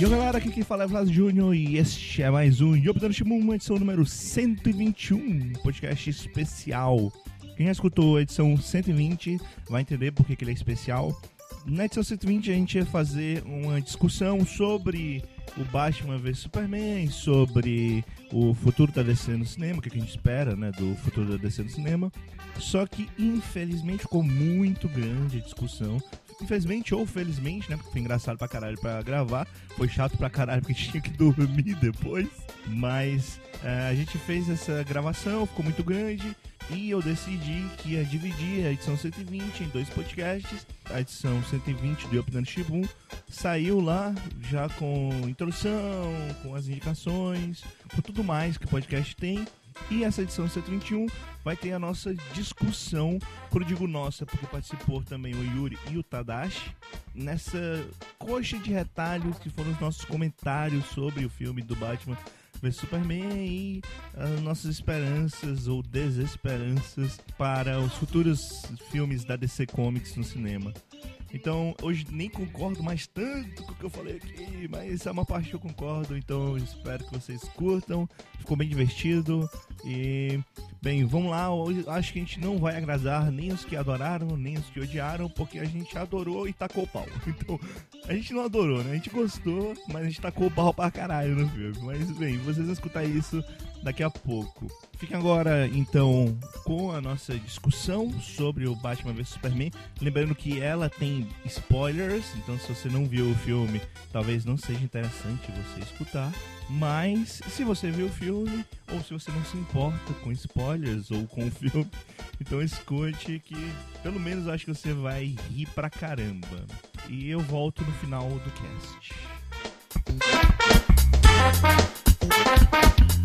E aí galera, aqui quem fala é Vlas Júnior e este é mais um Yopidano Shimon, edição número 121, podcast especial. Quem já escutou a edição 120 vai entender por que, que ele é especial. Na edição 120 a gente ia fazer uma discussão sobre o Batman vs Superman, sobre o futuro da DC no cinema, o que a gente espera né, do futuro da DC no cinema. Só que infelizmente ficou muito grande a discussão. Infelizmente ou felizmente, né? Porque foi engraçado pra caralho pra gravar. Foi chato pra caralho porque tinha que dormir depois. Mas é, a gente fez essa gravação, ficou muito grande. E eu decidi que ia dividir a edição 120 em dois podcasts. A edição 120 do Opinando Shibun saiu lá já com introdução, com as indicações, com tudo mais que o podcast tem. E essa edição 121 vai ter a nossa discussão, por digo nossa, porque participou também o Yuri e o Tadashi, nessa coxa de retalhos que foram os nossos comentários sobre o filme do Batman vs Superman e as nossas esperanças ou desesperanças para os futuros filmes da DC Comics no cinema. Então, hoje nem concordo mais tanto com o que eu falei aqui, mas é uma parte que eu concordo, então espero que vocês curtam. Ficou bem divertido. E, bem, vamos lá. Hoje acho que a gente não vai agradar nem os que adoraram, nem os que odiaram, porque a gente adorou e tacou o pau. Então, a gente não adorou, né? A gente gostou, mas a gente tacou o pau pra caralho no filme. Mas, bem, vocês vão escutar isso daqui a pouco. Fiquem agora, então, com a nossa discussão sobre o Batman vs Superman. Lembrando que ela tem spoilers, então se você não viu o filme, talvez não seja interessante você escutar. Mas, se você viu o filme, ou se você não se importa com spoilers ou com o filme, então escute que pelo menos acho que você vai rir pra caramba. E eu volto no final do cast. Eu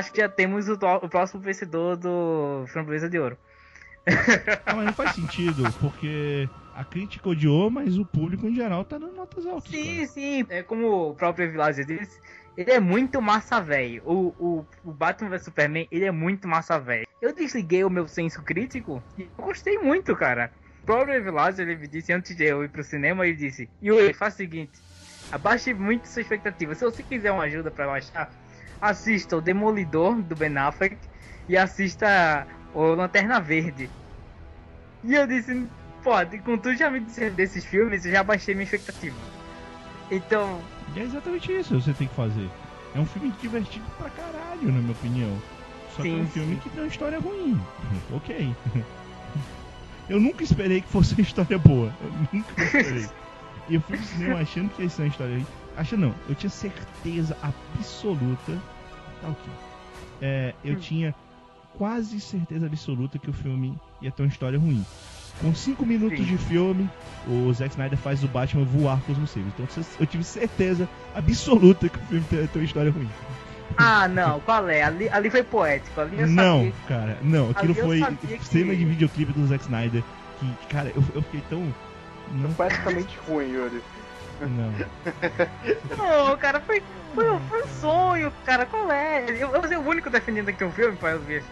acho que já temos o, o próximo vencedor do Framboesa de Ouro. Não, mas não faz sentido, porque a crítica odiou, mas o público em geral tá dando notas altas. Sim, cara. sim. É como o próprio Vilásio disse, ele é muito massa velho. O, o, o Batman vs Superman, ele é muito massa velho. Eu desliguei o meu senso crítico e eu gostei muito, cara. O próprio Vilásio, ele me disse antes de eu ir pro cinema, ele disse, Yuri, faz o seguinte, abaixe muito sua expectativa. Se você quiser uma ajuda pra baixar, assista o Demolidor, do Ben Affleck, e assista o Lanterna Verde. E eu disse, pô, com tu já me disse desses filmes, eu já baixei minha expectativa. Então, E é exatamente isso que você tem que fazer. É um filme divertido pra caralho, na minha opinião. Só que é Sim, um filme sim. que tem uma história ruim. ok. Eu nunca esperei que fosse uma história boa. Eu nunca esperei. E eu fui pro cinema achando que ia ser uma história ruim. Achando não, eu tinha certeza absoluta. Tá ok. É, eu Hum. tinha quase certeza absoluta que o filme ia ter uma história ruim. Com 5 minutos Sim. de filme, o Zack Snyder faz o Batman voar com os morcegos. Então eu tive certeza absoluta que o filme ia ter uma história ruim. ah não, qual é? Ali, ali foi poético, ali eu Não, sabia. cara, não. Aquilo foi sabia que- cena de videoclipe do Zack Snyder. Que, cara, eu, eu fiquei tão. Não, Praticamente ruim, Yuri. Não. Não, cara, foi, foi, um- foi um sonho, cara, qual é? Eu, eu ser o único defendendo aqui o filme, pai, eu vejo.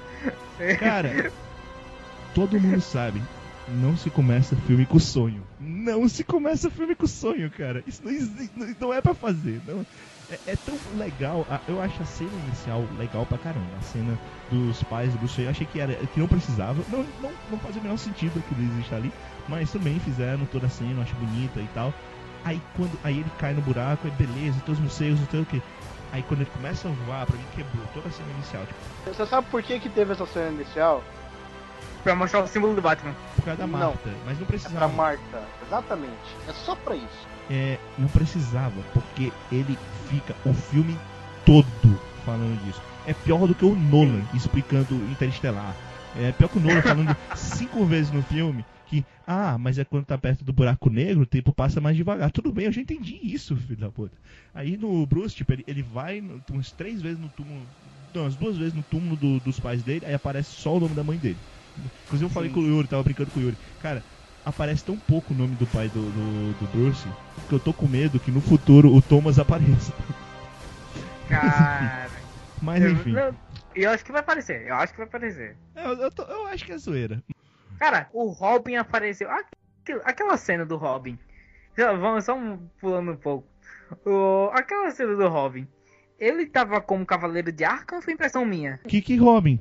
Cara, todo mundo sabe. Não se começa filme com sonho. Não se começa filme com sonho, cara. Isso não, existe, não- é pra fazer. Não, é, é tão legal. Eu acho a cena inicial legal pra caramba. A cena dos pais do Bruce. Eu achei que, era, que não precisava. Não, não, não fazia o menor sentido aquilo existir ali. Mas também fizeram toda a cena, eu acho bonita e tal. Aí quando aí ele cai no buraco, aí beleza, todos os morcegos, não sei o que. Aí quando ele começa a voar, pra mim quebrou toda a cena inicial. Tipo, Você sabe por que que teve essa cena inicial? Pra mostrar o símbolo do Batman. Por causa da Não. Marta. Mas não É pra precisava. Marta. Exatamente. É só pra isso. É, não precisava, porque ele fica o filme todo falando disso. É pior do que o Nolan explicando Interestelar. É pior que o Nolan falando cinco vezes no filme ah, mas é quando tá perto do buraco negro, o tempo passa mais devagar. Tudo bem, eu já entendi isso, filho da puta. Aí no Bruce, tipo, ele, ele vai umas três vezes no túmulo, não, umas duas vezes no túmulo do- dos pais dele, aí aparece só o nome da mãe dele. Inclusive eu falei Sim. com o Yuri, tava brincando com o Yuri. Cara, aparece tão pouco o nome do pai do, do, do Bruce que eu tô com medo que no futuro o Thomas apareça. Cara. Mas eu, enfim, não, eu acho que vai aparecer. Eu acho que vai aparecer. eu, eu, tô- eu acho que é zoeira. Cara, o Robin apareceu. Aqu- Aquela cena do Robin. Já, vamos só um- pulando um pouco. O- aquela cena do Robin. Ele tava como Cavaleiro de Arkham ou foi impressão minha? Que que Robin?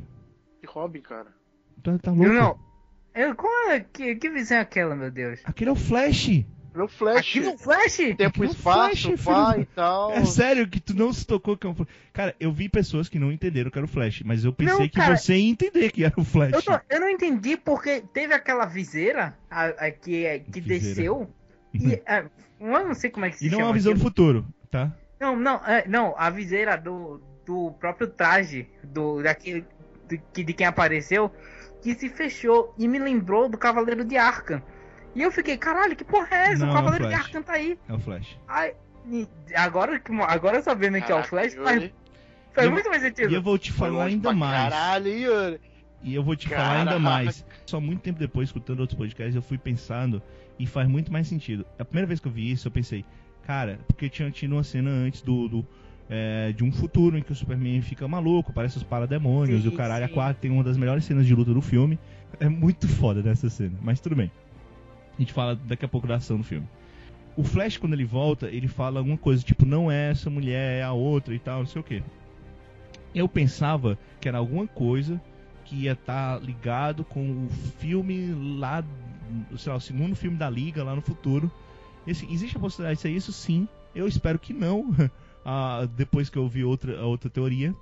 Que Robin, cara. Tá, tá louco? Não, não. Eu, qual é, que, que visão é aquela, meu Deus? Aquele é o Flash. É o Flash. Aqui no Flash? Tempo Aquilo é espaço, Flash, pá filho e tal. É sério que tu não se tocou que é um Flash. Cara, eu vi pessoas que não entenderam que era o Flash, mas eu pensei Não, que cara. você ia entender que era o Flash. Eu, tô- eu não entendi porque teve aquela viseira a, a que, que Viseira. desceu. E é, eu não sei como é que se E não é chama uma visão do futuro, tá? Não, não, é, não, a viseira do, do próprio traje do daquele do, que de quem apareceu que se fechou e me lembrou do Cavaleiro de Arkham. E eu fiquei, caralho, que porra é essa? Não, o Cavaleiro de Flash. Arkham tá aí. É o Flash. E agora, que- agora sabendo que é o Flash, Yuri. faz, faz eu- muito mais sentido. E eu vou te falar ainda mais. Caralho, Yuri. E eu vou te falar ainda mais. Só muito tempo depois, escutando outros podcasts, eu fui pensando e faz muito mais sentido. A primeira vez que eu vi isso, eu pensei, cara, porque tinha tido uma cena antes do. do, é, de um futuro em que o Superman fica maluco, parece os parademônios e o Sim, caralho. A sim. quarta tem uma das melhores cenas de luta do filme. É muito foda dessa cena, mas tudo bem. A gente fala daqui a pouco da ação do filme. O Flash, quando ele volta, ele fala alguma coisa tipo, não é essa mulher, é a outra e tal, não sei o que. Eu pensava que era alguma coisa que ia estar ligado com o filme lá, sei lá, o segundo filme da Liga lá no futuro. Assim, existe a possibilidade de ser isso? Sim. Eu espero que não, ah, depois que eu vi outra, outra teoria.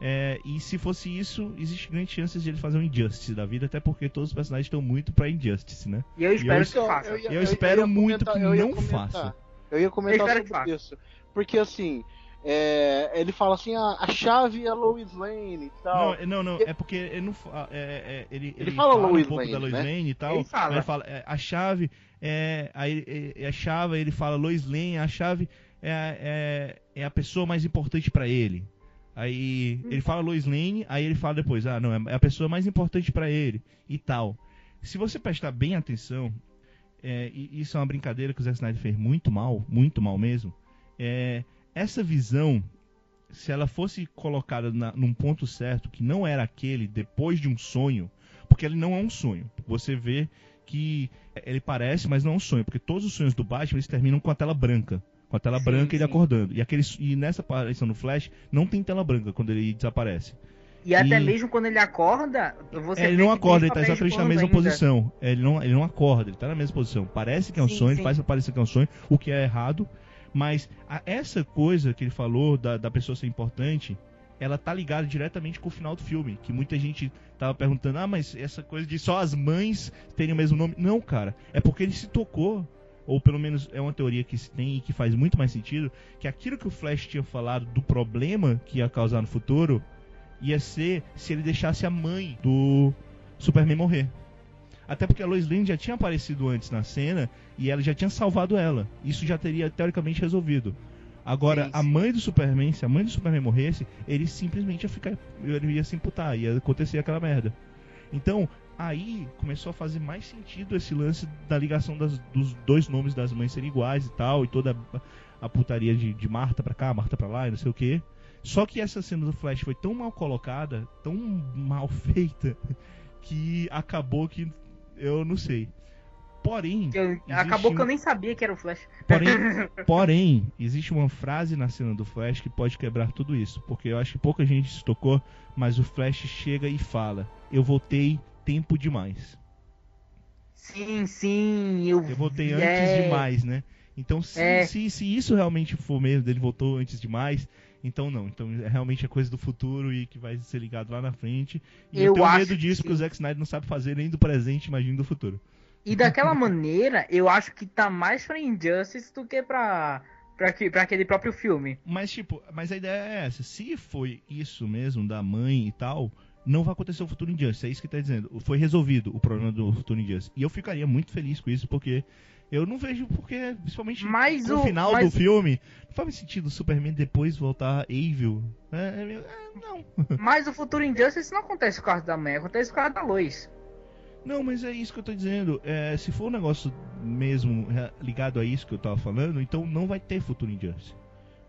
É, e se fosse isso, existe grande chance de ele fazer um Injustice da vida, até porque todos os personagens estão muito pra Injustice, né? E eu espero eu- que faça. Então, ia- Eu espero muito comentar- que eu não comentar. faça. Eu ia comentar Eu sobre faça. isso. Porque assim, é, ele fala assim, ah, a chave é Lois Lane e tal. Não, é- não, não, é porque ele não fa- é, é, ele, Ele fala um Lois pouco Lane, da Lois né? Lane e tal. Ele fala. Ele fala é, a chave é aí é, a chave ele fala Lois Lane, a chave é, é, é a pessoa mais importante pra ele. Aí ele fala Lois Lane, aí ele fala depois, ah, não, é a pessoa mais importante pra ele e tal. Se você prestar bem atenção, é, e isso é uma brincadeira que o Zack Snyder fez muito mal, muito mal mesmo. É, essa visão se ela fosse colocada na- num ponto certo, que não era aquele depois de um sonho, porque ele não é um sonho. Você vê que ele parece, mas não é um sonho, porque todos os sonhos do Batman eles terminam com a tela branca. Com a tela Sim, branca ele sim. acordando. E, aquele, e nessa aparição no Flash, não tem tela branca quando ele desaparece. E até E- mesmo quando ele acorda, você É, ele não acorda, ele tá exatamente na mesma ainda. posição. É, Ele não, ele não acorda, ele tá na mesma posição. Parece que é um Sim, sonho, ele sim. faz parecer que é um sonho, o que é errado. Mas a- essa coisa que ele falou da, da pessoa ser importante, ela tá ligada diretamente com o final do filme. Que muita gente tava perguntando, ah, mas essa coisa de só as mães terem o mesmo nome. Não, cara. É porque ele se tocou. Ou pelo menos é uma teoria que se tem e que faz muito mais sentido. Que aquilo que o Flash tinha falado do problema que ia causar no futuro ia ser se ele deixasse a mãe do Superman morrer. Até porque a Lois Lane já tinha aparecido antes na cena e ela já tinha salvado ela. Isso já teria teoricamente resolvido. Agora, Sim, a sim. mãe do Superman, se a mãe do Superman morresse, ele simplesmente ia ficar. Ele ia se imputar, ia acontecer aquela merda. Então, aí começou a fazer mais sentido esse lance da ligação das- dos dois nomes das mães serem iguais e tal, e toda a, a putaria de, de Marta pra cá, Marta pra lá e não sei o que. Só que essa cena do Flash foi tão mal colocada, tão mal feita, que acabou que eu não sei. Porém, Eu- acabou que eu nem sabia que era o Flash. Porém, porém, existe uma frase na cena do Flash que pode quebrar tudo isso. Porque eu acho que pouca gente se tocou, mas o Flash chega e fala: Eu voltei tempo demais. Sim, sim, eu, Eu voltei é, antes demais, né? Então, se, É. se, se isso realmente for mesmo, dele voltou antes demais, então não. Então é realmente é coisa do futuro e que vai ser ligado lá na frente. E eu, Eu tenho medo que disso, porque o. Zack Snyder não sabe fazer nem do presente, imagina do futuro. E daquela maneira, eu acho que tá mais pra Injustice do que pra, pra, que- pra aquele próprio filme. Mas, tipo, mas a ideia é essa. Se foi isso mesmo, da mãe e tal, não vai acontecer o futuro Injustice. É isso que tá dizendo. Foi resolvido o problema do futuro Injustice. E eu ficaria muito feliz com isso, porque eu não vejo porque, principalmente Mas no o- final mas- do filme, não faz sentido o Superman depois voltar evil. É, é é, não. Mas o futuro Injustice não acontece por causa da mãe, acontece por causa da Lois. Não, mas é isso que eu tô dizendo. É, se for um negócio mesmo é, ligado a isso que eu tava falando, então não vai ter futuro Injustice.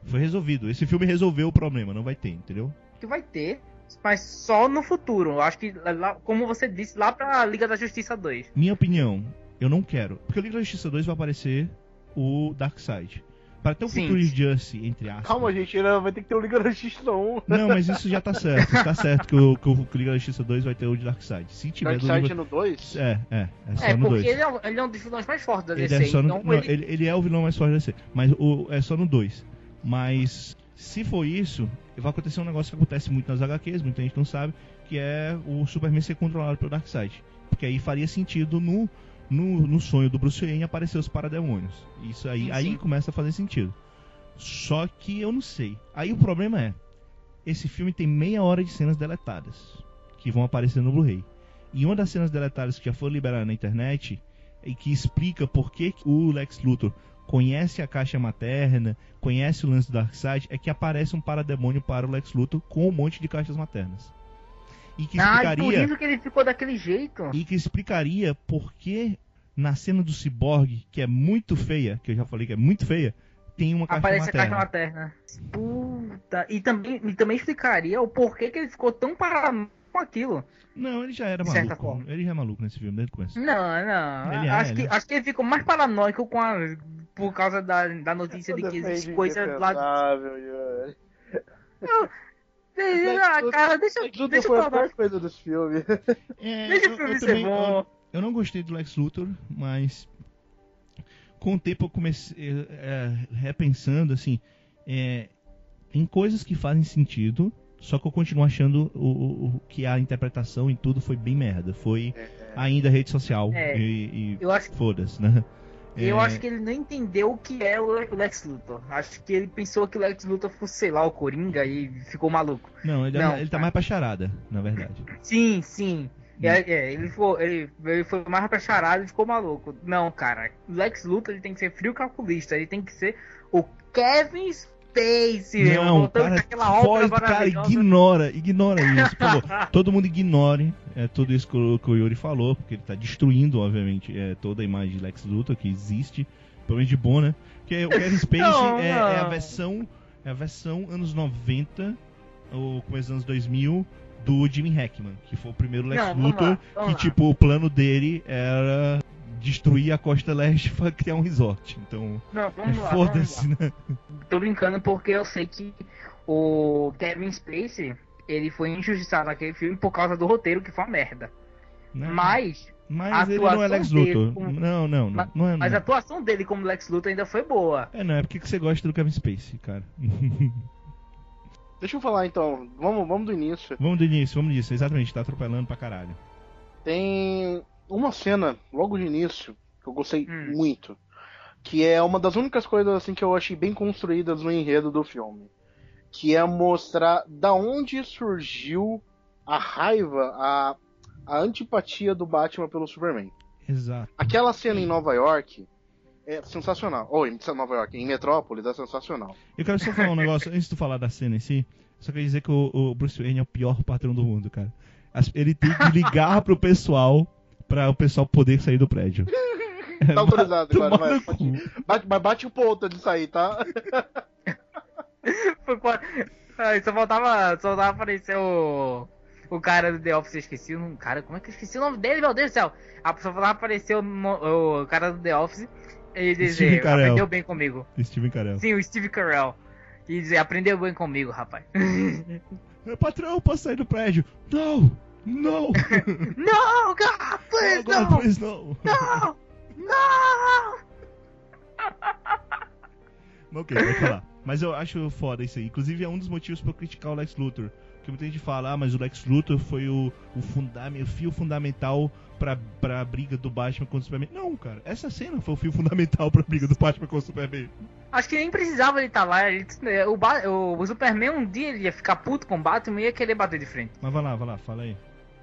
Foi resolvido. Esse filme resolveu o problema, não vai ter, entendeu? Que vai ter, mas só no futuro. Eu acho que, lá, como você disse, lá pra Liga da Justiça 2. Minha opinião, eu não quero. Porque o Liga da Justiça 2 vai aparecer o Darkseid. Para ter um Sim. futuro Injustice, entre aspas. Calma, gente, ainda vai ter que ter o Liga da Justiça 1. Não, mas isso já tá certo. Tá certo que o, que o Liga da Justiça 2 vai ter o de Darkseid. Se tiver do Darkseid Liga... no 2? É, é. É só É, no porque 2. ele é, um- ele é um dos vilões mais fortes da Ele DC. é, só no, então não, ele, ele... ele é o vilão mais forte da DC. Mas o, é só no 2. Mas se for isso, vai acontecer um negócio que acontece muito nas HQs, muita gente não sabe, que é o Superman ser controlado pelo Darkseid. Porque aí faria sentido no, no, no sonho do Bruce Wayne aparecer os parademônios. Isso aí, Sim, aí sim. começa a fazer sentido. Só que eu não sei. Aí o problema é, esse filme tem meia hora de cenas deletadas que vão aparecer no Blu-ray. E uma das cenas deletadas que já foi liberada na internet e que explica por que o Lex Luthor conhece a caixa materna, conhece o lance do Darkseid, é que aparece um parademônio para o Lex Luthor com um monte de caixas maternas. E que Ah, e por explicaria isso que ele ficou daquele jeito. e que explicaria por que na cena do Cyborg, que é muito feia, que eu já falei que é muito feia, tem uma caixa Aparece a materna. caixa materna. Puta. E também, e também explicaria o porquê que ele ficou tão paranoico aquilo. Não, ele já era maluco. forma. Ele já é maluco nesse filme desde o começo. Não, não. Ele é, acho, ele que, é. acho que ele ficou mais paranoico com a, por causa da, da notícia de que existe coisa lá. Ah, cara, deixa, Lex Luthor deixa foi eu a falar. pior coisa desse filme. É, Deixa eu- o filme eu ser também- bom. Eu, eu não gostei do Lex Luthor, mas com o tempo eu comecei é, repensando assim, é, tem coisas que fazem sentido, só que eu continuo achando o, o- o- que a interpretação em tudo foi bem merda. Foi ainda rede social É, e, e Eu acho, foda-se, né? eu É, acho que ele não entendeu o que é o Le- o Lex Luthor. Acho que ele pensou que o Lex Luthor fosse, sei lá, o Coringa e ficou maluco. Não, ele, Não, ele tá mais pra charada, na verdade. Sim, sim. Hum. É, é, ele, foi, ele, ele foi mais pra charada e ficou maluco. Não, cara. O Lex Luthor ele tem que ser frio calculista. Ele tem que ser o Kevin Spacey. meu, Não, cara, foge, cara, ignora, ignora isso. Todo mundo ignore é, tudo isso que o, que o Yuri falou, porque ele tá destruindo, obviamente, é, toda a imagem de Lex Luthor que existe, pelo menos de bom, né? Porque o Kevin Spacey Não, é, é a não. versão, é a versão anos 90 ou começo dos anos 2000 do Jimmy Hackman, que foi o primeiro Lex Não, Luthor, lá, que lá. tipo o plano dele era destruir a costa leste pra criar um resort. Então, Não, vamos lá. vamos lá. foda-se, né? Tô brincando porque eu sei que o Kevin Spacey ele foi injustiçado naquele filme por causa do roteiro que foi uma merda. Não. Mas, Mas ele não é Lex dele Luthor. como- Não, não, não. Mas- não é, mas a atuação dele como Lex Luthor ainda foi boa. É, não, é porque que você gosta do Kevin Spacey, cara. Deixa eu falar então, vamos, vamos do início. vamos do início, vamos disso. Exatamente, tá atropelando pra caralho. Tem uma cena, logo de início, que eu gostei Hum. muito. Que é uma das únicas coisas assim que eu achei bem construídas no enredo do filme. Que é mostrar da onde surgiu a raiva, a, a antipatia do Batman pelo Superman. Exato. Aquela cena em Nova York é sensacional. Ou em Nova York, em Metrópolis é sensacional. Eu quero só falar um negócio, antes de tu falar da cena em si, só queria dizer que o, o Bruce Wayne é o pior patrão do mundo, cara. Ele tem que ligar pro pessoal pra o pessoal poder sair do prédio. Tá autorizado agora, vai. no. Bate, mas bate o ponto de sair, tá? Foi quase... Ai, só faltava, só faltava aparecer o... O cara do The Office, eu esqueci o nome. Cara, como é que eu esqueci o nome dele, meu Deus do céu? Ah, só faltava aparecer o, mo- o cara do The Office e Steve dizer, aprendeu bem comigo. Steven Carell. Sim, o Steve Carell. E dizer, aprendeu bem comigo, rapaz. Meu patrão, posso sair do prédio? Não! No! No, God, please, Oh, God, no! please, no! No! No! ok, vai falar. Mas eu acho foda isso aí. Inclusive é um dos motivos pra eu criticar o Lex Luthor. Porque muita gente fala, ah, mas o Lex Luthor foi o, o, funda o fio fundamental pra, pra briga do Batman contra o Superman. Não, cara, essa cena foi o fio fundamental pra briga do Batman contra o Superman. Acho que nem precisava ele estar lá. Ele, o, Ba- o, o Superman um dia ele ia ficar puto com o Batman e ia querer bater de frente. Mas vai lá, vai lá, fala aí.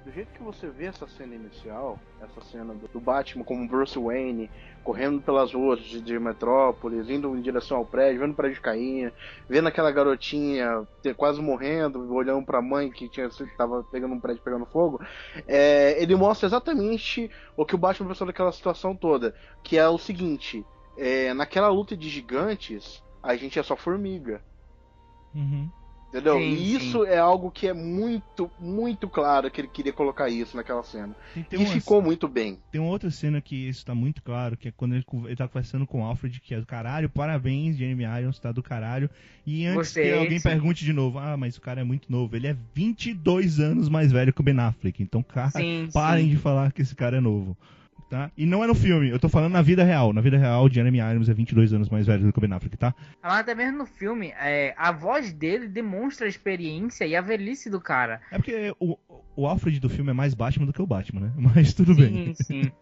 Do jeito que você vê essa cena inicial, essa cena do, Batman como Bruce Wayne, correndo pelas ruas de, de Metrópolis, indo em direção ao prédio, vendo o prédio cair, vendo aquela garotinha ter, quase morrendo, olhando pra mãe que tinha tava pegando um prédio pegando fogo, é, ele mostra exatamente o que o Batman pensou daquela situação toda, que é o seguinte, é, naquela luta de gigantes, a gente é só formiga. Uhum. Entendeu? Sim, e isso é algo que é muito, muito claro que ele queria colocar isso naquela cena. Tem e uma- ficou muito bem. Tem uma outra cena que isso tá muito claro, que é quando ele, ele tá conversando com o Alfred, que é do caralho, parabéns, Jeremy Irons, tá do caralho. E antes Gostei, que alguém sim. pergunte de novo, ah, mas o cara é muito novo, ele é 22 anos mais velho que o Ben Affleck, então cara, Sim, parem sim. de falar que esse cara é novo. Tá? E não é no filme, eu tô falando na vida real. Na vida real, o Jeremy Irons é 22 anos mais velho do que o Ben Affleck, tá? Mas até mesmo no filme, é, a voz dele demonstra a experiência e a velhice do cara. É porque o, o Alfred do filme é mais Batman do que o Batman, né? Mas tudo bem. Sim, sim.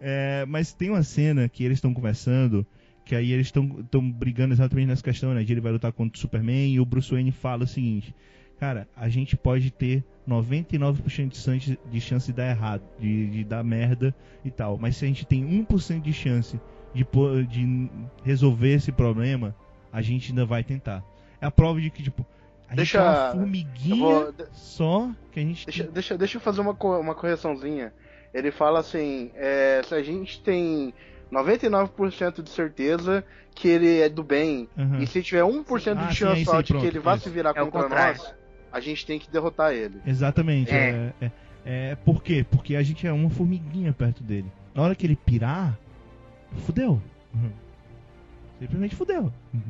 É, mas tem uma cena que eles estão conversando, que aí eles estão brigando exatamente nessa questão, né? De ele vai lutar contra o Superman e o Bruce Wayne fala o seguinte: Cara, a gente pode ter 99% de chance, de chance de dar errado, de, de dar merda e tal, mas se a gente tem 1% de chance de, de resolver esse problema, a gente ainda vai tentar. É a prova de que, tipo, a Deixa- gente é uma formiguinha vou- de- só que a gente Deixa, tem- deixa, deixa eu fazer uma, uma correçãozinha. Ele fala assim: é, se a gente tem 99% de certeza que ele é do bem, Aham. e se tiver 1% Ah, de sim, é chance só aí, de que ele vá se virar É contra nós, a gente tem que derrotar ele. Exatamente. É. É. É, é, por quê? Porque a gente é uma formiguinha perto dele. Na hora que ele pirar, fudeu. Uhum. Simplesmente fudeu. Uhum.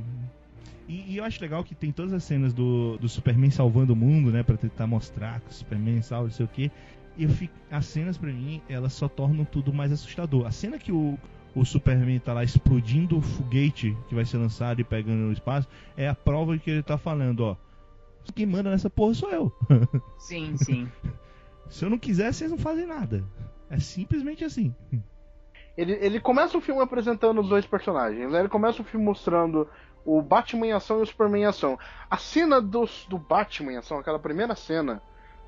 E, e eu acho legal que tem todas as cenas do, do Superman salvando o mundo, né? Pra tentar mostrar que o Superman salva, não sei o quê. E eu fico, as cenas, pra mim, elas só tornam tudo mais assustador. A cena que o, o Superman tá lá explodindo o foguete que vai ser lançado e pegando no espaço é a prova de que ele tá falando, ó. Quem manda nessa porra sou eu. Sim, sim. Se eu não quiser, vocês não fazem nada. É simplesmente assim. Ele, ele começa o filme apresentando os dois personagens. né? Ele começa o filme mostrando o Batman em ação e o Superman em ação. A cena dos, do Batman em ação, aquela primeira cena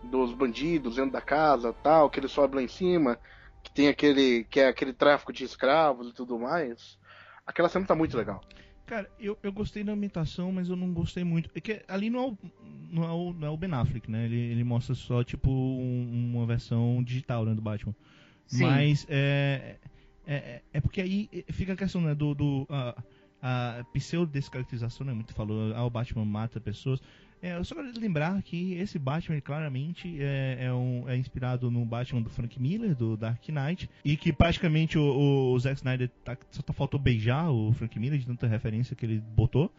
dos bandidos dentro da casa, tal, que ele sobe lá em cima, que tem aquele que é aquele tráfico de escravos e tudo mais. Aquela cena tá muito legal. Cara, eu, eu gostei da ambientação, mas eu não gostei muito. É que ali não é o, não é o, não é o Ben Affleck, né? Ele, ele mostra só, tipo, um- uma versão digital né, do Batman. Sim. Mas é, é, é- é porque aí fica a questão, né, do... do a, a pseudo-descaracterização, né? Muito falou, ah, o Batman mata pessoas. É, eu só quero lembrar que esse Batman, claramente, é, é, um, é inspirado no Batman do Frank Miller, do Dark Knight, e que praticamente o, o, o Zack Snyder tá, só tá faltou beijar o Frank Miller de tanta referência que ele botou,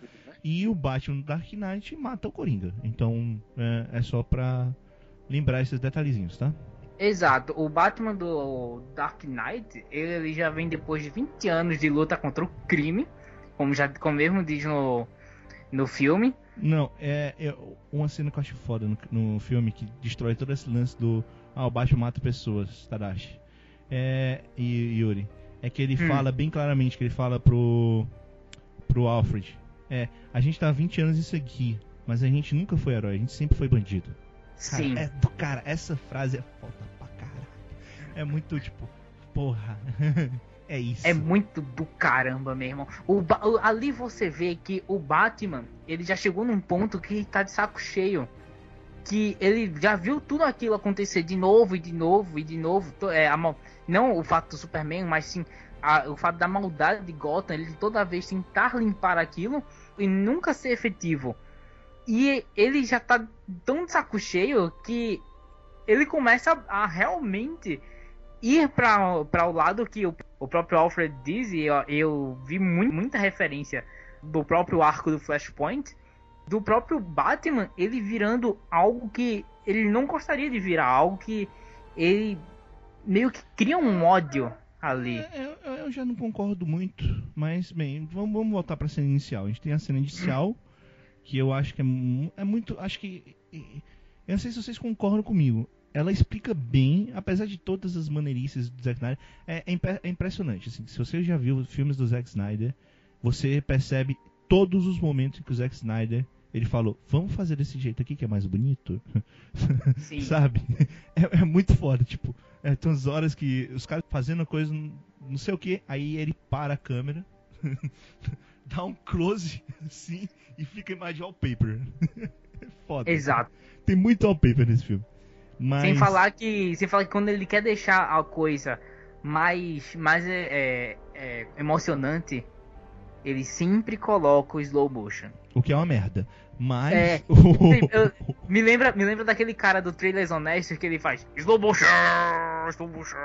e o Batman do Dark Knight mata o Coringa. Então, é, é só pra lembrar esses detalhezinhos, tá? Exato. O Batman do Dark Knight, ele já vem depois de 20 anos de luta contra o crime, como já como mesmo diz no, no filme. Não, é, é uma cena que eu acho foda no, no filme que destrói todo esse lance do. Ah, o Batman mata pessoas, Tadashi. É. E Yuri. É que ele Hum. fala bem claramente, que ele fala pro. pro Alfred. É, a gente tá há 20 anos nisso aqui, mas a gente nunca foi herói, a gente sempre foi bandido. Cara, Sim. é cara, essa frase é foda pra caralho. É muito tipo, porra. é isso. É muito do caramba, meu irmão. O o- ali você vê que o Batman, ele já chegou num ponto que tá de saco cheio. Que ele já viu tudo aquilo acontecer de novo e de novo e de novo. É, a não o fato do Superman, mas sim a- o fato da maldade de Gotham. Ele toda vez tentar limpar aquilo e nunca ser efetivo. E ele já tá tão de saco cheio que ele começa a, a realmente ir para o lado que o, o próprio Alfred diz, e eu, eu vi mu- muita referência do próprio arco do Flashpoint, do próprio Batman, ele virando algo que ele não gostaria de virar, algo que ele meio que cria um ódio ali. É, eu, eu, já não concordo muito, mas bem, vamos, vamos voltar pra cena inicial. A gente tem a cena inicial, que eu acho que é, é muito. Acho que. Eu não sei se vocês concordam comigo. Ela explica bem, apesar de todas as maneirices do Zack Snyder. É, é, é impressionante. Assim, se você já viu filmes do Zack Snyder, você percebe todos os momentos em que o Zack Snyder ele falou, vamos fazer desse jeito aqui que é mais bonito. Sabe? É, é, muito foda, tipo, é, tem umas horas que os caras fazendo a coisa, não sei o que, aí ele para a câmera, dá um close assim e fica em wallpaper. é foda. Exato. Tem muito wallpaper nesse filme. Mas... Sem falar que. Sem falar que quando ele quer deixar a coisa mais, mais é, é, é emocionante, ele sempre coloca o slow motion. O que é uma merda. Mas. É, eu, me, lembra, me lembra daquele cara do Trailers Honestos que ele faz slow motion, slow motion.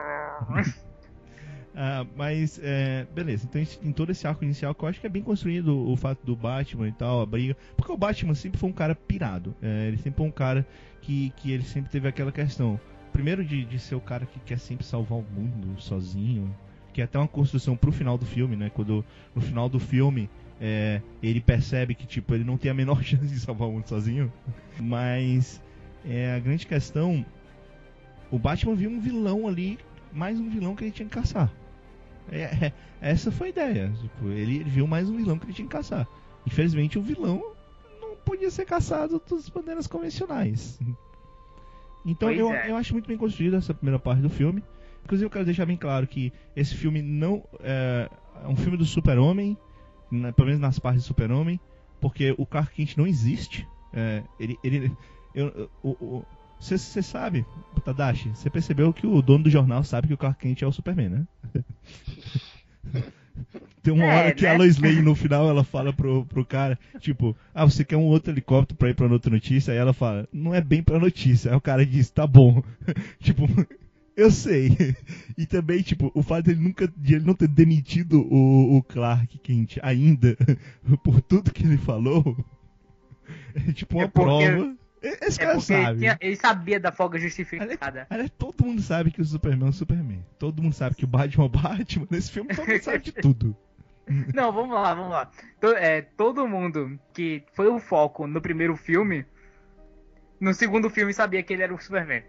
Ah, mas, é, beleza. Então, em todo esse arco inicial, que eu acho que é bem construído o fato do Batman e tal, a briga. Porque o Batman sempre foi um cara pirado. É, ele sempre foi um cara que, que ele sempre teve aquela questão. Primeiro, de, de ser o cara que quer sempre salvar o mundo sozinho que é até uma construção pro final do filme, né? Quando no final do filme é, ele percebe que tipo ele não tem a menor chance de salvar o mundo sozinho. Mas é, a grande questão, o Batman viu um vilão ali, mais um vilão que ele tinha que caçar. É, é, essa foi a ideia. Tipo, ele, ele, viu mais um vilão que ele tinha que caçar. Infelizmente o vilão não podia ser caçado das maneiras convencionais. Então eu, é. eu acho muito bem construída essa primeira parte do filme. Inclusive, eu quero deixar bem claro que esse filme não é, é um filme do Super-Homem, né, pelo menos nas partes do Super-Homem, porque o Clark Kent não existe. É, ele, ele, você sabe, Tadashi, você percebeu que o dono do jornal sabe que o Clark Kent é o Superman, né? Tem uma é, hora que né? a Lois Lane no final ela fala pro, pro cara, tipo, ah, você quer um outro helicóptero pra ir pra outra notícia? Aí ela fala, não é bem pra notícia. Aí o cara diz, tá bom. tipo, eu sei. E também, tipo, o fato dele nunca de ele não ter demitido o, o Clark Kent ainda por tudo que ele falou é tipo uma é porque, prova. Esse é cara sabe. Ele, ele, sabia da folga justificada. Aliás, todo mundo sabe que o Superman é o Superman. Todo mundo sabe que o Batman é o Batman. Nesse filme todo mundo sabe de tudo. Não, vamos lá, vamos lá. é, todo mundo que foi o foco no primeiro filme, no segundo filme sabia que ele era o Superman.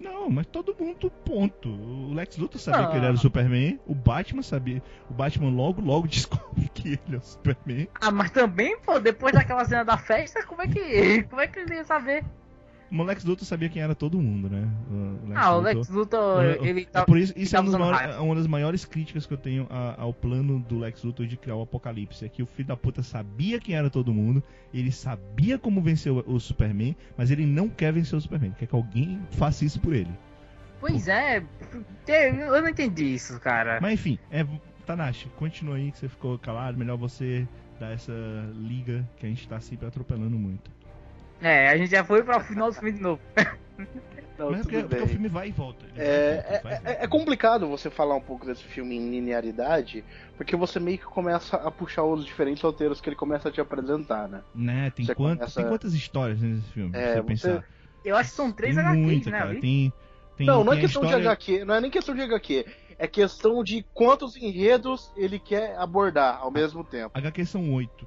Não, mas todo mundo, ponto. O Lex Luthor sabia que ele era o Superman, o Batman sabia. O Batman logo, logo descobre que ele é o Superman. Ah, mas também, pô, depois daquela cena da festa, como é que. Como é que ele ia saber? O Lex Luthor sabia quem era todo mundo, né? O Lex ah, Luthor, o Lex Luthor, ele tá. É por isso, isso é uma das, maiores, uma das, maiores, críticas que eu tenho a, ao plano do Lex Luthor de criar o Apocalipse. É que o filho da puta sabia quem era todo mundo, ele sabia como vencer o, o Superman, mas ele não quer vencer o Superman. Quer que alguém faça isso por ele. Pois é, eu não entendi isso, cara. Mas enfim, é, Tanashi, continua aí que você ficou calado. Melhor você dar essa liga que a gente tá sempre atropelando muito. É, a gente já foi para o final do filme de novo. Não, Mas é porque, porque, o filme vai e volta. É, volta, é, é, é, complicado você falar um pouco desse filme em linearidade, porque você meio que começa a puxar os diferentes roteiros que ele começa a te apresentar, né? Né, tem, quant, começa... tem quantas histórias nesse filme? É, você, pensar. Eu acho que são três tem HQs, muita, né? Cara. Tem, tem, não, não é questão história... de HQ, não é nem questão de HQ. É questão de quantos enredos ele quer abordar ao mesmo tempo. HQ são oito.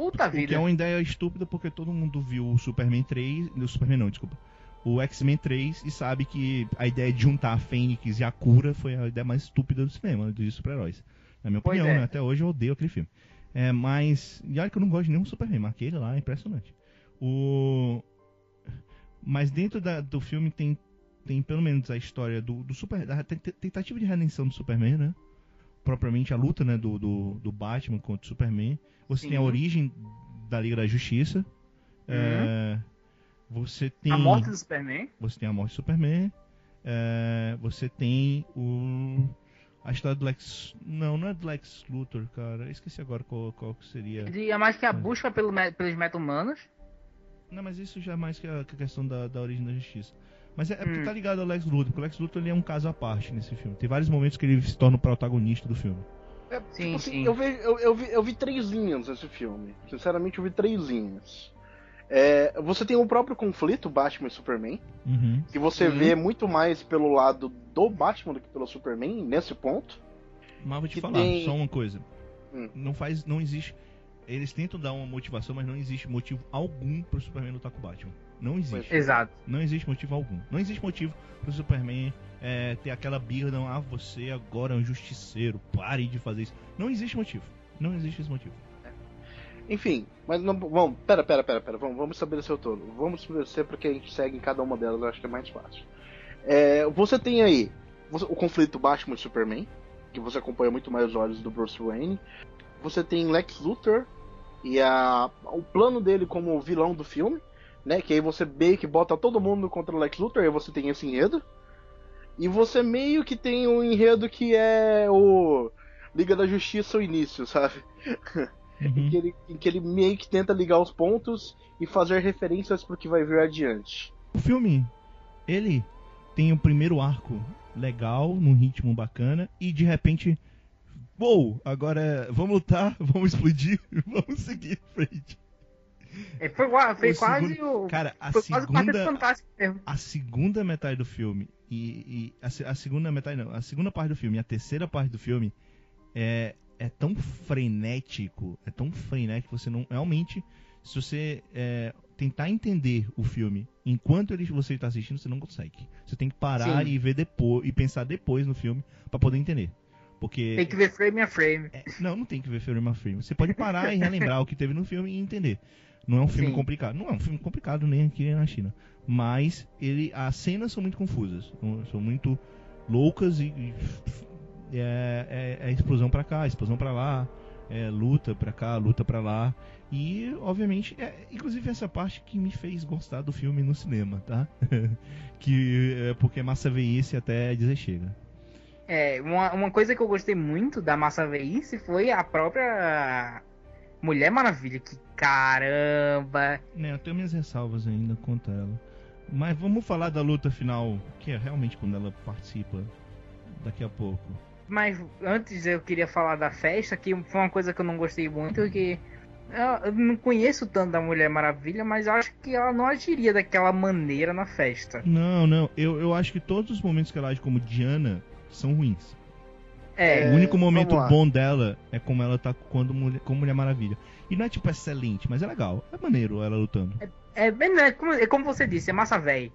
Puta vida. Que é uma ideia estúpida porque todo mundo viu o Superman 3. O Superman não, desculpa. O X-Men 3 e sabe que a ideia de juntar a Fênix e a cura foi a ideia mais estúpida do cinema, dos super-heróis. Na minha opinião, é. né? Até hoje eu odeio aquele filme. É, mas. E olha que eu não gosto de nenhum Superman, mas aquele lá é impressionante. O. Mas dentro da, do filme tem, tem pelo menos a história do, do Super. da tentativa de redenção do Superman, né? Propriamente a luta né, do, do, do Batman contra o Superman. Você Sim. tem a origem da Liga da Justiça. Uhum. É, você tem. A morte do Superman. Você tem a morte do Superman. É, você tem o. A história do Lex. Não, não é do Lex Luthor, cara. Eu esqueci agora qual, qual seria. É mais que a busca pelo, pelos meta-humanos. Não, mas isso já é mais que a, que a questão da, da origem da justiça. Mas é, é porque hum. tá ligado ao Lex Luthor, porque o Lex Luthor ele é um caso à parte nesse filme. Tem vários momentos que ele se torna o protagonista do filme. É, Sim, tipo assim, sim. Eu, vi, eu, eu, vi, eu vi três linhas nesse filme. Sinceramente, eu vi três linhas. É, você tem o próprio conflito Batman e Superman, Uhum. que você Sim. vê muito mais pelo lado do Batman do que pelo Superman, nesse ponto. Mas vou te falar, tem- só uma coisa. Hum. Não faz. Não existe. Eles tentam dar uma motivação, mas não existe motivo algum pro Superman lutar com o Batman. Não existe. Exato. Não existe motivo algum. Não existe motivo pro Superman é, ter aquela birra, não, ah, você agora é um justiceiro, pare de fazer isso. Não existe motivo. Não existe esse motivo. Enfim, mas não. Vamos, pera, pera, pera, pera. Vamos, vamos estabelecer o todo. Vamos estabelecer porque a gente segue em cada uma delas, eu acho que é mais fácil. É, você tem aí você- o conflito Batman e Superman, que você acompanha muito mais os olhos do Bruce Wayne. Você tem Lex Luthor e a, o plano dele como vilão do filme, né? Que aí você meio que bota todo mundo contra o Lex Luthor, aí você tem esse enredo. E você meio que tem um enredo que é o Liga da Justiça o início, sabe? em, Uhum. que ele, em que ele meio que tenta ligar os pontos e fazer referências pro que vai vir adiante. O filme, ele tem o primeiro arco legal, num ritmo bacana, e de repente. Uou, agora vamos lutar, vamos explodir, vamos seguir em frente. É, foi foi O quase segundo- o. Cara, a foi segunda, a segunda metade do filme e, e a, a segunda metade não, a segunda parte do filme e a terceira parte do filme é, é tão frenético, é tão frenético que você não realmente se você é, tentar entender o filme enquanto ele, você está assistindo, você não consegue. Você tem que parar Sim. e ver depois e pensar depois no filme para poder entender. Porque Tem que ver frame a frame. é, não, não tem que ver frame a frame. Você pode parar e relembrar o que teve no filme e entender. Não é um filme Sim. complicado. Não é um filme complicado nem aqui nem na China. Mas ele, as cenas são muito confusas. São- muito loucas e, e é, é- é explosão pra cá, explosão pra lá, é luta pra cá, luta pra lá. E, obviamente, é, inclusive essa parte que me fez gostar do filme no cinema, tá? que é porque é massa ver isso e até dizer chega. É, uma, uma coisa que eu gostei muito da Massa Veice foi a própria Mulher Maravilha. Que caramba! Né, eu tenho minhas ressalvas ainda contra ela. Mas vamos falar da luta final, que é realmente quando ela participa daqui a pouco. Mas antes eu queria falar da festa, que foi uma coisa que eu não gostei muito, que eu não conheço tanto da Mulher Maravilha, mas acho que ela não agiria daquela maneira na festa. Não, não, eu, eu acho que todos os momentos que ela age como Diana são ruins. É, o único momento bom dela é como ela tá quando mulher, como Mulher Maravilha. E não é tipo excelente, mas é legal. É maneiro ela lutando. é, bem- é, como, é como você disse, é massa véi.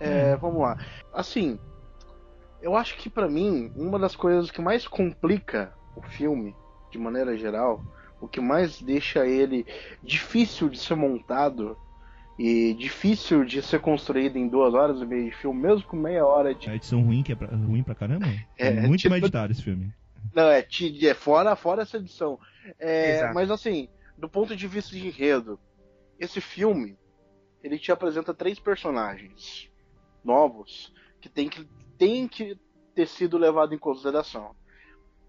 É, vamos lá. Assim, eu acho que pra mim, uma das coisas que mais complica o filme, de maneira geral, o que mais deixa ele difícil de ser montado e difícil de ser construído em duas horas e meia de filme, mesmo com meia hora de. A edição ruim, que é pra- ruim pra caramba. É, É, muito tipo- mal editado esse filme. Não, é, é fora, fora essa edição. É, Exato. mas assim, do ponto de vista de enredo, esse filme ele te apresenta três personagens novos que tem que, tem que ter sido levado em consideração.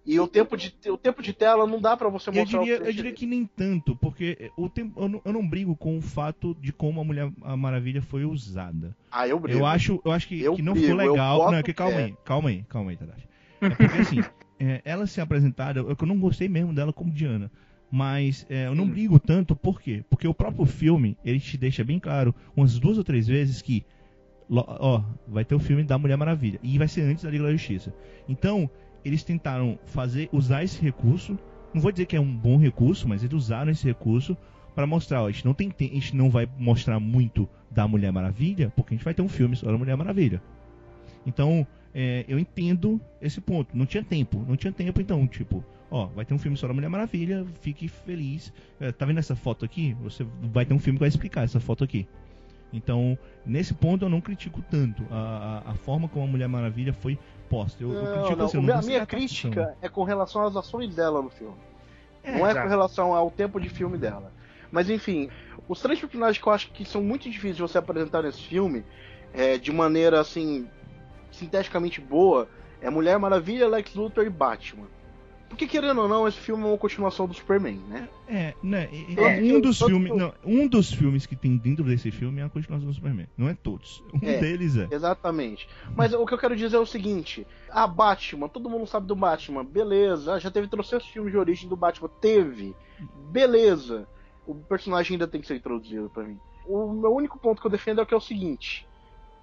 E o tempo de, o tempo de tela não dá pra você Eu mostrar diria, o que eu diria que nem tanto, porque o tempo, eu, não, eu não brigo com o fato de como a Mulher a Maravilha foi usada. Ah, eu brigo. Eu acho, eu acho que, Eu que não brigo, ficou eu legal. Não, é que calma aí, calma aí, calma aí, Tadashi. É porque assim, é, ela ser apresentada, eu, eu não gostei mesmo dela como Diana. Mas é, eu não Hum. brigo tanto, por quê? Porque o próprio filme, ele te deixa bem claro, umas duas ou três vezes, que ó, vai ter o filme da Mulher Maravilha. E vai ser antes da Liga da Justiça. Então, eles tentaram fazer, usar esse recurso. Não vou dizer que é um bom recurso, mas eles usaram esse recurso para mostrar, ó, a gente não tem te- a gente não vai mostrar muito da Mulher Maravilha, porque a gente vai ter um filme só da Mulher Maravilha. Então, é, eu entendo esse ponto. Não tinha tempo, não tinha tempo, então, tipo, ó, vai ter um filme só da Mulher Maravilha, fique feliz. É, tá vendo essa foto aqui? Você vai ter um filme que vai explicar essa foto aqui. Então, nesse ponto eu não critico tanto a, a, a forma como a Mulher Maravilha foi posta. Eu, eu Não, critico não, assim, eu não a minha atuação. crítica é com relação às ações dela no filme. É, não é exato. com relação ao tempo de filme dela. Mas enfim, os três personagens que eu acho que são muito difíceis de você apresentar nesse filme, é, de maneira assim, sinteticamente boa, é Mulher Maravilha, Lex Luthor e Batman. Porque querendo ou não, esse filme é uma continuação do Superman, né? É, né? É, um dos todo- filmes, não, um dos filmes que tem dentro desse filme é a continuação do Superman. Não é todos. Um É. deles é. Exatamente. Mas o que eu quero dizer é o seguinte: a Batman, todo mundo sabe do Batman, beleza. Já teve trocentos filmes de origem do Batman, teve. Beleza. O personagem ainda tem que ser introduzido pra mim. O meu único ponto que eu defendo é que é o seguinte: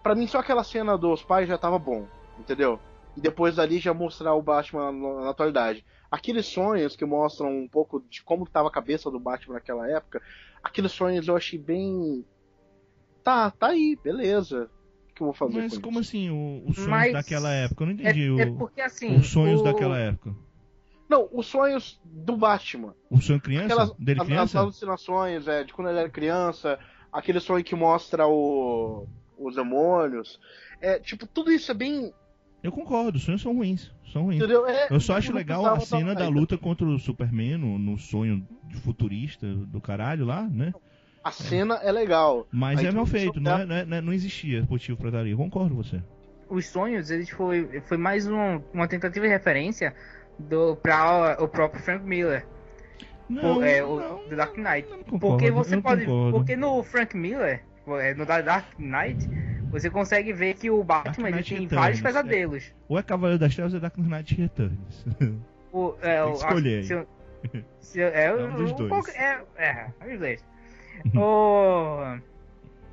Pra mim, só aquela cena dos pais já tava bom, entendeu? E depois dali já mostrar o Batman na, na atualidade. Aqueles sonhos que mostram um pouco de como tava a cabeça do Batman naquela época, aqueles sonhos eu achei bem. Tá, tá aí, beleza. O que eu vou fazer Mas com como isso? assim, o- os sonhos Mas- daquela época? Eu não É, entendi o- é porque assim. os sonhos o- daquela época. Não, os sonhos do Batman. O sonho criança? Aquelas Dele as, as criança? alucinações é, de quando ele era criança, aquele sonho que mostra o, os demônios. É, tipo, tudo isso é bem. Eu concordo, os sonhos são ruins. São ruins. Entendeu? É, Eu só acho não legal a cena da luta contra o Superman no, no sonho futurista do caralho lá, né? A cena é legal. Mas é mal feito, não, é, não, é- não é- não existia motivo pra ali. Eu concordo com você. Os sonhos, eles foi, foi mais um- uma tentativa de referência do, pra o próprio Frank Miller. Não, Pô, é, o não, do Dark Knight. concordo, Porque eu você pode. concordo. Porque no Frank Miller, é, no da- Dark Knight, você consegue ver que o Batman ele Knight tem Returns, vários é. pesadelos. Ou é Cavaleiro das Trevas ou é Dark Knight Returns. O, é, o, escolher se se é, É um dos o- dois. É, é, é os dois. o,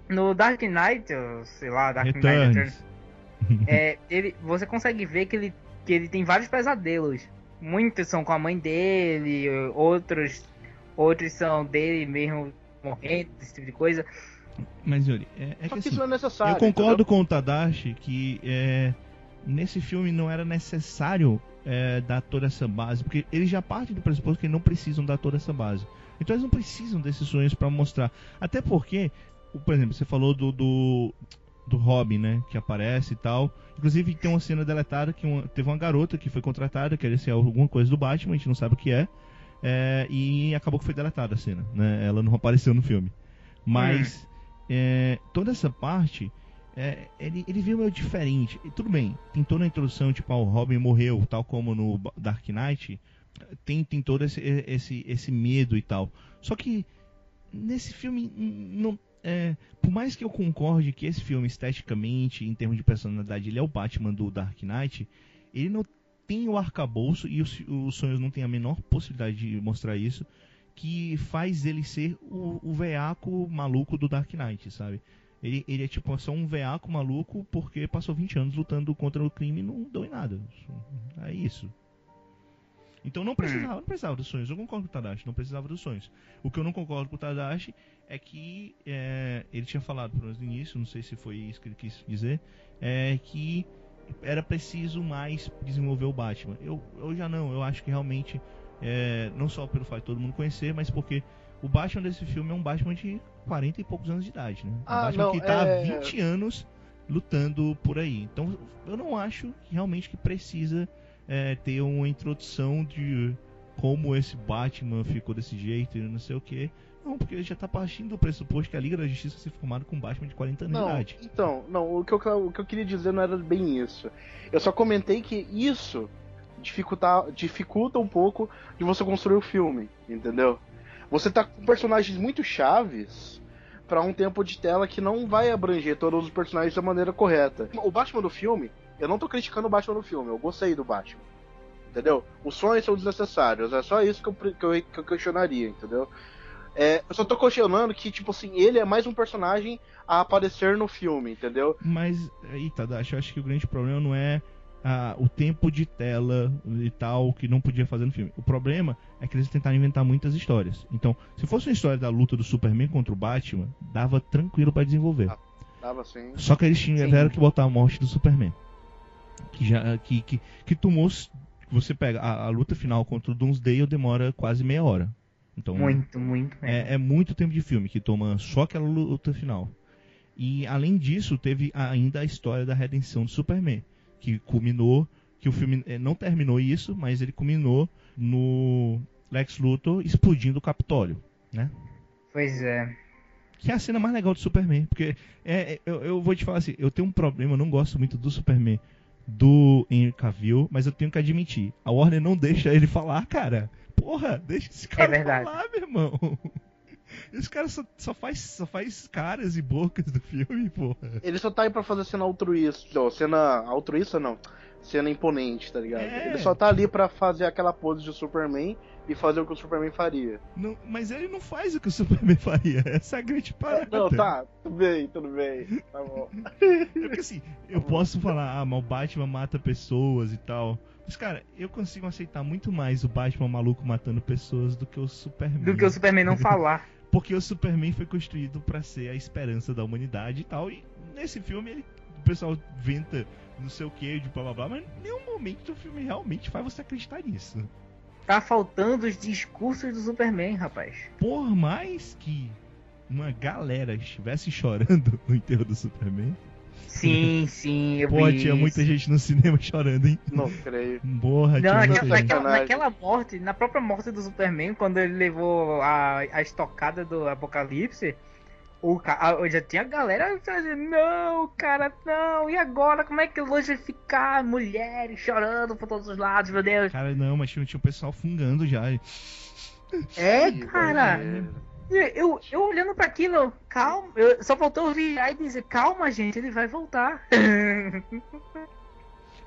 no Dark Knight, sei lá, Dark Knight Returns, Returns. é, ele, você consegue ver que ele, que ele tem vários pesadelos. Muitos são com a mãe dele, outros, outros são dele mesmo morrendo, esse tipo de coisa. Mas, Yuri, é, é que que assim, isso não é necessário. eu concordo entendeu? com o Tadashi que é, nesse filme não era necessário é, dar toda essa base, porque eles já partem do pressuposto que não precisam dar toda essa base. Então eles não precisam desses sonhos pra mostrar. Até porque, por exemplo, você falou do, do, do Robin, né? Que aparece e tal. Inclusive tem uma cena deletada que uma- teve uma garota que foi contratada, queria ser alguma coisa do Batman, a gente não sabe o que é. é, e acabou que foi deletada a cena, né? Ela não apareceu no filme. Mas é, toda essa parte, é, ele, ele viu meio diferente. E tudo bem, tem toda a introdução, tipo, ah, o Robin morreu, tal como no Dark Knight. Tem, tem todo esse, esse, esse medo e tal. Só que nesse filme, não, é, por mais que eu concorde que esse filme, esteticamente, em termos de personalidade, ele é o Batman do Dark Knight, ele não tem o arcabouço e os, os sonhos não têm a menor possibilidade de mostrar isso, que faz ele ser o, o veaco maluco do Dark Knight, sabe? Ele, ele é tipo só um veaco maluco porque passou 20 anos lutando contra o crime e não deu em nada. É isso. Então não precisava, não precisava dos sonhos. Eu concordo com o Tadashi, não precisava dos sonhos. O que eu não concordo com o Tadashi é que é, ele tinha falado pelo menos no início, não sei se foi isso que ele quis dizer, é que era preciso mais desenvolver o Batman. Eu, eu já não, eu acho que realmente, é, não só pelo fato de todo mundo conhecer, mas porque o Batman desse filme é um Batman de 40 e poucos anos de idade, né? Um Ah, Batman não, que tá é- há 20 anos lutando por aí. Então eu não acho que realmente que precisa é, ter uma introdução de como esse Batman ficou desse jeito e não sei o que. Não, porque ele já tá partindo do pressuposto que a Liga da Justiça se formada com um Batman de 40 anos de Não, idade. então, não, o que, eu, o que eu queria dizer não era bem isso. Eu só comentei que isso dificulta, dificulta um pouco de você construir o filme, entendeu? Você tá com personagens muito chaves para um tempo de tela que não vai abranger todos os personagens da maneira correta. O Batman do filme, eu não tô criticando o Batman do filme, eu gostei do Batman. Entendeu? Os sonhos são desnecessários, é só isso que eu, que eu, que eu questionaria, entendeu? É, eu só tô questionando que, tipo assim, ele é mais um personagem a aparecer no filme, entendeu? Mas aí, Tadashi, eu acho que o grande problema não é ah, o tempo de tela e tal que não podia fazer no filme. O problema é que eles tentaram inventar muitas histórias. Então, se fosse uma história da luta do Superman contra o Batman, dava tranquilo pra desenvolver. Tava assim. Só que eles Sim. tiveram que botar a morte do Superman. Que já que, que, que tomou. Você pega a, a luta final contra o Doomsday demora quase meia hora. Então Muito, muito. é, é muito tempo de filme que toma só aquela luta final. E além disso, teve ainda a história da redenção do Superman, que culminou, que o filme eh, não terminou isso, mas ele culminou no Lex Luthor explodindo o Capitólio, né? Pois é. Que é a cena mais legal do Superman, porque é, é, eu, eu vou te falar assim, eu tenho um problema, eu não gosto muito do Superman do Henry Cavill, mas eu tenho que admitir, a Warner não deixa ele falar, cara. Porra, deixa esse cara verdade. falar, meu irmão. Esse cara só, só, faz, só faz caras e bocas do filme, porra. Ele só tá aí pra fazer cena altruísta. Ou cena altruísta não. Cena imponente, tá ligado? É. Ele só tá ali pra fazer aquela pose de Superman e fazer o que o Superman faria. Não, mas ele não faz o que o Superman faria. Essa é a grande parada. Não, tá, tudo bem, tudo bem. Tá bom. É porque assim, eu posso falar, ah, mas o Batman mata pessoas e tal. Mas, cara, eu consigo aceitar muito mais o Batman maluco matando pessoas do que o Superman. Do que o Superman não falar. Porque o Superman foi construído pra ser a esperança da humanidade e tal. E nesse filme ele, o pessoal venta não sei o que, de blá blá blá, mas em nenhum momento o filme realmente faz você acreditar nisso. Tá faltando os discursos do Superman, rapaz. Por mais que uma galera estivesse chorando no enterro do Superman. Sim, sim, eu Pô, vi tinha isso. muita gente no cinema chorando, hein? Não creio. Porra, Não, tinha naquela, naquela, naquela morte, na própria morte do Superman, quando ele levou a, a estocada do Apocalipse, o, já tinha galera dizendo, não, cara, não, e agora? Como é que hoje vai ficar? Mulheres chorando por todos os lados, meu Deus. Cara, não, mas tinha, tinha um pessoal fungando já. É, cara. doideira. Eu, eu olhando pra aquilo, calma, eu- só faltou virar e dizer, calma, gente, ele vai voltar.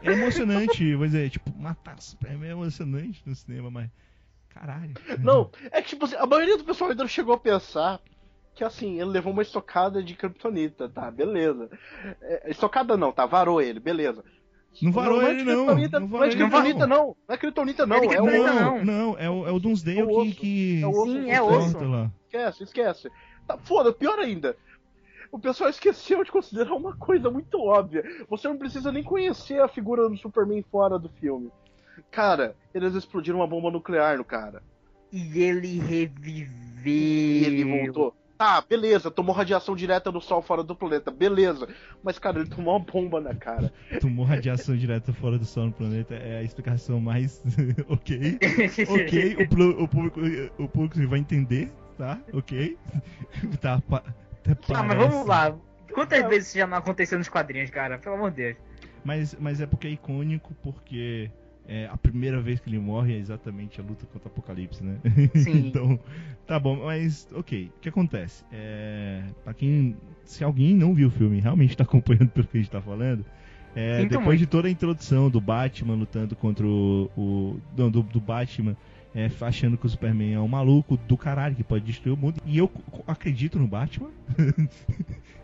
É emocionante, vou dizer, tipo, matar é emocionante no cinema, mas. Caralho. Não, é que tipo assim, a maioria do pessoal ainda não chegou a pensar que assim, ele levou uma estocada de Kryptonita, tá, beleza. É, estocada não, tá, varou ele, beleza. Não varou é ele, de não. Kryptonita, Não não, varou é de ele, Kryptonita, não. não. Não é Kryptonita, não. Não é de É o não, não. não, é o, é o Doomsday É o que, osso. que. É o osso Sim, é osso. lá. Esquece, esquece. Tá, foda, pior ainda. O pessoal esqueceu de considerar uma coisa muito óbvia. Você não precisa nem conhecer a figura do Superman fora do filme. Cara, eles explodiram uma bomba nuclear no cara. E ele reviveu. E ele voltou. Tá, beleza, tomou radiação direta do sol fora do planeta, beleza. Mas, cara, ele tomou uma bomba na cara. Tomou radiação direta fora do sol no planeta é a explicação mais. ok. Ok, o, o público, o público vai entender, tá? Ok. Tá, pa- até Ah, mas vamos lá. Quantas vezes isso já não aconteceu nos quadrinhos, cara? Pelo amor de Deus. Mas, mas é porque é icônico, porque é, a primeira vez que ele morre é exatamente a luta contra o Apocalipse, né? Sim. então, tá bom, mas ok. O que acontece? É, pra quem. Se alguém não viu o filme e realmente tá acompanhando pelo que a gente tá falando. é, depois muito. de toda a introdução do Batman lutando contra o. o não, do, do Batman é, achando que o Superman é um maluco do caralho que pode destruir o mundo. E eu acredito no Batman.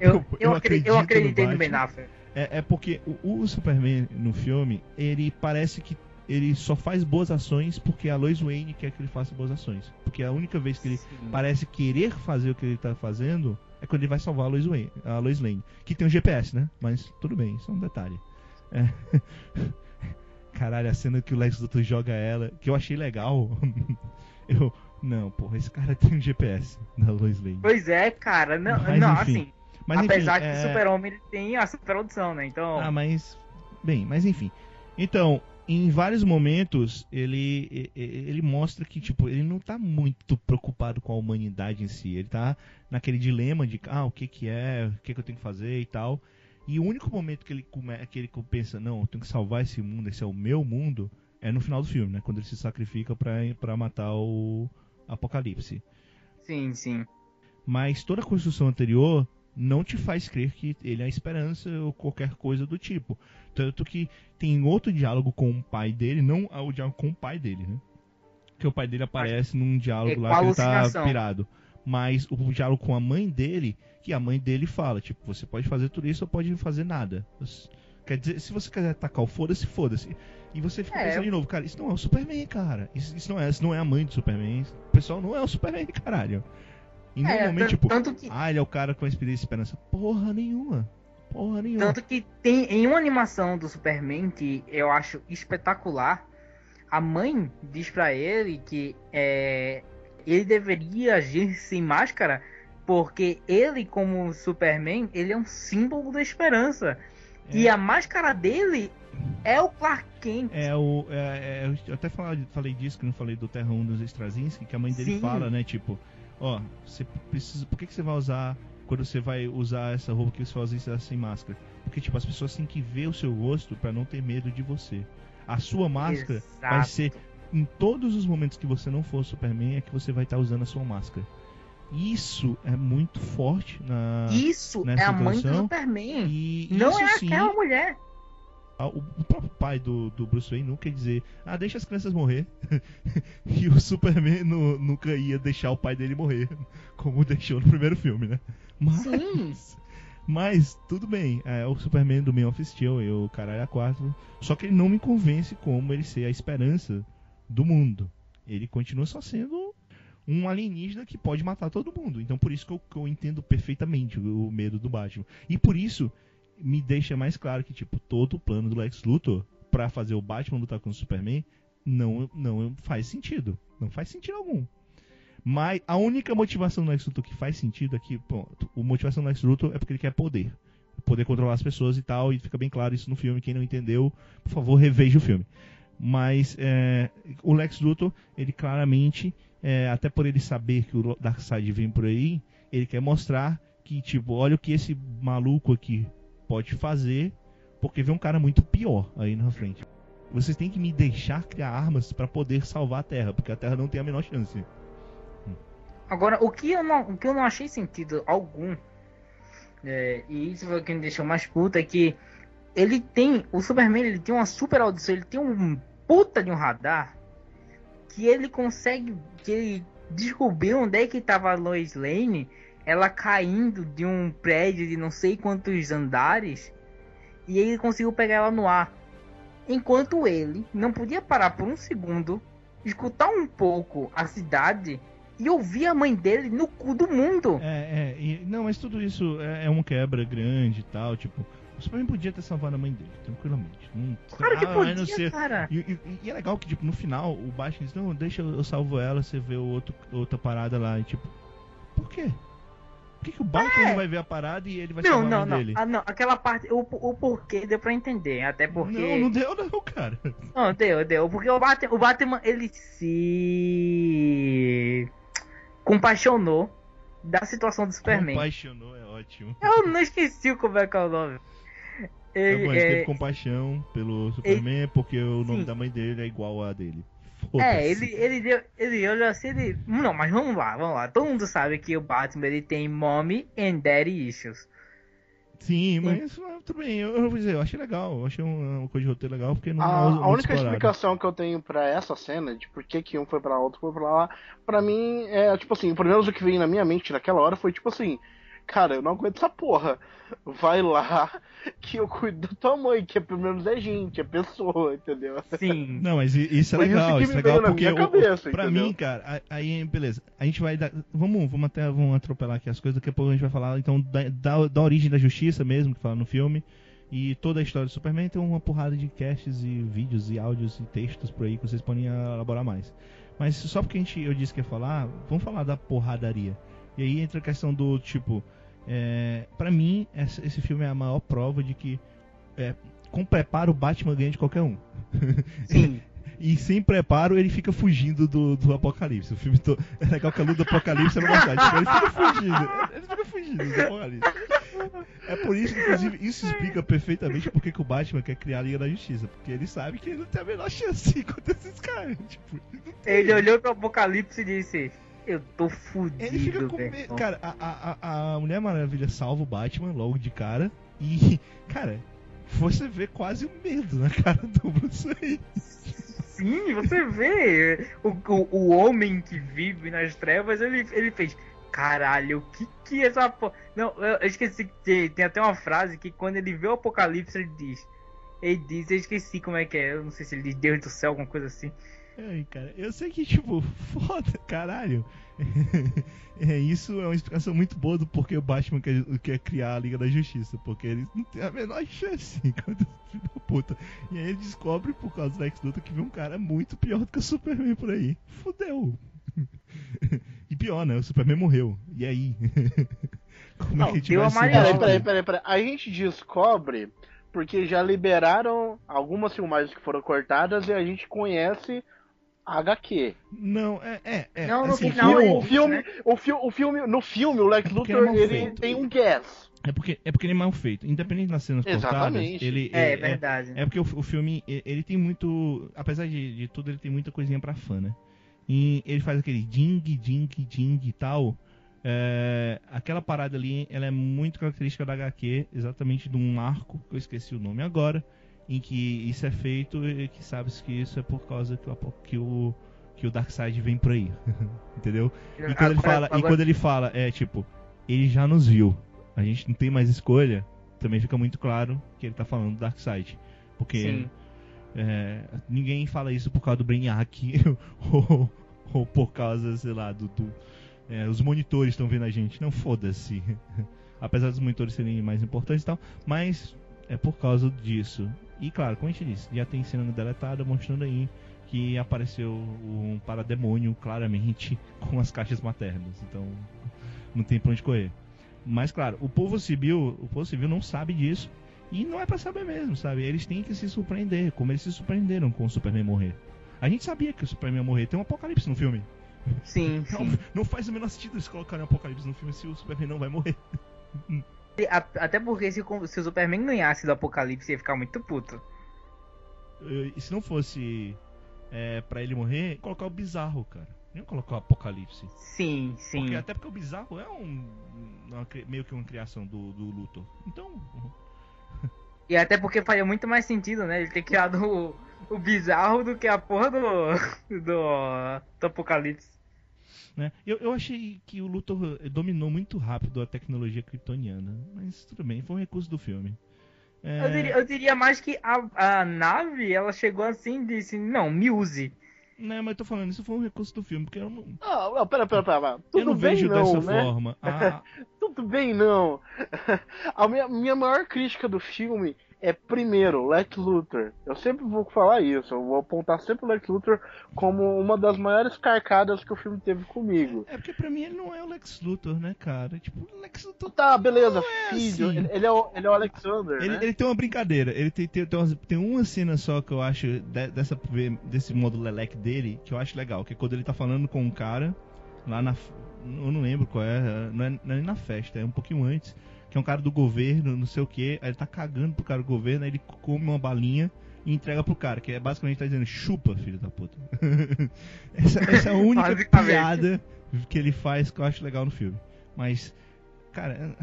Eu, Eu- eu, eu acre- acredito eu no acreditei no, Batman. Ben Affleck. É, é porque o, o Superman no filme, ele parece que ele só faz boas ações porque a Lois Wayne quer que ele faça boas ações. Porque a única vez que ele Sim. parece querer fazer o que ele tá fazendo é quando ele vai salvar a Lois, Wayne, a Lois Lane. Que tem um GPS, né? Mas tudo bem, isso é um detalhe. É. Caralho, a cena que o Lex Luthor joga ela, que eu achei legal. eu. Não, porra, esse cara tem um GPS da Lois Lane. Pois é, cara. Não, Mas, não enfim. assim. Mas, enfim, apesar que é- o Super-Homem tem a super audição, né? Então. Ah, mas. Bem, mas enfim. Então, em vários momentos, ele, ele mostra que, tipo, ele não tá muito preocupado com a humanidade em si. Ele tá naquele dilema de, ah, o que que é, o que que eu tenho que fazer e tal. E o único momento que ele, come, que ele pensa, não, eu tenho que salvar esse mundo, esse é o meu mundo, é no final do filme, né? Quando ele se sacrifica pra matar o Apocalipse. Sim, sim. Mas toda a construção anterior não te faz crer que ele é a esperança ou qualquer coisa do tipo. Tanto que tem outro diálogo com o pai dele, não o diálogo com o pai dele, né? Que o pai dele aparece num diálogo É lá que ele tá pirado. Mas o diálogo com a mãe dele, que a mãe dele fala, tipo, você pode fazer tudo isso ou pode fazer nada. Quer dizer, se você quiser atacar o foda-se, foda-se. E você fica É. pensando de novo, cara, isso não é o Superman, cara. Isso, isso não é, isso não é a mãe do Superman. O pessoal não é o Superman, caralho. Em nenhum É, momento, tipo, tanto que, ah, ele é o cara com a experiência e esperança. Porra nenhuma. Porra nenhuma. tanto que tem em uma animação do Superman que eu acho espetacular, a mãe diz pra ele que é, ele deveria agir sem máscara porque ele, como Superman, ele é um símbolo da esperança. E É. a máscara dele é o Clark Kent. É o. é- é, eu até falei, falei disso, que não falei do Terra 1 dos Straczynski, que a mãe dele Sim. fala, né? Tipo, ó, você precisa. Por que, que você vai usar quando você vai usar essa roupa que você faz isso sem máscara. Porque, tipo, as pessoas têm que ver o seu rosto para não ter medo de você. A sua máscara Exato. vai ser em todos os momentos que você não for Superman é que você vai estar usando a sua máscara. Isso é muito forte na Isso é a mãe do Superman. e Não é sim, aquela mulher. O próprio pai do, do Bruce Wayne nunca ia dizer, ah, deixa as crianças morrer. e o Superman nu- nunca ia deixar o pai dele morrer, como deixou no primeiro filme, né? Mas, Sim. mas tudo bem, é o Superman do Man of Steel e o caralho a quatro. Só que ele não me convence como ele ser a esperança do mundo. Ele continua só sendo um alienígena que pode matar todo mundo. Então por isso que eu, que eu entendo perfeitamente o, o medo do Batman. E por isso me deixa mais claro que tipo todo o plano do Lex Luthor pra fazer o Batman lutar com o Superman não não faz sentido. Não faz sentido algum. Mas a única motivação do Lex Luthor que faz sentido aqui, pronto, a motivação do Lex Luthor é porque ele quer poder. Poder controlar as pessoas e tal, e fica bem claro isso no filme. Quem não entendeu, por favor, reveja o filme. Mas é, o Lex Luthor, ele claramente, é, até por ele saber que o Darkseid vem por aí, ele quer mostrar que, tipo, olha o que esse maluco aqui pode fazer, porque vem um cara muito pior aí na frente. Vocês têm que me deixar criar armas pra poder salvar a Terra, porque a Terra não tem a menor chance. Agora, o que eu não, o que eu não achei sentido algum, é, e isso foi o que me deixou mais puta, é que ele tem, o Superman ele tem uma super audição, ele tem um puta de um radar, que ele consegue, que ele descobriu onde é que tava a Lois Lane, ela caindo de um prédio de não sei quantos andares, e ele conseguiu pegar ela no ar. Enquanto ele não podia parar por um segundo, escutar um pouco a cidade e ouvir a mãe dele no cu do mundo. É, é, e- não, mas tudo isso é, é um quebra grande e tal, tipo, o Superman podia ter salvado a mãe dele, tranquilamente. Não, Claro que ah, podia, sei- cara. E, e- e é legal que, tipo, no final, o Batman diz, não, deixa eu eu salvo ela, você vê o outro, outra parada lá, e tipo, por quê? Por que, que o Batman não vai ver a parada e ele vai É. Não, a não, não. dele? Ah, não. Aquela parte, o, o porquê deu pra entender. Até porque. Não, não deu não, cara. Não, deu, deu. Porque o Batman, o Batman ele se compaixonou da situação do Superman. Compaixonou, é ótimo. Eu não esqueci como é que é o nome. Tá Ele, bom, ele é, teve compaixão pelo Superman porque o nome Sim. da mãe dele é igual a dele. É, ele, ele deu. Ele olhou assim, ele. Não, mas vamos lá, vamos lá. Todo mundo sabe que o Batman ele tem mommy and daddy issues. Sim, mas ah, tudo bem, eu, eu vou dizer, eu achei legal, eu achei uma, uma coisa de roteiro legal porque não A, não é a muito única explorado. explicação que eu tenho pra essa cena, de por que, que um foi pra outro foi pra lá, pra mim é tipo assim, pelo menos o que veio na minha mente naquela hora foi tipo assim, cara, eu não aguento essa porra. Vai lá que eu cuido da tua mãe, que pelo menos é gente, é pessoa, entendeu? Sim. Não, mas isso é Foi isso legal, que isso é legal porque o- cabeça, pra entendeu? mim, cara, aí beleza, a gente vai dar, vamos, vamos até vamos atropelar aqui as coisas, daqui a pouco a gente vai falar então da, da, da origem da justiça mesmo, que fala no filme, e toda a história do Superman tem uma porrada de casts e vídeos e áudios e textos por aí que vocês podem elaborar mais. Mas só porque a gente, eu disse que ia falar, vamos falar da porradaria. E aí entra a questão do tipo, é, para mim essa- esse filme é a maior prova de que é, com preparo o Batman ganha de qualquer um. Sim. E sem preparo ele fica fugindo do, do apocalipse. O filme todo. É legal que a luta do apocalipse é uma. Tipo, ele fica fugindo. Ele fica fugindo do apocalipse. É por isso que, inclusive, isso explica perfeitamente porque que o Batman quer criar a Liga da Justiça. Porque ele sabe que ele não tem a menor chance contra esses caras. Tipo, Ele olhou pro Apocalipse e disse: Eu tô fudido. ele fica com velho." medo. Cara, a, a, a- Mulher Maravilha salva o Batman logo de cara. E, cara, você vê quase o medo na cara do Bruce Wayne. Sim, você vê. O, o, o homem que vive nas trevas, ele, ele fez. Caralho, o que que é essa porra? Não, eu eu esqueci que tem, tem até uma frase que quando ele vê o apocalipse, ele diz. Ele diz, eu esqueci como é que é. Eu não sei se ele diz Deus do céu, alguma coisa assim. Ai, cara, eu sei que, tipo, foda, caralho. é, isso é uma explicação muito boa do porquê o Batman quer, quer criar a Liga da Justiça. Porque eles não têm a menor chance esse filho da puta. E aí ele descobre, por causa do Lex Luthor, que vem um cara muito pior do que o Superman por aí. Fudeu. e pior, né? O Superman morreu. E aí? Como Não, é que a gente vai Peraí, aí? peraí, peraí, peraí. A gente descobre porque já liberaram algumas filmagens que foram cortadas e a gente conhece HQ. Não, é, é, é. Não, no assim, final o, ele- o filme, né? o, fi o filme, no filme, o Lex ele é Luthor, ele feito. tem um gas. É porque, é porque ele é mal feito. Independente das cenas cortadas, Exatamente. ele. É, é, verdade. É porque o, o filme, ele tem muito. Apesar de, de tudo, ele tem muita coisinha pra fã, né? E ele faz aquele ding, ding, ding e tal. É, aquela parada ali, ela é muito característica da HQ, exatamente de um arco, que eu esqueci o nome agora, em que isso é feito e que sabe-se que isso é por causa que o, que o, que o Darkseid vem por aí. Entendeu? E quando ele fala, e quando ele fala, é tipo, ele já nos viu. A gente não tem mais escolha. Também fica muito claro que ele tá falando do Darkseid. Porque é, ninguém fala isso por causa do Brainiac ou, ou por causa, sei lá, do. do- é, os monitores estão vendo a gente. Não, foda-se. Apesar dos monitores serem mais importantes e tal, mas é por causa disso. E claro, como a gente disse, já tem cena deletada mostrando aí que apareceu um parademônio claramente com as caixas maternas. Então não tem pra onde correr. Mas claro, o povo civil, o povo civil não sabe disso. E não é pra saber mesmo, sabe? Eles têm que se surpreender, como eles se surpreenderam com o Superman morrer. A gente sabia que o Superman ia morrer. Tem um apocalipse no filme. Sim, Não, sim. não faz o menor sentido eles colocarem um apocalipse no filme se o Superman não vai morrer. Até porque se, o- se o Superman ganhasse do Apocalipse, ia ficar muito puto. E se não fosse é, para ele morrer, colocar o bizarro, cara. Não colocar o apocalipse. Sim, sim. Porque, até porque o bizarro é um, uma meio que uma criação do, do Luthor. Então, E até porque faria muito mais sentido, né? Ele ter criado o, o bizarro do que a porra do, do, do Apocalipse. Né? Eu, eu achei que o Luthor dominou muito rápido a tecnologia kryptoniana. Mas tudo bem, foi um recurso do filme. É, Eu, diria, eu diria mais que a, a nave, ela chegou assim e disse, não, me use. Não, mas eu tô falando, isso foi um recurso do filme, porque eu não, Ah, não, pera, pera, pera. pera. Tudo eu não bem vejo não, dessa né? forma. Ah, Tudo bem não. A minha, minha maior crítica do filme é, primeiro, Lex Luthor. Eu sempre vou falar isso. Eu vou apontar sempre o Lex Luthor como uma das maiores carcadas que o filme teve comigo. é porque pra mim ele não é o Lex Luthor, né, cara? Tipo, o Lex Luthor Tá, beleza, é filho. assim. Ele, ele é o, ele é o Alexander, Ele, né? ele tem uma brincadeira. Ele tem, tem, tem, umas- tem uma cena só que eu acho de- dessa, desse modo leleque dele que eu acho legal. Que é quando ele tá falando com um cara lá na. Eu não lembro qual é. Não é, não é nem na festa, é um pouquinho antes. Que é um cara do governo, não sei o que. Aí ele tá cagando pro cara do governo, aí ele come uma balinha e entrega pro cara. Que é basicamente tá dizendo: chupa, filho da puta. essa, essa é a única piada que ele faz que eu acho legal no filme. Mas, cara.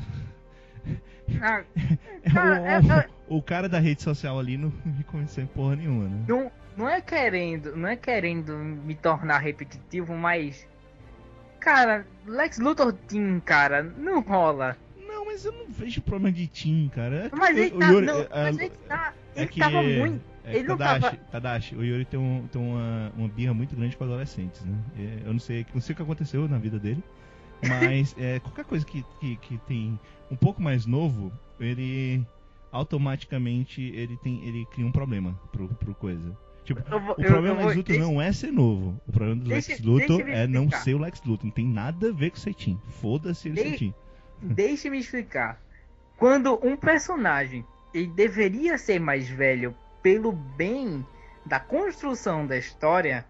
Ah, É, o, é- é- o cara da rede social ali não me convenceu em porra nenhuma, né? não, não é querendo, não é querendo me tornar repetitivo, mas cara, Lex Luthor Team, cara, não rola. Não, mas eu não vejo problema de Tim, cara. É Mas o- ele o tá, Yuri- não, é- mas é- ele tá, é ele que- tava muito, é ele Tadashi, tava- Tadashi, o Yuri tem, um, tem uma, uma birra muito grande com adolescentes, né? É, eu não sei, não sei o que aconteceu na vida dele, mas é, qualquer coisa que, que, que tem um pouco mais novo, ele automaticamente ele tem ele cria um problema pro, pro coisa. Tipo, Eu o problema do Lex Luthor não é ser novo. O problema do Deixa- Lex Luthor é não ser o Lex Luthor. Não tem nada a ver com ser Tim. Foda-se ele ser Deixa- Tim. Deixe-me explicar. Quando um personagem ele deveria ser mais velho pelo bem da construção da história,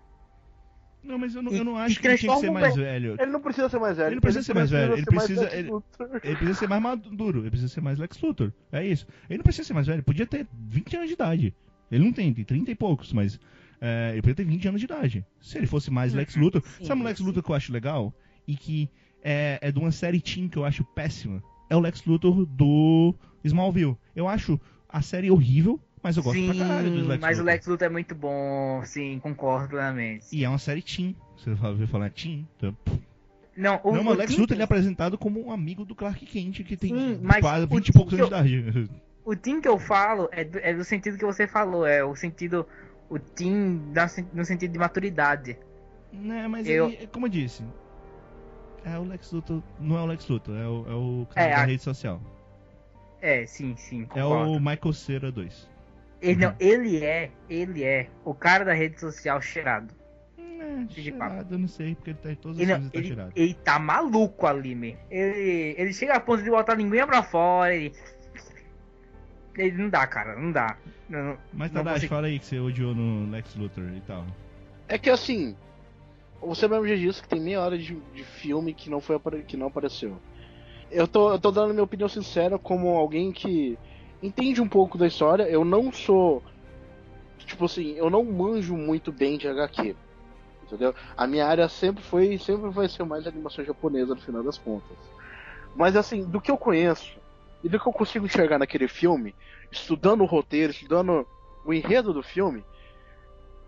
Não, mas eu não, E- eu não acho que ele tinha que ser mais velho. Ele não precisa ser mais velho. Ele não precisa ser mais velho, ele ser mais precisa- Lex ele- Luthor. Ele precisa ser mais maduro, ele precisa ser mais Lex Luthor. É isso. Ele não precisa ser mais velho, ele podia ter 20 anos de idade. Ele não tem, tem 30 e poucos, mas é, ele podia ter 20 anos de idade. Se ele fosse mais Lex Luthor. Sim, sabe um Lex sim. Luthor que eu acho legal? E que é, é de uma série Teen que eu acho péssima. É o Lex Luthor do Smallville. Eu acho a série horrível, mas eu gosto sim, pra caralho do Lex mas o Luthor. Lex Luthor é muito bom, sim, concordo plenamente. E é uma série Teen. Você ouviu falar Teen? Então, Não, o, não, mas o Lex Tim- Luthor ele é apresentado como um amigo do Clark Kent que tem Sim, quase o 20 e Tim poucos anos de idade. O team que eu falo é do, é do sentido que você falou, é o sentido. O da- no sentido de maturidade. Né, mas Eu- ele, como eu disse, é o Lex Luthor, não é o Lex Luthor, é o, é o cara É, da a- rede social. É, sim, sim, É concordo. o Michael Cera 2. Ele, não, Uhum. ele é, ele é o cara da rede social cheirado. É, cheirado, eu não sei, porque ele tá em todos os Ele, filmes não, ele tá ele, cheirado. ele tá maluco ali, meu. Ele, ele chega a ponto de botar a linguinha pra fora, ele... Ele não dá, cara, não dá. Não- Mas não Tadashi, consigo- fala aí que você odiou no Lex Luthor e tal. É que assim, você mesmo já disse que tem meia hora de, de filme que não, foi, que não apareceu. Eu tô, eu tô dando minha opinião sincera como alguém que entende um pouco da história. Eu não sou. Tipo assim, eu não manjo muito bem de HQ. Entendeu? A minha área sempre foi sempre vai ser mais animação japonesa no final das contas. Mas assim, do que eu conheço e do que eu consigo enxergar naquele filme, estudando o roteiro, estudando o enredo do filme,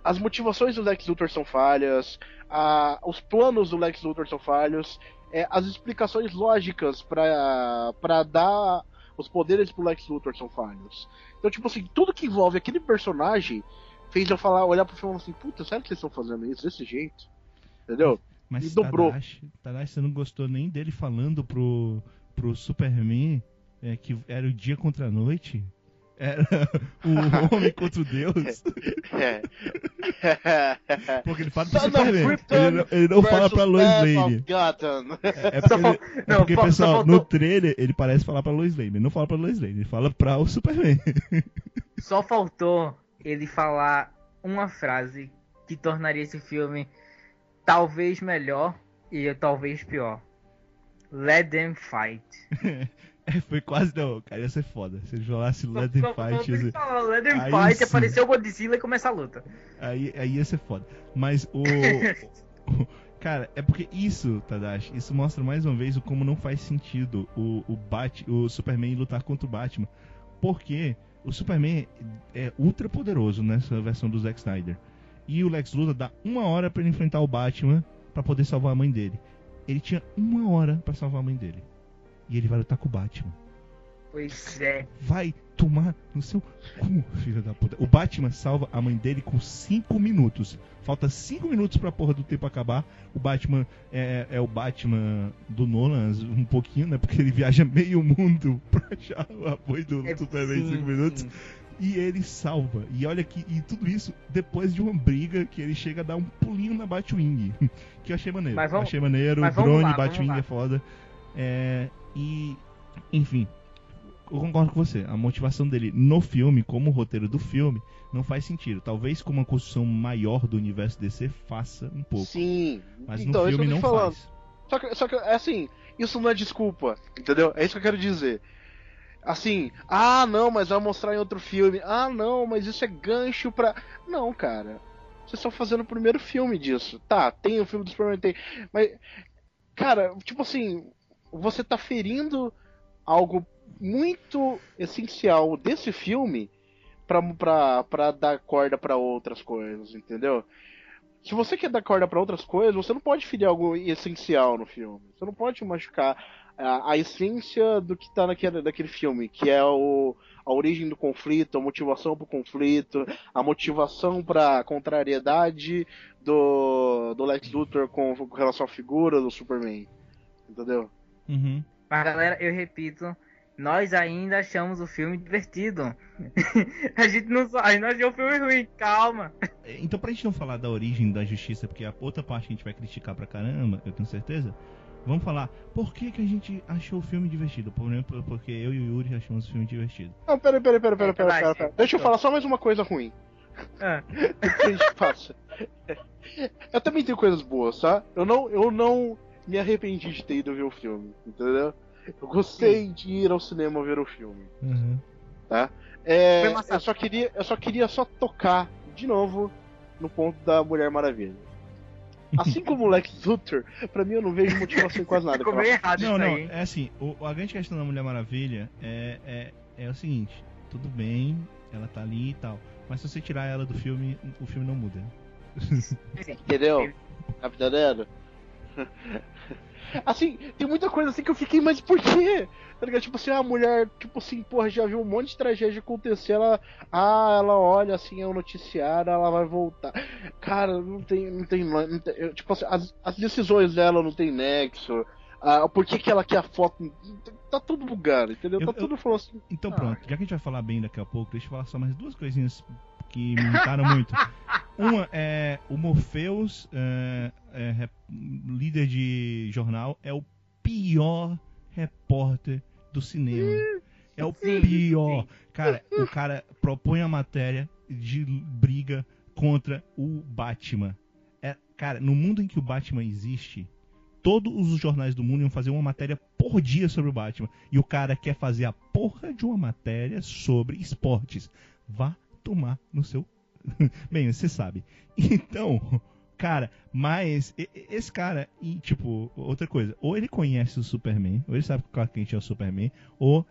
as motivações do Lex Luthor são falhas, a, os planos do Lex Luthor são falhos, é, as explicações lógicas para dar os poderes pro Lex Luthor são falhos. Então, tipo assim, tudo que envolve aquele personagem fez eu falar, olhar pro filme e falar assim, puta, sério que vocês estão fazendo isso desse jeito? Entendeu? Mas e dobrou. Tadashi, Tadashi, você não gostou nem dele falando pro, pro Superman é, que era o dia contra a noite? Era o homem contra o Deus? É. Porque ele fala pro Superman. Ele, não- ele não fala pra Lois Lane. É, é porque, ele- é Não, porque, só- só pessoal, faltou- no trailer ele parece falar pra Lois Lane. Ele não fala pra Lois Lane, ele fala pra o Superman. Só faltou ele falar uma frase que tornaria esse filme talvez melhor e talvez pior. Let them fight. É, foi quase não, cara, ia ser foda. Se ele falasse só fight, ia ser- Aí fight, sim. apareceu o Godzilla e começa a luta. aí, aí ia ser foda. Mas o, Cara, é porque isso, Tadashi, isso mostra mais uma vez o como não faz sentido o, o, Bat, o Superman lutar contra o Batman. Porque o Superman é ultra poderoso nessa versão do Zack Snyder. E o Lex Luthor dá uma hora pra ele enfrentar o Batman pra poder salvar a mãe dele. Ele tinha uma hora pra salvar a mãe dele. E ele vai lutar com o Batman. Pois é. Vai tomar no seu cu, filho da puta. O Batman salva a mãe dele com 5 minutos. Falta 5 minutos pra porra do tempo acabar. O Batman é, é o Batman do Nolan, um pouquinho, né? Porque ele viaja meio mundo pra achar o apoio do É, Superman em sim, 5 minutos. sim. E ele salva. E olha que. E tudo isso depois de uma briga que ele chega a dar um pulinho na Batwing. Que eu achei maneiro. Mas vamos- achei maneiro. mas drone, lá, Batwing é foda. É, e. Enfim. Eu concordo com você. A motivação dele no filme, como o roteiro do filme, não faz sentido. Talvez com uma construção maior do universo DC faça um pouco. Sim. Mas então, no é filme não falando. faz. Só que, só que, é assim, isso não é desculpa, entendeu? É isso que eu quero dizer. Assim, ah, não, mas vai mostrar em outro filme. Ah, não, mas isso é gancho pra. Não, cara. Vocês estão fazendo o primeiro filme disso. Tá, tem o filme do Superman, tem. Mas, cara, tipo assim, você tá ferindo algo muito essencial desse filme pra dar corda pra outras coisas, entendeu? Se você quer dar corda pra outras coisas, você não pode ferir algo essencial no filme. Você não pode machucar a, a essência do que tá naquele, naquele filme, que é o, a origem do conflito, a motivação pro conflito, a motivação pra contrariedade do, do Lex Luthor com, com relação à figura do Superman. Entendeu? Uhum. Mas galera, eu repito, nós ainda achamos o filme divertido. a gente não só, a gente não achou o filme ruim, calma. Então, pra gente não falar da origem da justiça, porque a outra parte a gente vai criticar pra caramba, eu tenho certeza. Vamos falar por que, que a gente achou o filme divertido. Por exemplo, porque eu e o Yuri achamos o filme divertido. Não, pera, pera, pera, pera, É pera, verdade, pera, é. Deixa eu falar só mais uma coisa ruim. Ah, que a gente passa. Eu também tenho coisas boas, tá? Eu não, eu não me arrependi de ter ido ver o filme, entendeu? Eu gostei de ir ao cinema ver o filme. Uhum. É, Foi massa. eu só queria, eu só queria só tocar de novo no ponto da Mulher Maravilha. Assim como o Lex Luthor, pra mim eu não vejo motivação em quase nada. ficou cara. meio errado Não, isso não, aí. é assim, o, a grande questão da Mulher Maravilha é, é, é o seguinte, tudo bem, ela tá ali e tal, mas se você tirar ela do filme, o filme não muda. Entendeu? Tá entendendo? Assim, tem muita coisa assim que eu fiquei, mas por quê? Tá ligado? Tipo assim, a mulher, tipo assim, porra, já viu um monte de tragédia acontecer, ela. Ah, ela olha assim, é o noticiário, ela vai voltar. Cara, não tem. Não tem, não tem- eu, tipo assim, as, as decisões dela não tem nexo. Ah, por que, que ela quer a foto? Tá tudo bugado, entendeu? Eu- Tá eu- tudo falando assim. Então Ah. pronto, já que a gente vai falar bem daqui a pouco, deixa eu falar só mais duas coisinhas que me irritaram muito. Uma é o Morpheus, é, é, líder de jornal, é o pior repórter do cinema. É o pior. Cara, o cara propõe a matéria de briga contra o Batman. Cara, no mundo em que o Batman existe, todos os jornais do mundo iam fazer uma matéria por dia sobre o Batman. E o cara quer fazer a porra de uma matéria sobre esportes. Vá tomar no seu. Bem, você sabe. Então, cara, mas esse cara, e tipo, outra coisa, ou ele conhece o Superman, ou ele sabe que o Clark Kent é o Superman, ou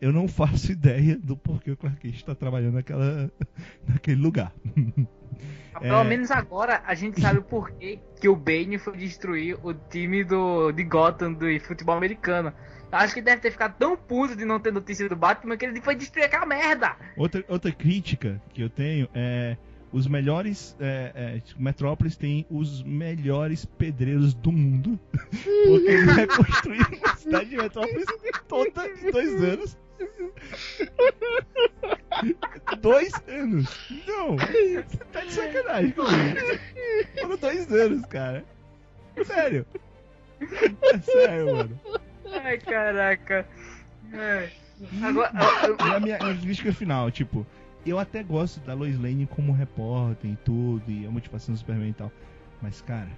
eu não faço ideia do porquê o Clark Kent está trabalhando naquela, naquele lugar. Pelo é... menos agora a gente sabe o porquê que o Bane foi destruir o time do, de Gotham do futebol americano. Acho que deve ter ficado tão puto de não ter notícia do Batman que ele foi destruir aquela merda. Outra, outra crítica que eu tenho é. Os melhores. É, é, tipo, Metrópolis tem os melhores pedreiros do mundo. Porque vai construir uma cidade de Metrópolis toda em dois anos. dois anos? Não! Você tá de sacanagem comigo. Foram dois anos, cara. Sério. É sério, mano. Ai, caraca. É. Agora, e a minha, a minha crítica final, tipo, eu até gosto da Lois Lane como repórter e tudo, e a motivação do Superman e tal. Mas, cara,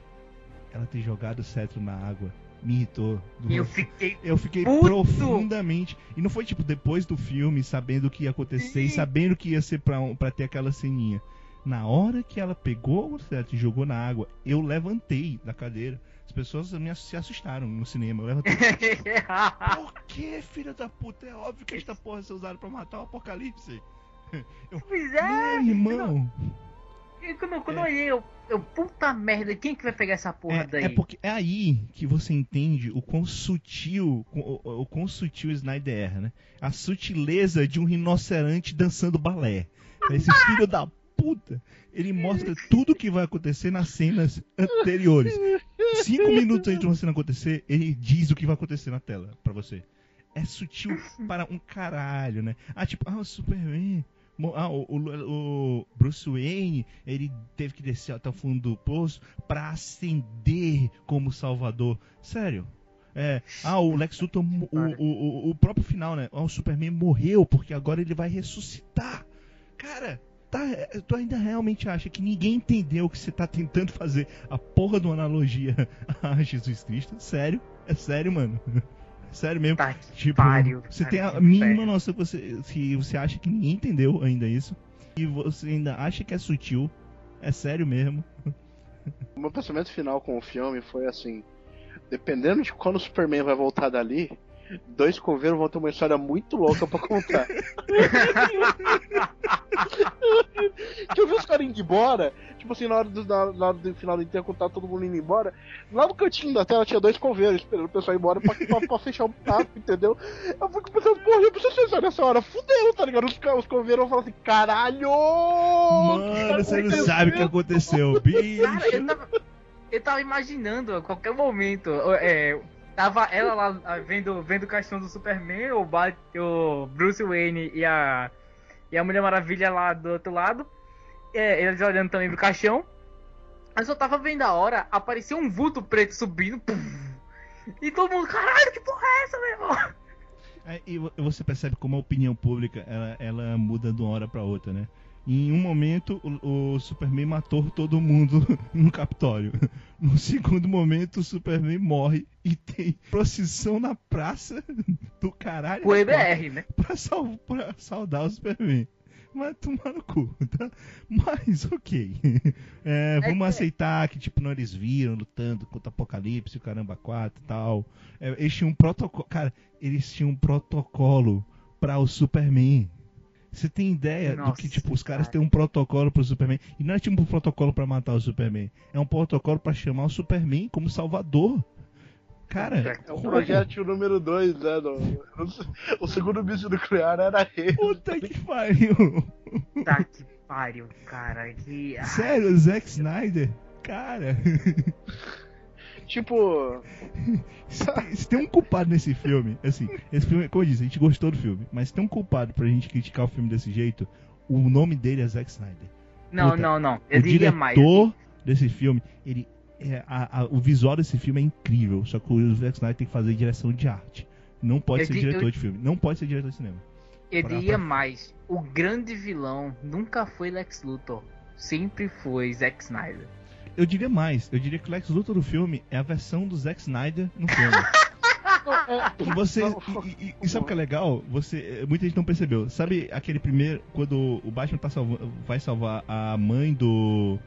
ela ter jogado o cetro na água me irritou. Eu fiquei. Eu fiquei puto. profundamente. E não foi tipo depois do filme, sabendo o que ia acontecer Sim. e sabendo que ia ser pra, pra ter aquela ceninha. Na hora que ela pegou o cetro e jogou na água, eu levantei da cadeira. As pessoas me se assustaram no cinema. Eu levantei. Por que, filha da puta? É óbvio que esta porra é usada pra matar o apocalipse. Eu, pois é, meu irmão. Quando, quando é. eu olhei, eu, eu, puta merda, quem que vai pegar essa porra é, daí? É porque é aí que você entende o quão sutil, o, o quão sutil Snyder erra, né? A sutileza de um rinoceronte dançando balé. Esse filho da puta, ele mostra tudo que vai acontecer nas cenas anteriores. Cinco minutos antes de uma cena acontecer, ele diz o que vai acontecer na tela pra você. É sutil para um caralho, né? Ah, tipo, ah, o Superman ah, o, o, o, Bruce Wayne ele teve que descer até o fundo do poço para ascender como Salvador. Sério. É, ah, o Lex Luthor, o, o, o, próprio final, né? Ah, o Superman morreu porque agora ele vai ressuscitar. Cara, tá, tu ainda realmente acha que ninguém entendeu que você tá tentando fazer a porra de uma analogia a Jesus Cristo? Sério? É sério, mano? Sério mesmo. Tá tipo, pariu, você tem a mínima noção que você, se você acha que ninguém entendeu ainda isso. E você ainda acha que é sutil. É sério mesmo. O meu pensamento final com o filme foi assim: dependendo de quando o Superman vai voltar dali, dois coveiros vão ter uma história muito louca pra contar. que eu vi os caras indo embora, tipo assim, na hora do, na, na hora do final do tá todo mundo indo embora, lá no cantinho da tela tinha dois coveiros esperando o pessoal ir embora pra, pra, pra fechar o papo, entendeu? Eu fico pensando, porra, eu preciso pensar nessa hora, fudeu, tá ligado? Os, os coveiros vão falar assim, caralho! Mano, você não sabe o que aconteceu, bicho! Cara, eu tava, eu tava imaginando a qualquer momento, é, Tava ela lá vendo, vendo o caixão do Superman, o, Bat, o Bruce Wayne e a, e a Mulher Maravilha lá do outro lado. É, eles olhando também pro caixão. Eu tava vendo a hora, apareceu um vulto preto subindo. e todo mundo, caralho, que porra é essa, meu irmão? É, e você percebe como a opinião pública ela, ela muda de uma hora para outra, né? Em um momento, o, o, Superman matou todo mundo no Capitólio. No segundo momento, o Superman morre e tem procissão na praça do caralho. O EBR, né? Pra, sal, pra saudar o Superman. Mas tomar no cu, tá? Mas, ok. É, é vamos é aceitar que, tipo, não eles viram lutando contra o Apocalipse, o Caramba 4 e tal. É, eles tinham um protocolo. Cara, eles tinham um protocolo para o Superman. Você tem ideia Nossa, do que, tipo, os caras têm um protocolo pro Superman. E não é tipo um protocolo para matar o Superman. É um protocolo para chamar o Superman como salvador. Cara, é o projeto número 2, né? No, o segundo míssil nuclear era ele. Puta que pariu! Puta que pariu, cara. Que... Sério, Zack Snyder? Cara. Tipo. se, tem, se tem um culpado nesse filme, assim, esse filme, como eu disse, a gente gostou do filme, mas se tem um culpado pra gente criticar o filme desse jeito, o nome dele é Zack Snyder. Não, Puta, não, não. Eu o diria mais. O diretor desse filme, ele. É, a, a, o visual desse filme é incrível, só que o Zack Snyder tem que fazer direção de arte. Não pode eu ser diretor eu... de filme. Não pode ser diretor de cinema. Eu pra, diria pra... mais. O grande vilão nunca foi Lex Luthor. Sempre foi Zack Snyder. Eu diria mais. Eu diria que o Lex Luthor do filme é a versão do Zack Snyder no filme. E você. E, e- e sabe o que é legal? Você, muita gente não percebeu. Sabe aquele primeiro. Quando o Batman tá salva- vai salvar a mãe do.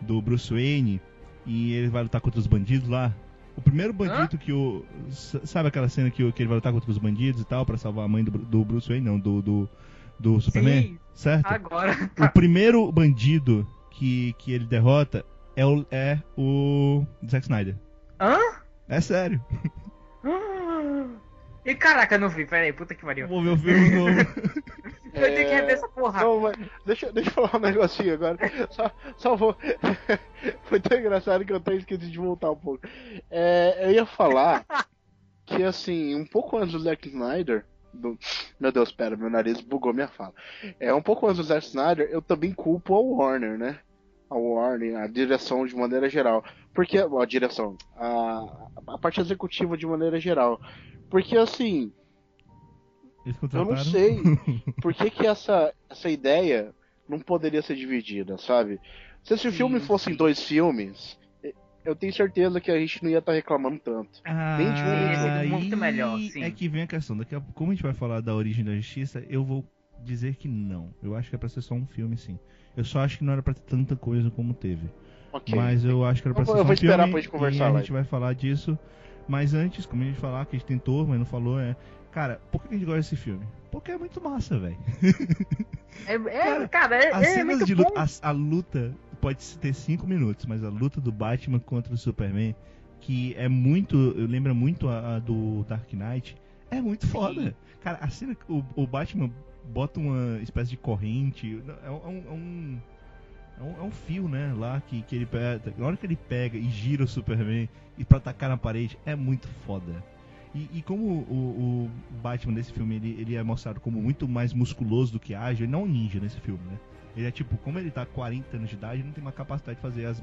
do Bruce Wayne e ele vai lutar contra os bandidos lá? O primeiro bandido que o. Sabe aquela cena que, que ele vai lutar contra os bandidos e tal, pra salvar a mãe do, do Bruce Wayne? Não, do. do, do Superman? Sim. Certo? Agora. O primeiro bandido que, que ele derrota é o, é o Zack Snyder. Hã? É sério. E caraca, eu não vi, peraí, puta que pariu. Vou ver o filme novo. Eu tenho que rever essa porra. Não, mas deixa, deixa eu falar um negocinho agora. Só, só vou. Foi tão engraçado que eu até esqueci de voltar um pouco. É, eu ia falar que, assim, um pouco antes do Zack Snyder. do- Meu Deus, pera, meu nariz bugou minha fala. É, um pouco antes do Zack Snyder, eu também culpo a Warner, né? A Warner, a direção de maneira geral. Porque. A direção. A, a parte executiva de maneira geral. Porque, assim. Eu não sei por que, que essa, essa ideia não poderia ser dividida, sabe? Se esse Sim, filme fosse em dois filmes, eu tenho certeza que a gente não ia estar reclamando tanto. Ah, Bem diferente. Ia ser muito melhor, sim. É que vem a questão. Daqui a, como a gente vai falar da origem da justiça, eu vou dizer que não. Eu acho que é pra ser só um filme, sim. Eu só acho que não era pra ter tanta coisa como teve. Ok. Mas eu acho que era pra ser eu só vou um esperar filme pra gente conversar e a lá. gente vai falar disso. Mas antes, como a gente falar, que a gente tentou, mas não falou, é... Cara, por que a gente gosta desse filme? Porque é muito massa, velho. É, é, cara, é, As é cenas muito de bom. luta, a, a luta pode ter 5 minutos, mas a luta do Batman contra o Superman, que é muito, lembra muito a, a do Dark Knight, é muito foda. Cara, a cena que o, o Batman bota uma espécie de corrente, é, um- é um, é um é um, é um fio, né, lá que, que ele pega, na hora que ele pega e gira o Superman e pra atacar na parede, é muito foda. E, e como o, o Batman desse filme ele, ele é mostrado como muito mais musculoso do que ágil, ele não é um ninja nesse filme, né? Ele é tipo, como ele tá 40 anos de idade, ele não tem uma capacidade de fazer as,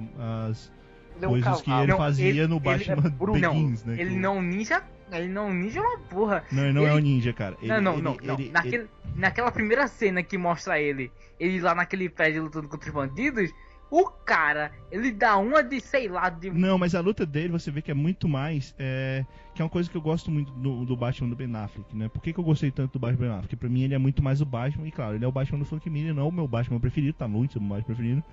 as Ele é um coisas que ele Não, fazia ele- no ele Batman é bruto. Begins, né? Ele que- não ninja. Ele não ninja uma porra. Não, ele não é ele- um ninja, cara. Ele- não, não, ele- não, não. ele- Naquele, Naquela primeira cena que mostra ele, ele lá naquele prédio lutando contra os bandidos, o cara, ele dá uma de, sei lá, de. Não, mas a luta dele você vê que é muito mais. É, que é uma coisa que eu gosto muito do, do Batman do Ben Affleck, né? Por que, que eu gostei tanto do Batman do Ben Affleck? Porque pra mim ele é muito mais o Batman, e claro, ele é o Batman do Frank Miller, não é o meu Batman preferido, tá ser o meu Batman preferido.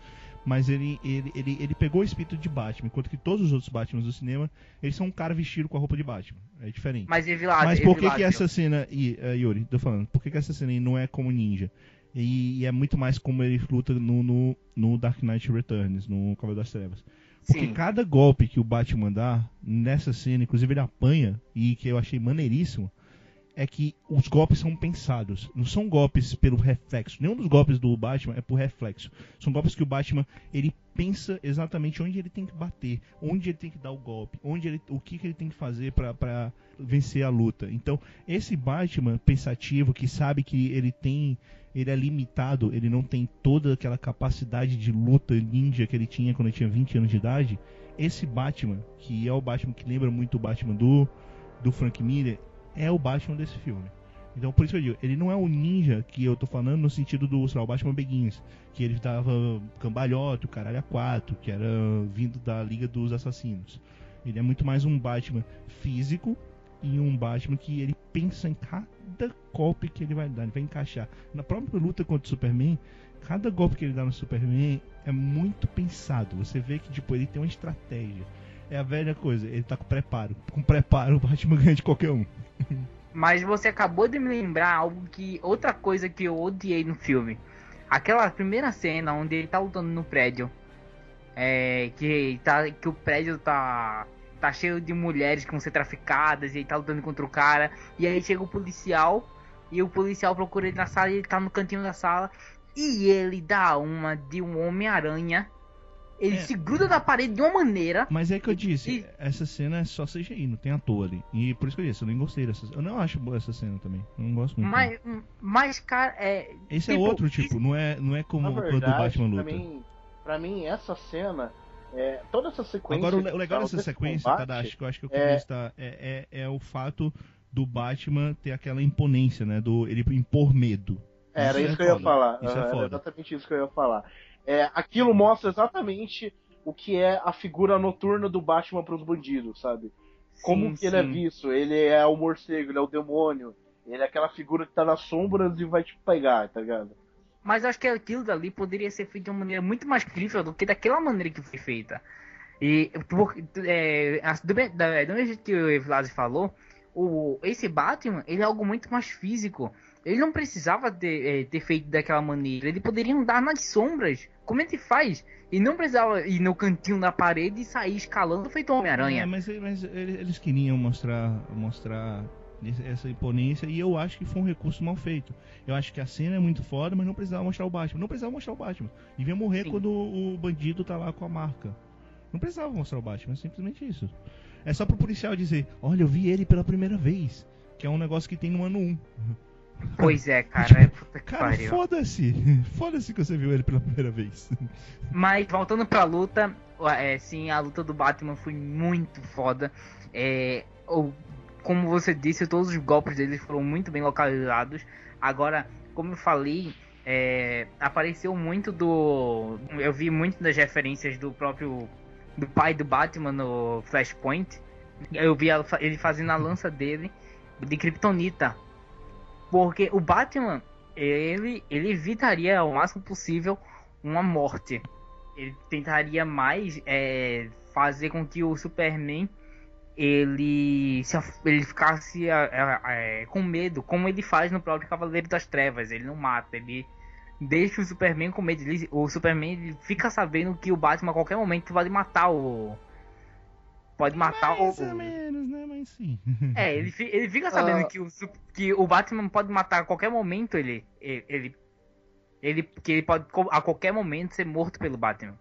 Mas ele, ele, ele, ele pegou o espírito de Batman, enquanto que todos os outros Batmans do cinema, eles são um cara vestido com a roupa de Batman. É diferente. Mas Evilásio, Mas por que, que essa cena, e, eh, Yuri, tô falando, por que, que essa cena não é como ninja? E, e é muito mais como ele luta no, no, no Dark Knight Returns, no Cavaleiro das Trevas. Porque Sim. cada golpe que o Batman dá nessa cena, inclusive ele apanha, e que eu achei maneiríssimo, é que os golpes são pensados. Não são golpes pelo reflexo. Nenhum dos golpes do Batman é por reflexo. São golpes que o Batman ele pensa exatamente onde ele tem que bater, onde ele tem que dar o golpe, onde ele, o que, que ele tem que fazer pra vencer a luta. Então, esse Batman pensativo que sabe que ele tem, ele é limitado, ele não tem toda aquela capacidade de luta ninja que ele tinha quando ele tinha 20 anos de idade. Esse Batman, que é o Batman que lembra muito o Batman do do Frank Miller, é o Batman desse filme. Então, por isso que eu digo, ele não é o ninja que eu tô falando no sentido do, lá, o Batman Begins, que ele dava cambalhota, o caralho a quatro, que era vindo da Liga dos Assassinos. Ele é muito mais um Batman físico e um Batman que ele pensa em cada golpe que ele vai dar, ele vai encaixar. Na própria luta contra o Superman, cada golpe que ele dá no Superman é muito pensado. Você vê que tipo, ele tem uma estratégia. É a velha coisa, ele tá com preparo. Com preparo, o Batman ganha de qualquer um. Mas você acabou de me lembrar algo que. Outra coisa que eu odiei no filme. Aquela primeira cena onde ele tá lutando no prédio. É. Que, tá, que o prédio tá. Tá cheio de mulheres que vão ser traficadas. E ele tá lutando contra o cara. E aí chega o policial. E o policial procura ele na sala. E ele tá no cantinho da sala. E ele dá uma de um Homem-Aranha. Ele É. se gruda na parede de uma maneira. Mas é que eu disse, E- essa cena é só CGI, não tem ator ali. E por isso que eu disse, eu nem gostei dessa Eu não acho boa essa cena também. Eu não gosto muito. Mas, mas cara, é. Esse é tipo, outro tipo, não é, não é como Na quando o verdade, Batman luta. pra mim, pra mim, essa cena, é, toda essa sequência. Agora, o le- o legal dessa sequência, combate, Tadashi, que eu acho que eu é- queria estar, é, é, é o fato do Batman ter aquela imponência, né? Do ele impor medo. Era Isso isso é que eu ia foda. falar. Isso é era foda. exatamente isso que eu ia falar. É, aquilo mostra exatamente o que é a figura noturna do Batman para os bandidos, sabe? Como Sim, que ele é sim. visto? Ele é o morcego, ele é o demônio. Ele é aquela figura que tá nas sombras e vai te pegar, tá ligado? Mas acho que aquilo dali poderia ser feito de uma maneira muito mais crível do que daquela maneira que foi feita. E é, do, da- do mesmo jeito que o Vlad falou, o, esse Batman ele é algo muito mais físico. Ele não precisava ter, é, ter feito daquela maneira. Ele poderia andar nas sombras, como ele faz. E não precisava ir no cantinho da parede e sair escalando feito É, Homem-Aranha. mas mas ele- eles queriam mostrar, mostrar essa imponência e eu acho que foi um recurso mal feito. Eu acho que a cena é muito foda, mas não precisava mostrar o Batman. Não precisava mostrar o Batman. Devia morrer Sim. quando o bandido tá lá com a marca. Não precisava mostrar o Batman, é simplesmente isso. É só pro policial dizer, olha, eu vi ele pela primeira vez. Que é um negócio que tem no ano 1. Pois é, cara. É puta que Cara, pariu. foda-se. Foda-se que você viu ele pela primeira vez. Mas voltando pra luta, é, sim, a luta do Batman foi muito foda. É, o- como você disse, todos os golpes deles foram muito bem localizados. Agora, como eu falei, é, apareceu muito do. Eu vi muito das referências do próprio. do pai do Batman no Flashpoint. Eu vi ele fazendo a lança dele de Kryptonita. Porque o Batman, ele, ele evitaria ao máximo possível uma morte. Ele tentaria mais é, fazer com que o Superman ele, se, ele ficasse é, é, com medo, como ele faz no próprio Cavaleiro das Trevas. Ele não mata, ele deixa o Superman com medo. Ele- o Superman fica sabendo que o Batman a qualquer momento pode matar o. Pode matar Mais o. ou menos, né? Mas sim. É, ele, ele fica sabendo Ah. que, o, que o Batman pode matar a qualquer momento ele. Ele. ele, ele- que ele pode a qualquer momento ser morto pelo Batman.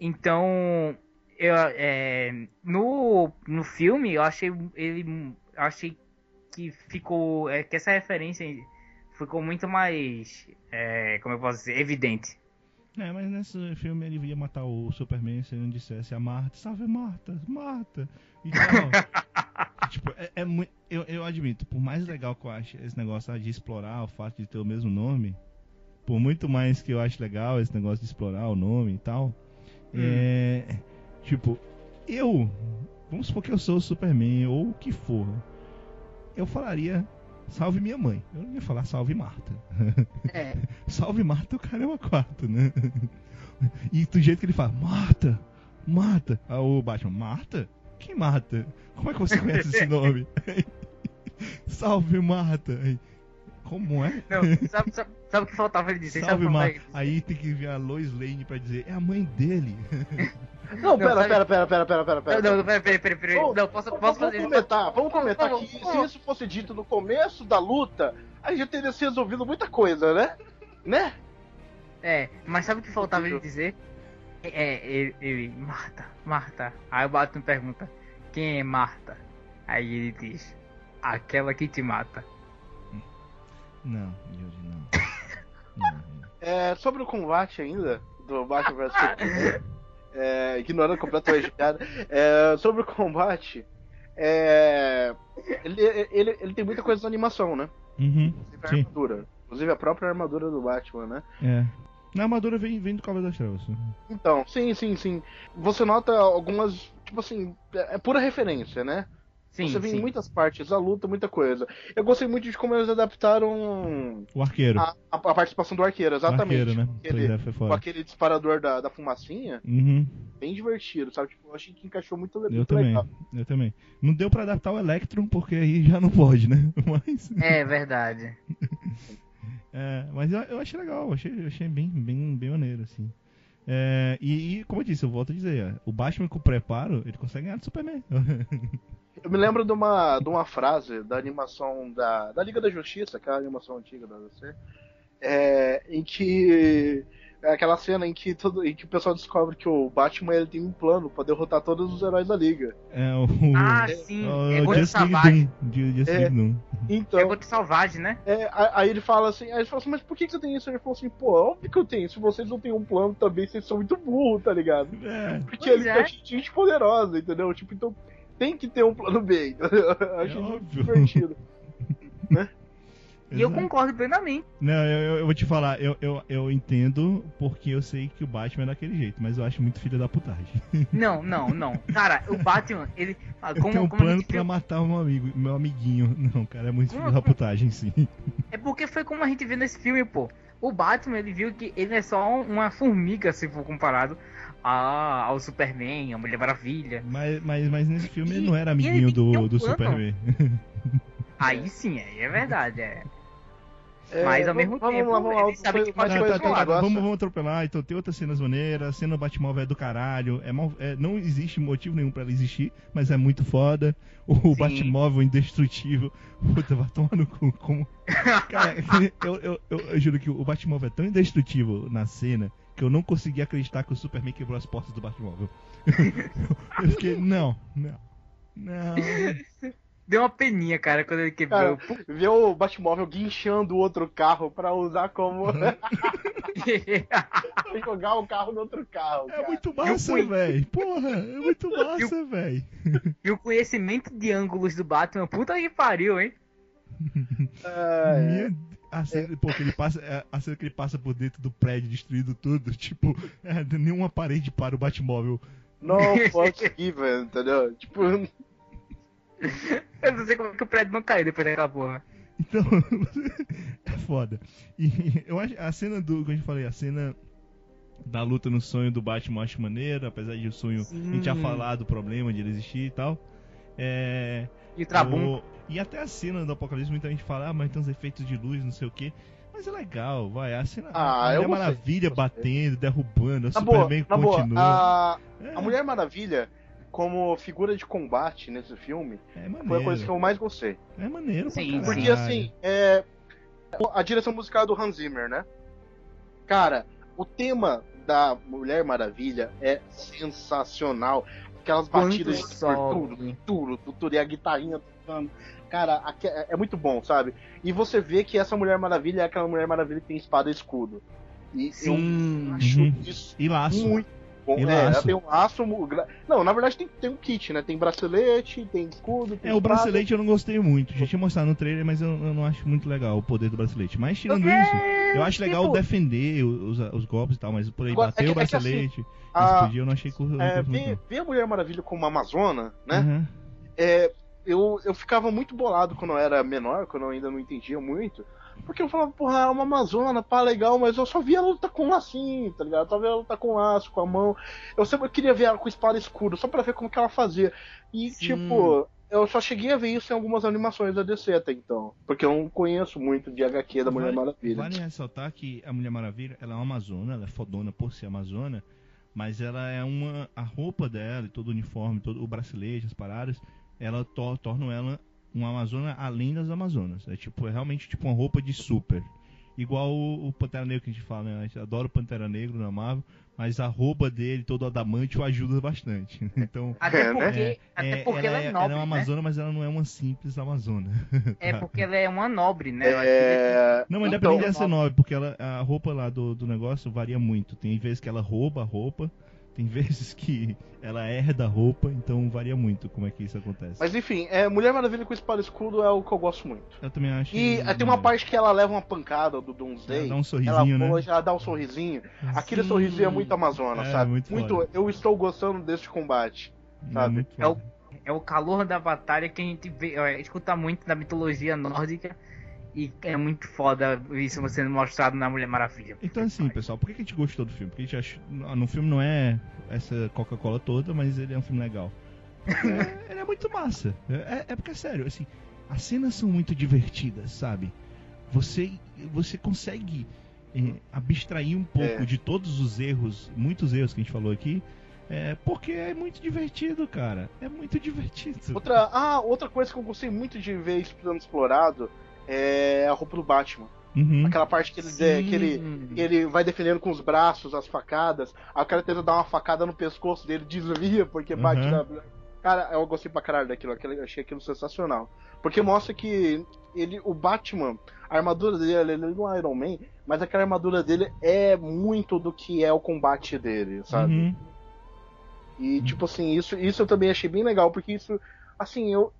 Então. Eu, é, no, no filme eu achei ele. eu achei que ficou. É, que essa referência ficou muito mais. É, como eu posso dizer? Evidente. É, mas nesse filme ele ia matar o Superman se ele não dissesse a Marta, salve Marta, Marta. E tal. tipo, é, é muito. Eu, eu admito, por mais legal que eu ache esse negócio de explorar o fato de ter o mesmo nome, por muito mais que eu acho legal esse negócio de explorar o nome e tal, é. Tipo, eu. Vamos supor que eu sou o Superman ou o que for. Eu falaria. Salve minha mãe. Eu não ia falar salve Marta. É. Salve Marta, o cara é uma quarta, né? E do jeito que ele fala, Marta, Marta. Aí o Batman, Marta? Quem Marta? Como é que você conhece esse nome? Salve Marta. Aí, Como é? Não, sabe, sabe, sabe o que faltava ele dizer? Salve é Marta. Aí tem que vir a Lois Lane pra dizer, é a mãe dele. Não, pera, sabe- pera, pera, pera, pera, pera, pera. Não, não, peraí, peraí, peraí, peraí. Vamos- Não, posso, Vamos, posso vamos fazer comentar, vamos comentar que se isso fosse dito no começo da luta, aí já teria se resolvido muita coisa, né? Né? É, mas sabe o que faltava ele dizer? É, ele, ele, Marta, Marta. Aí o Batman pergunta, quem é Marta? Aí ele diz, aquela que te mata. Não, Yuri, não. É, sobre o combate ainda, do Batman vs Superman, é, ignorando completamente a piada, é, sobre o combate, é, ele, ele, ele tem muita coisa da animação, né? Uhum, Inclusive a sim, armadura. Inclusive a própria armadura do Batman, né? é. Na armadura vem, vem do Cavaleiro das Trevas. Então, sim, sim, sim. Você nota algumas, tipo assim, é pura referência, né? Sim, Você vê sim. em muitas partes a luta, muita coisa. Eu gostei muito de como eles adaptaram O arqueiro. a, a- a participação do arqueiro, o exatamente. arqueiro, né? Com Pois aquele, é, com aquele disparador da, da fumacinha, Uhum. bem divertido, sabe? Tipo, eu achei que encaixou muito, le- Eu muito também, legal. eu também. Não deu pra adaptar o Electron, porque aí já não pode, né? Mas, É verdade. é, mas eu, eu achei legal, eu achei, eu achei bem, bem, bem maneiro, assim. É, e, e, como eu disse, eu volto a dizer, é, o Batman com preparo, ele consegue ganhar do Superman. Eu me lembro de uma, de uma frase da animação da, da Liga da Justiça, aquela animação antiga da DC, é, em que. É aquela cena em que, todo, em que o pessoal descobre que o Batman ele tem um plano pra derrotar todos os heróis da Liga. É o. Ah, é- sim, o é Gota de- Just É. Doom. É Então, Gota né? é, a- aí ele fala assim, aí ele fala assim, mas por que, que você tem isso? Ele falou assim, pô, óbvio que eu tenho. Se vocês não têm um plano também, vocês são muito burros, tá ligado? É, Porque Pois ele é. é gente poderosa, entendeu? Tipo, então tem que ter um plano B. Eu é achei muito óbvio. divertido. E eu concordo plenamente. Não, eu, eu- eu vou te falar, eu, eu, eu entendo porque eu sei que o Batman é daquele jeito, mas eu acho muito filho da putagem. Não, não, não. Cara, o Batman, ele. ah, eu Como, tenho um como plano pra viu, matar o meu amigo, meu amiguinho. Não, cara, é muito filho Como- da putagem, sim. É porque foi como a gente viu nesse filme, pô. O Batman, ele viu que ele é só uma formiga, se for comparado a, ao Superman, a Mulher Maravilha. Mas, mas, mas nesse filme ele E- não era ele amiguinho do, um do plano. Superman. Aí sim, aí é verdade, é. É, Mas ao vamos- mesmo vamos tempo, vamos ele sabe que mais pode Tá, coisas tá, que eu tá, vamos, vamos atropelar. Então tem outras cenas maneiras. A cena do Batmóvel é do caralho. É mal- é- não existe motivo nenhum pra ela existir, mas é muito foda. O Sim. Batmóvel indestrutível. Puta, vai tomar no cu. Como... Cara, eu, eu, eu, eu juro que o Batmóvel é tão indestrutível na cena que eu não consegui acreditar que o Superman quebrou as portas do Batmóvel. eu fiquei, não, não. Não. Deu uma peninha, cara, quando ele quebrou. Cara, ver o Batmóvel guinchando o outro carro pra usar como. jogar o carro no outro carro. É cara. muito massa, fui. velho. Porra, é muito massa, velho. e o conhecimento de ângulos do Batman, puta que pariu, hein? É, Minha- A cena, pô, que ele passa, é, a cena que ele passa por dentro do prédio, destruindo tudo, tipo, é, nenhuma parede para o Batmóvel. no fuck given, entendeu? Tipo, Eu não sei como é que o prédio não caiu depois daquela porra. Então, é foda. E eu acho a cena do, como eu falei, a cena da luta no sonho do Batman eu acho maneira, apesar de o sonho a gente já Sim. falar do problema de ele existir e tal. É, E o Trabum. o- e até a cena do Apocalipse, muita gente fala, ah, mas tem uns efeitos de luz, não sei o que. Mas é legal, vai. A cena Ah, a Mulher gostei, Maravilha gostei. batendo, derrubando, a na Superman na boa, continua. a, É, a Mulher Maravilha, como figura de combate nesse filme, é foi a coisa que eu mais gostei. É maneiro, Sim. Porque assim, é, a direção musical é do Hans Zimmer, né? Cara, o tema da Mulher Maravilha é sensacional. Aquelas batidas de sobe. tudo, tudo, tudo, e a guitarrinha tocando. Cara, é é muito bom, sabe? E você vê que essa Mulher Maravilha é aquela Mulher Maravilha que tem espada e escudo. E Sim. eu acho Uhum. isso E laço. muito bom. E É, laço. ela tem um laço. Não, na verdade tem, tem um kit, né? Tem bracelete, tem escudo. Tem É, o espada. bracelete eu não gostei muito. Já tinha mostrado no trailer, mas eu, eu não acho muito legal o poder do bracelete. Mas tirando Porque, isso, eu acho legal tipo, defender os, os golpes e tal, mas por aí Agora, bater é o que- é que bracelete, a- explodir, eu não achei não É, ver, ver a Mulher Maravilha como uma Amazona, né? Uhum. É, eu, eu ficava muito bolado quando eu era menor, quando eu ainda não entendia muito. Porque eu falava, porra, é uma Amazona, pá, legal, mas eu só via ela lutar com lacinho, tá ligado? Eu só via ela lutar com laço, com a mão. Eu sempre queria ver ela com espada escura, só pra ver como que ela fazia. E, Sim. tipo, eu só cheguei a ver isso em algumas animações da DC até então. Porque eu não conheço muito de HQ da Mulher Vale- Maravilha. Vale ressaltar que a Mulher Maravilha, ela é uma amazona, ela é fodona por ser amazona, mas ela é uma. A roupa dela, todo o uniforme, todo o bracelete, as paradas, ela to, tornam ela uma amazona além das amazonas. É tipo, é realmente tipo uma roupa de super. Igual o, o Pantera Negro que a gente fala, né? A gente adora o Pantera Negro na Marvel, mas a roupa dele, todo adamante, o ajuda bastante. Então. Até É, né? porque, É, até é, porque ela, é nobre, ela é uma né? amazona, mas ela não é uma simples amazona. É porque ela é uma nobre, né? Eu É... Não, mas então, independente dela ser nova, porque ela, a roupa lá do, do negócio varia muito. Tem vezes que ela rouba a roupa, tem vezes que ela herda a roupa, então varia muito como é que isso acontece. Mas enfim, é, Mulher Maravilha com espada e escudo é o que eu gosto muito. Eu também acho. E é, tem uma parte que ela leva uma pancada do Doomsday. Ela dá um ela, sorrisinho, né? pula, ela dá um sorrisinho. Aquele Sim. sorrisinho é muito Amazona, É, sabe? muito foda. eu estou gostando desse combate. É sabe? muito É o-. É o calor da batalha que a gente vê, é, escuta muito da mitologia nórdica. E é muito foda isso sendo mostrado na Mulher Maravilha. Então assim, pessoal, por que a gente gostou do filme? Porque a gente acha. No no filme não é essa Coca-Cola toda, mas ele é um filme legal. É, ele é muito massa. É, é- é porque é sério, assim, as cenas são muito divertidas, sabe? Você, você consegue eh, abstrair um pouco É. de todos os erros, muitos erros que a gente falou aqui, é, porque é muito divertido, cara. É muito divertido. Outra, ah, outra coisa que eu gostei muito de ver sendo explorado é a roupa do Batman. Uhum. Aquela parte que ele, é, que ele, que ele vai defendendo com os braços as facadas. Aí o cara tenta dar uma facada no pescoço dele, desvia porque bate Uhum. na. Cara, eu gostei pra caralho daquilo, aquilo, eu achei aquilo sensacional. Porque mostra que ele, o Batman, a armadura dele, ele não é Iron Man, mas aquela armadura dele é muito do que é o combate dele, sabe? Uhum. E tipo assim, isso, isso eu também achei bem legal, porque isso, assim, eu.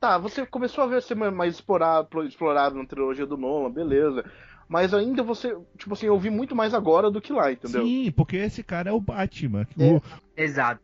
Tá, você começou a ver ser mais explorado, explorado na trilogia do Nolan, beleza. Mas ainda você, tipo assim, eu vi muito mais agora do que lá, entendeu? Sim, porque esse cara é o Batman. É. O, Exato.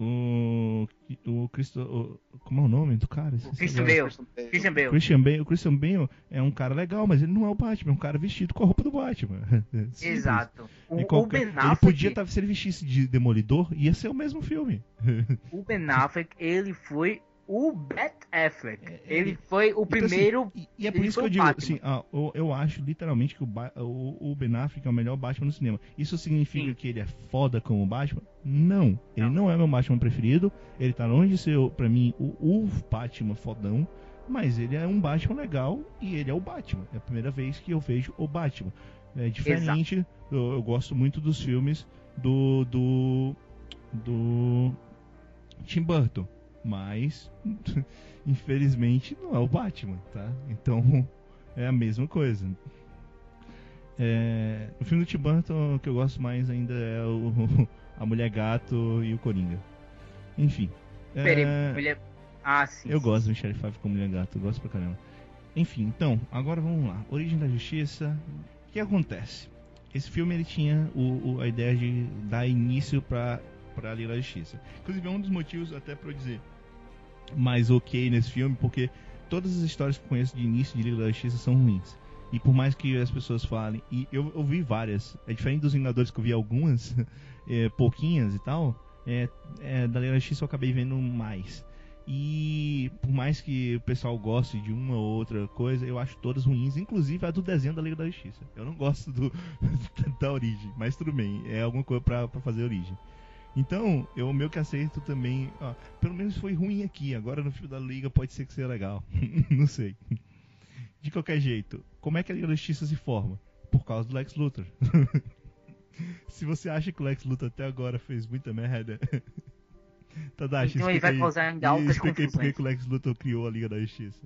o, o, Cristo, o- como é o nome do cara? O Christian Bale. Christian Bale. Christian Bale. O Christian Bale é um cara legal, mas ele não é o Batman, é um cara vestido com a roupa do Batman. Simples. Exato. O, E o qualquer- Ben ele Affleck, podia estar, se ele vestisse de Demolidor, ia ser o mesmo filme. o Ben Affleck, ele foi o Bat Affleck. É, Ele ele- foi o Então, assim, primeiro. e, e é por isso que eu digo, Batman. assim, ah, eu, eu acho literalmente que o, Ba- o, o Ben Affleck é o melhor Batman no cinema. Isso significa Sim. que ele é foda como Batman? Não. Ele Não. não é meu Batman preferido. Ele tá longe de ser, pra mim, o, o Batman fodão. Mas ele é um Batman legal e ele é o Batman. É a primeira vez que eu vejo o Batman. É diferente, eu, eu gosto muito dos filmes do, do, do Tim Burton. Mas, infelizmente, não é o Batman, tá? Então, é a mesma coisa. É, o filme do Tim Burton que eu gosto mais ainda é o A Mulher Gato e o Coringa. Enfim. é, Peraí, mulher- Ah, sim. eu gosto do Michelle Pfeiffer como Mulher Gato, eu gosto pra caramba. Enfim, então, agora vamos lá. Origem da Justiça. O que acontece? Esse filme ele tinha o, o- a ideia de dar início pra, pra Liga da Justiça. Inclusive é um dos motivos até pra eu dizer mais ok nesse filme, porque todas as histórias que eu conheço de início de Liga da Justiça são ruins. E por mais que as pessoas falem, e eu, eu vi várias, é diferente dos Vingadores que eu vi algumas, é, pouquinhas e tal, é, é, da Liga da Justiça eu acabei vendo mais. E por mais que o pessoal goste de uma ou outra coisa, eu acho todas ruins, inclusive a do desenho da Liga da Justiça. Eu não gosto do, da origem, mas tudo bem, é alguma coisa pra fazer origem. Então, eu meio que aceito também. ó, pelo menos foi ruim aqui, agora no filme da Liga pode ser que seja legal. não sei. De qualquer jeito, como é que a Liga da Justiça se forma? Por causa do Lex Luthor. se você acha que o Lex Luthor até agora fez muita merda. Tadashi, Então ele vai causar ainda altas explica aí por que confusões. o Lex Luthor criou a Liga da Justiça.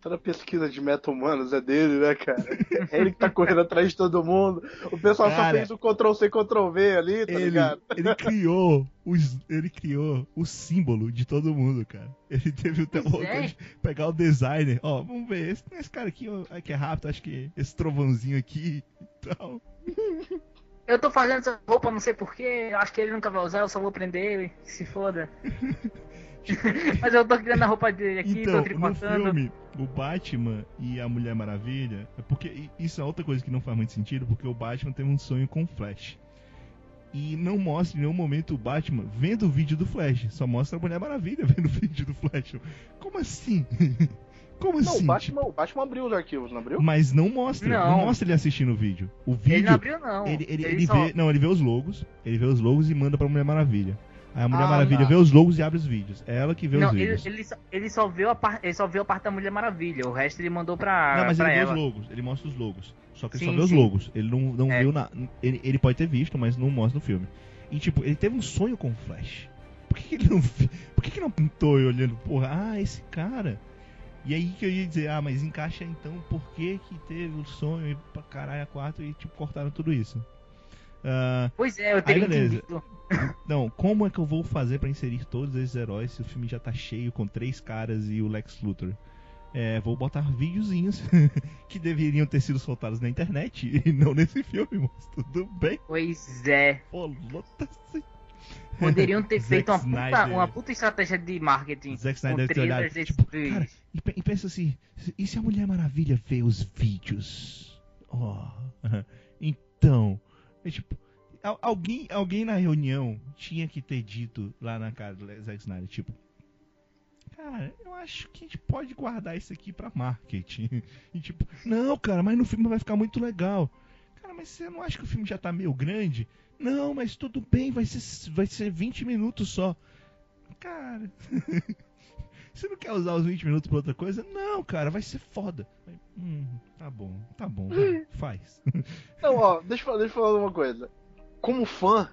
Toda a pesquisa de meta-humanos é dele, né, cara? É ele que tá correndo atrás de todo mundo. O pessoal só Cara, fez o Ctrl-C, Ctrl-V ali, tá ele, ligado? ele criou os, ele criou o símbolo de todo mundo, cara. Ele teve o tempo é. de pegar o designer. Ó, vamos ver, esse, esse cara aqui ó, é que é rápido, acho que esse trovãozinho aqui e tal. Eu tô fazendo essa roupa, não sei porquê. Acho que ele nunca vai usar, eu só vou prender ele. Se foda. Mas eu tô criando a roupa dele aqui, então, tô no tricotando. filme, o Batman e a Mulher Maravilha, é porque isso é outra coisa que não faz muito sentido, porque o Batman teve um sonho com o Flash. E não mostra em nenhum momento o Batman vendo o vídeo do Flash, só mostra a Mulher Maravilha vendo o vídeo do Flash. Como assim? Como Não, assim? o Batman, o Batman abriu os arquivos, não abriu? Mas não mostra, não. Não. mostra ele assistindo o vídeo. O vídeo, Ele não abriu, não. ele, ele, Ele ele só- vê, não, ele vê os logos, ele vê os logos e manda pra Mulher Maravilha. Aí a Mulher Ah, Maravilha tá. vê os logos e abre os vídeos. É ela que vê Não, os ele, vídeos. ele, só, ele só viu a parte, ele só viu a parte da Mulher Maravilha. O resto ele mandou pra, Não, mas pra ele vê ela. os logos, ele mostra os logos. Só que ele só Sim, vê os sim. logos. Ele não, não É. viu nada. Ele, ele pode ter visto, mas não mostra no filme. E tipo, ele teve um sonho com o Flash. Por que, que ele não. Por que, que não pintou e olhando, porra, ah, esse cara. E aí que eu ia dizer, ah, mas encaixa então por que, que teve o sonho e pra caralho a quatro e tipo, cortaram tudo isso. Ah, Pois é, eu teria beleza. entendido. não, como é que eu vou fazer pra inserir todos esses heróis se o filme já tá cheio com três caras e o Lex Luthor? É, vou botar videozinhos que deveriam ter sido soltados na internet e não nesse filme, mas tudo bem. Pois é. Foda-se. Poderiam ter feito uma puta, uma puta estratégia de marketing. Zack com Snyder olhado, trailers tipo, cara, e, pe- pensa assim, e se a Mulher Maravilha vê os vídeos? Oh, então, é tipo, al- alguém, alguém na reunião tinha que ter dito lá na cara do Zack Snyder, tipo, cara, eu acho que a gente pode guardar isso aqui pra marketing. E tipo, não, cara, mas no filme vai ficar muito legal. Cara, mas você não acha que o filme já tá meio grande? Não, mas tudo bem, vai ser, vai ser 20 minutos só. Cara, você não quer usar os 20 minutos pra outra coisa? Não, cara, vai ser foda. Hum, tá bom, tá bom, vai, faz. Não, ó, deixa eu, falar, deixa eu falar uma coisa. Como fã,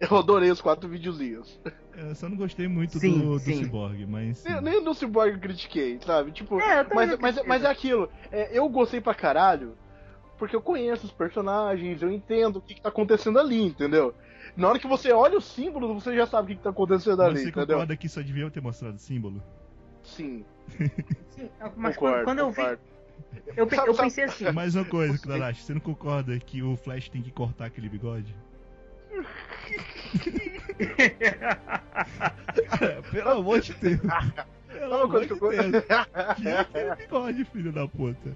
eu adorei os quatro videozinhos. Eu só não gostei muito Sim, do, do sim. Cyborg, mas. Nem, nem no Cyborg eu critiquei, sabe? Tipo, É, mas, mas, mas é aquilo. é, eu gostei pra caralho porque eu conheço os personagens, eu entendo o que, que tá acontecendo ali, entendeu? Na hora que você olha o símbolo, você já sabe o que, que tá acontecendo ali, Você entendeu? concorda que só devia ter mostrado símbolo? Sim. Sim, mas concordo, quando, quando eu vi, eu, pe- eu pensei assim, Mais uma coisa, Kudarashi, você não concorda que o Flash tem que cortar aquele bigode? Cara, pelo amor de Deus. Pelo É amor de Deus. Que é aquele bigode, filho da puta.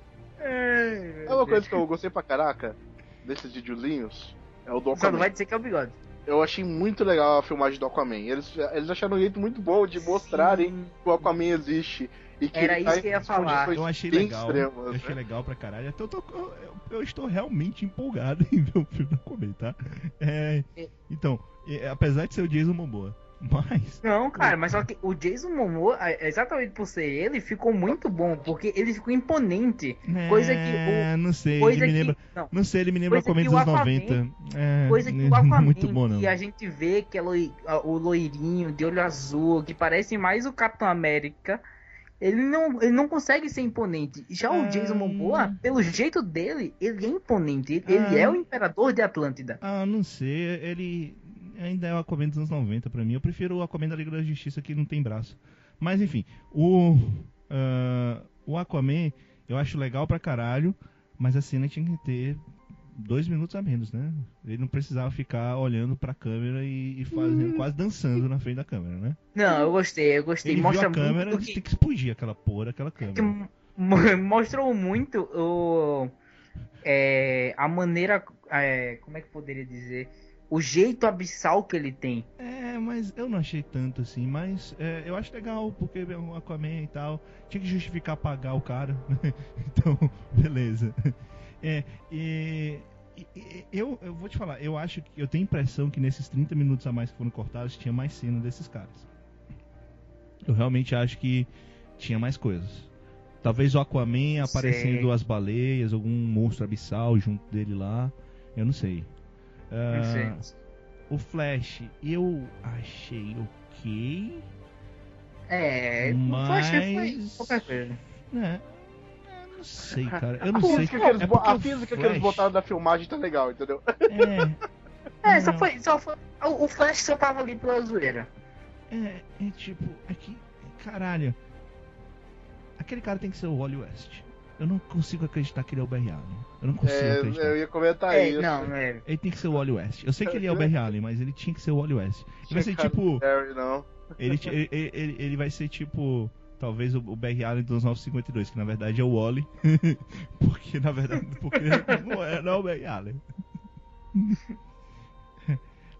É uma coisa que eu gostei pra caraca desses videozinhos. É o do Só não Aquaman. vai dizer que é o bigode. Eu achei muito legal a filmagem do Aquaman. Eles, eles acharam um jeito muito bom de mostrarem Sim. que o Aquaman existe. E que Era isso tá que eu ia falar. Eu achei legal. extremas, eu achei né? legal pra caralho. Então eu, tô- eu- eu estou realmente empolgado em ver o filme do Aquaman, tá? É, então, é, apesar de ser o Jason Momoa, mas Não, cara, mas só que o Jason Momoa, é, exatamente por ser ele, ficou muito bom, porque ele ficou imponente. Coisa que É, não sei, Coisa ele me que. lembra, Não, não sei, ele me lembra o que dos o anos Aquaman- 90. É, coisa que o é Aquaman, muito bom não. que a gente vê que é loi- o loirinho de olho azul, que parece mais o Capitão América, ele não, ele não consegue ser imponente. Já Ah. o Jason Momoa, pelo jeito dele, ele é imponente. Ele, ele Ah. é o imperador de Atlântida. Ah, não sei, ele ainda é o Aquaman dos anos 90 pra mim. Eu prefiro o Aquaman da Liga da Justiça que não tem braço. Mas enfim, o ah, o Aquaman eu acho legal pra caralho, mas a cena tinha que ter dois minutos a menos, né? Ele não precisava ficar olhando pra câmera e, e fazendo quase dançando na frente da câmera, né? Não, eu gostei, eu gostei. Ele Mostra viu a câmera, muito do tem que, que explodir aquela porra daquela que câmera. mo- mostrou muito o é, a maneira, é, como é que poderia dizer, o jeito abissal que ele tem. É, mas eu não achei tanto assim, mas é, eu acho legal, porque é um Aquaman e tal, tinha que justificar pagar o cara, então, beleza. É, e, eu, eu vou te falar, eu acho que, eu tenho impressão que nesses 30 minutos a mais que foram cortados, tinha mais cena desses caras. Eu realmente acho que tinha mais coisas. Talvez o Aquaman aparecendo as baleias, algum monstro abissal junto dele lá, eu não sei. Sei. o Flash, eu achei ok, É, mas... achei que foi qualquer coisa. né? é, não sei, cara. Eu não A sei. física, que eles, É a o física que Flash- eles botaram da filmagem tá legal, entendeu? É, É, só foi, só foi. O, o Flash só tava ali pela zoeira. é, é tipo, é que, caralho. Aquele cara tem que ser o Wally West. Eu não consigo acreditar que ele é o Barry Allen. Eu não consigo É, acreditar. eu ia comentar É, isso. não, é. Ele tem que ser o Wally West. Eu sei que ele é o Barry Allen, mas ele tinha que ser o Wally West. Ele vai ser tipo. Harry, não. Ele, ele, ele, ele vai ser tipo. Talvez o, o Barry Allen dos 952, que na verdade é o Wally. porque na verdade. Porque não é, não é o Barry Allen.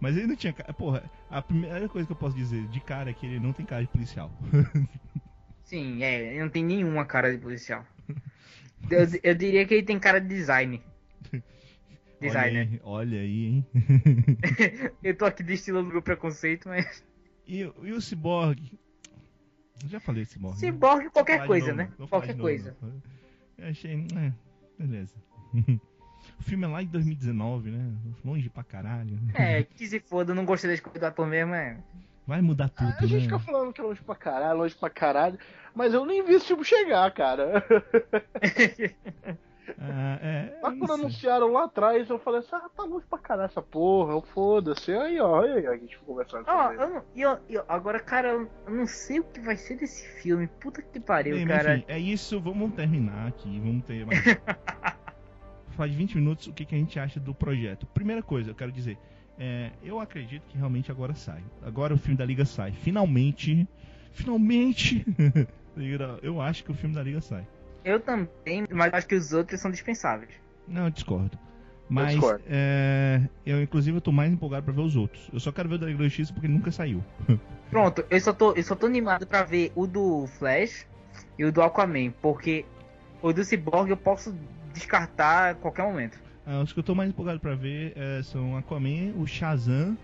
Mas ele não tinha cara. Porra, a primeira coisa que eu posso dizer de cara é que ele não tem cara de policial. Sim, é, ele não tem nenhuma cara de policial. Eu, eu diria que ele tem cara de design. Olha Designer. aí, olha aí, hein? Eu tô aqui destilando meu preconceito, mas. E, o- e o Cyborg? Eu já falei Cyborg. né? Cyborg, Vou qualquer coisa, novo, né? Qualquer coisa. novo. Eu achei. É, beleza. o filme é lá em 2019, né? Longe pra caralho. É, que se foda, eu não gostei da escolha do ator mesmo, é. Vai mudar tudo, a gente né? fica falando que é longe pra caralho, longe pra caralho, mas eu nem vi esse filme chegar, cara. Ah, é, não quando anunciaram lá atrás, eu falei assim, ah, tá longe pra caralho essa porra, eu foda-se. Aí, ó, aí, a gente conversando Ó, sobre eu não, e eu- eu- agora, cara, eu não sei o que vai ser desse filme. Puta que pariu, Bem, mas cara. enfim, é isso, vamos terminar aqui, vamos ter mais. Faz 20 minutos o que, que a gente acha do projeto. Primeira coisa, eu quero dizer, é, eu acredito que realmente agora sai. Agora o filme da Liga sai. Finalmente, finalmente, eu acho que o filme da Liga sai. Eu também, mas acho que os outros são dispensáveis. Não, eu discordo. Mas discordo. é, eu, inclusive, eu tô mais empolgado pra ver os outros. Eu só quero ver o da Liga da Justiça porque ele nunca saiu. Pronto, eu só tô, eu só tô animado pra ver o do Flash e o do Aquaman, porque o do Cyborg eu posso descartar a qualquer momento. Ah, os que eu tô mais empolgado pra ver é, são Aquaman, o Shazam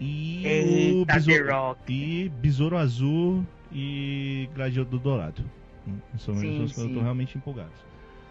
e o Eita, The Besouro, e Besouro Azul e Gladiador Dourado. Hum, São Sim, os que eu tô realmente empolgado.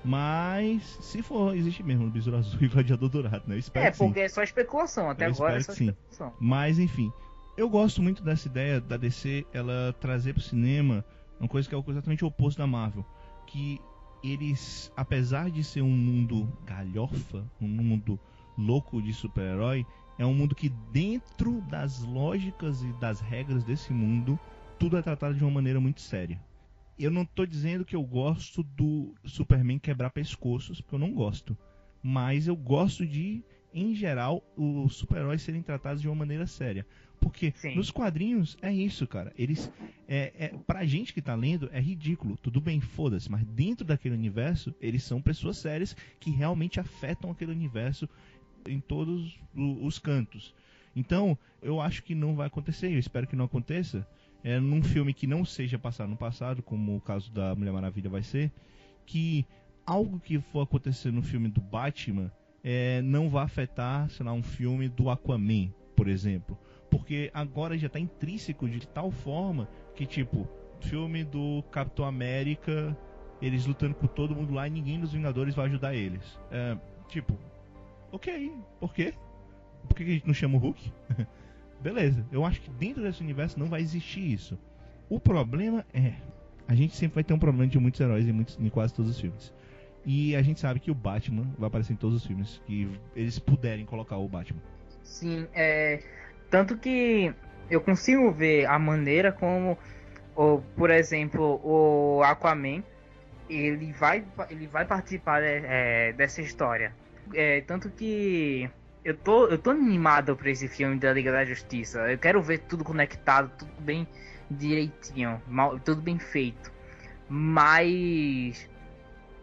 Mas, se for, existe mesmo o Besouro Azul e Gladiador Dourado, né? Eu espero É, que sim. porque é só especulação, até Eu agora é só sim. especulação. Mas enfim, eu gosto muito dessa ideia da DC ela trazer pro cinema uma coisa que é exatamente o oposto da Marvel, que eles, apesar de ser um mundo galhofa, um mundo louco de super-herói, é um mundo que dentro das lógicas e das regras desse mundo tudo é tratado de uma maneira muito séria. Eu não tô dizendo que eu gosto do Superman quebrar pescoços, porque eu não gosto. Mas eu gosto de, em geral, os super-heróis serem tratados de uma maneira séria. Porque Sim. nos quadrinhos é isso, cara. Eles. É, é, pra gente que tá lendo, é ridículo. Tudo bem, foda-se. Mas dentro daquele universo, eles são pessoas sérias que realmente afetam aquele universo em todos os cantos. Então, eu acho que não vai acontecer. Eu espero que não aconteça. É num filme que não seja passado no passado, como o caso da Mulher Maravilha vai ser, que algo que for acontecer no filme do Batman é, não vai afetar, sei lá, um filme do Aquaman, por exemplo. Porque agora já tá intrínseco de tal forma que, tipo, filme do Capitão América, eles lutando com todo mundo lá e ninguém dos Vingadores vai ajudar eles. É, tipo, ok, por quê? Por que a gente não chama o Hulk? Beleza, eu acho que dentro desse universo não vai existir isso. O problema é, a gente sempre vai ter um problema de muitos heróis em, muitos, em quase todos os filmes. E a gente sabe que o Batman vai aparecer em todos os filmes que eles puderem colocar o Batman. Sim, é. Tanto que eu consigo ver a maneira como, por exemplo, o Aquaman ele vai, ele vai participar é, dessa história. É, tanto que eu tô, eu tô animado pra esse filme da Liga da Justiça. Eu quero ver tudo conectado, tudo bem direitinho, mal, tudo bem feito. Mas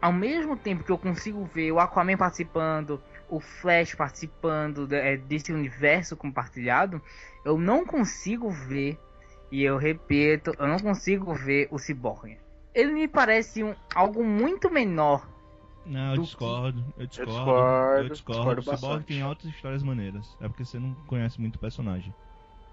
ao mesmo tempo que eu consigo ver o Aquaman participando, o Flash participando é, desse universo compartilhado, eu não consigo ver, e eu repito, eu não consigo ver o Cyborg. Ele me parece um, algo muito menor. Não, eu Do discordo, eu discordo, discordo, eu discordo. discordo O Cyborg tem altas histórias maneiras. É porque você não conhece muito o personagem.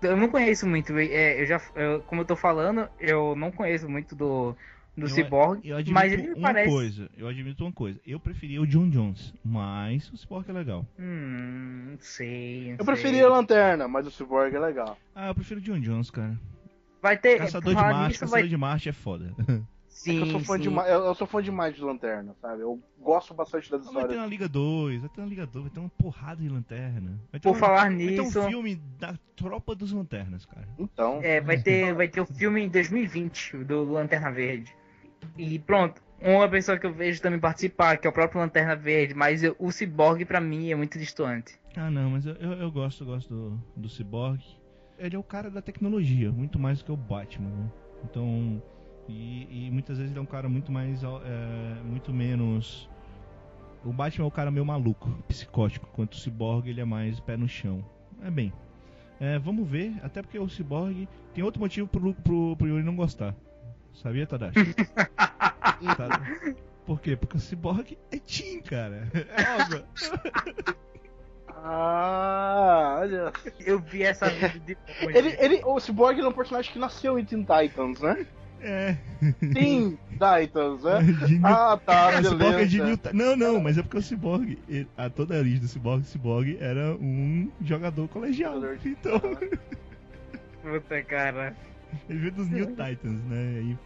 Eu não conheço muito, é, eu já, eu- como eu tô falando, eu não conheço muito do, do Eu- Cyborg, Eu mas ele me uma parece. coisa, eu admito uma coisa. Eu preferia o John Jones, mas o Cyborg é legal. Hum, não sei. não Eu sei. preferia a Lanterna, mas o Cyborg é legal. Ah, eu prefiro o John Jones, cara. Vai ter. Caçador de Marte, Caçador vai... de Marte é foda. Sim, É eu sou fã sim. demais, eu, eu sou fã demais de Lanterna, sabe? Eu gosto bastante das Vai ter histórias. uma Liga 2, vai ter uma Liga 2, vai ter uma porrada de lanterna. Vai ter Por um- falar Vai ter nisso, um filme da tropa dos lanternas, cara. Então, é, vai ter, vai ter o filme em 2020 do Lanterna Verde. E pronto, uma pessoa que eu vejo também participar, que é o próprio Lanterna Verde, mas eu- o Cyborg pra mim é muito distante. Ah, não, mas eu, eu, eu gosto, eu gosto do, do Cyborg. Ele é o cara da tecnologia, muito mais do que o Batman, né? Então, e, e muitas vezes ele é um cara muito mais, é, muito menos... O Batman é o cara meio maluco, psicótico, enquanto o Cyborg ele é mais pé no chão. É bem, é, vamos ver, até porque o Cyborg tem outro motivo pro, pro, pro Yuri não gostar. Sabia, Tadashi? Tá- Por quê? Porque o Cyborg é Tim, cara. É óbvio. ah, olha. Eu vi essa de Ele, ele, o Cyborg é um personagem que nasceu em Teen Titans, né? É. Teen Titans, né? De New- Ah, tá, É, é de beleza. New Ti- Não, não, mas é porque o Cyborg, ele- a toda a origem do Cyborg, o Cyborg era um jogador colegial. De- Então, Puta, cara. ele veio dos New Titans, né? Aí,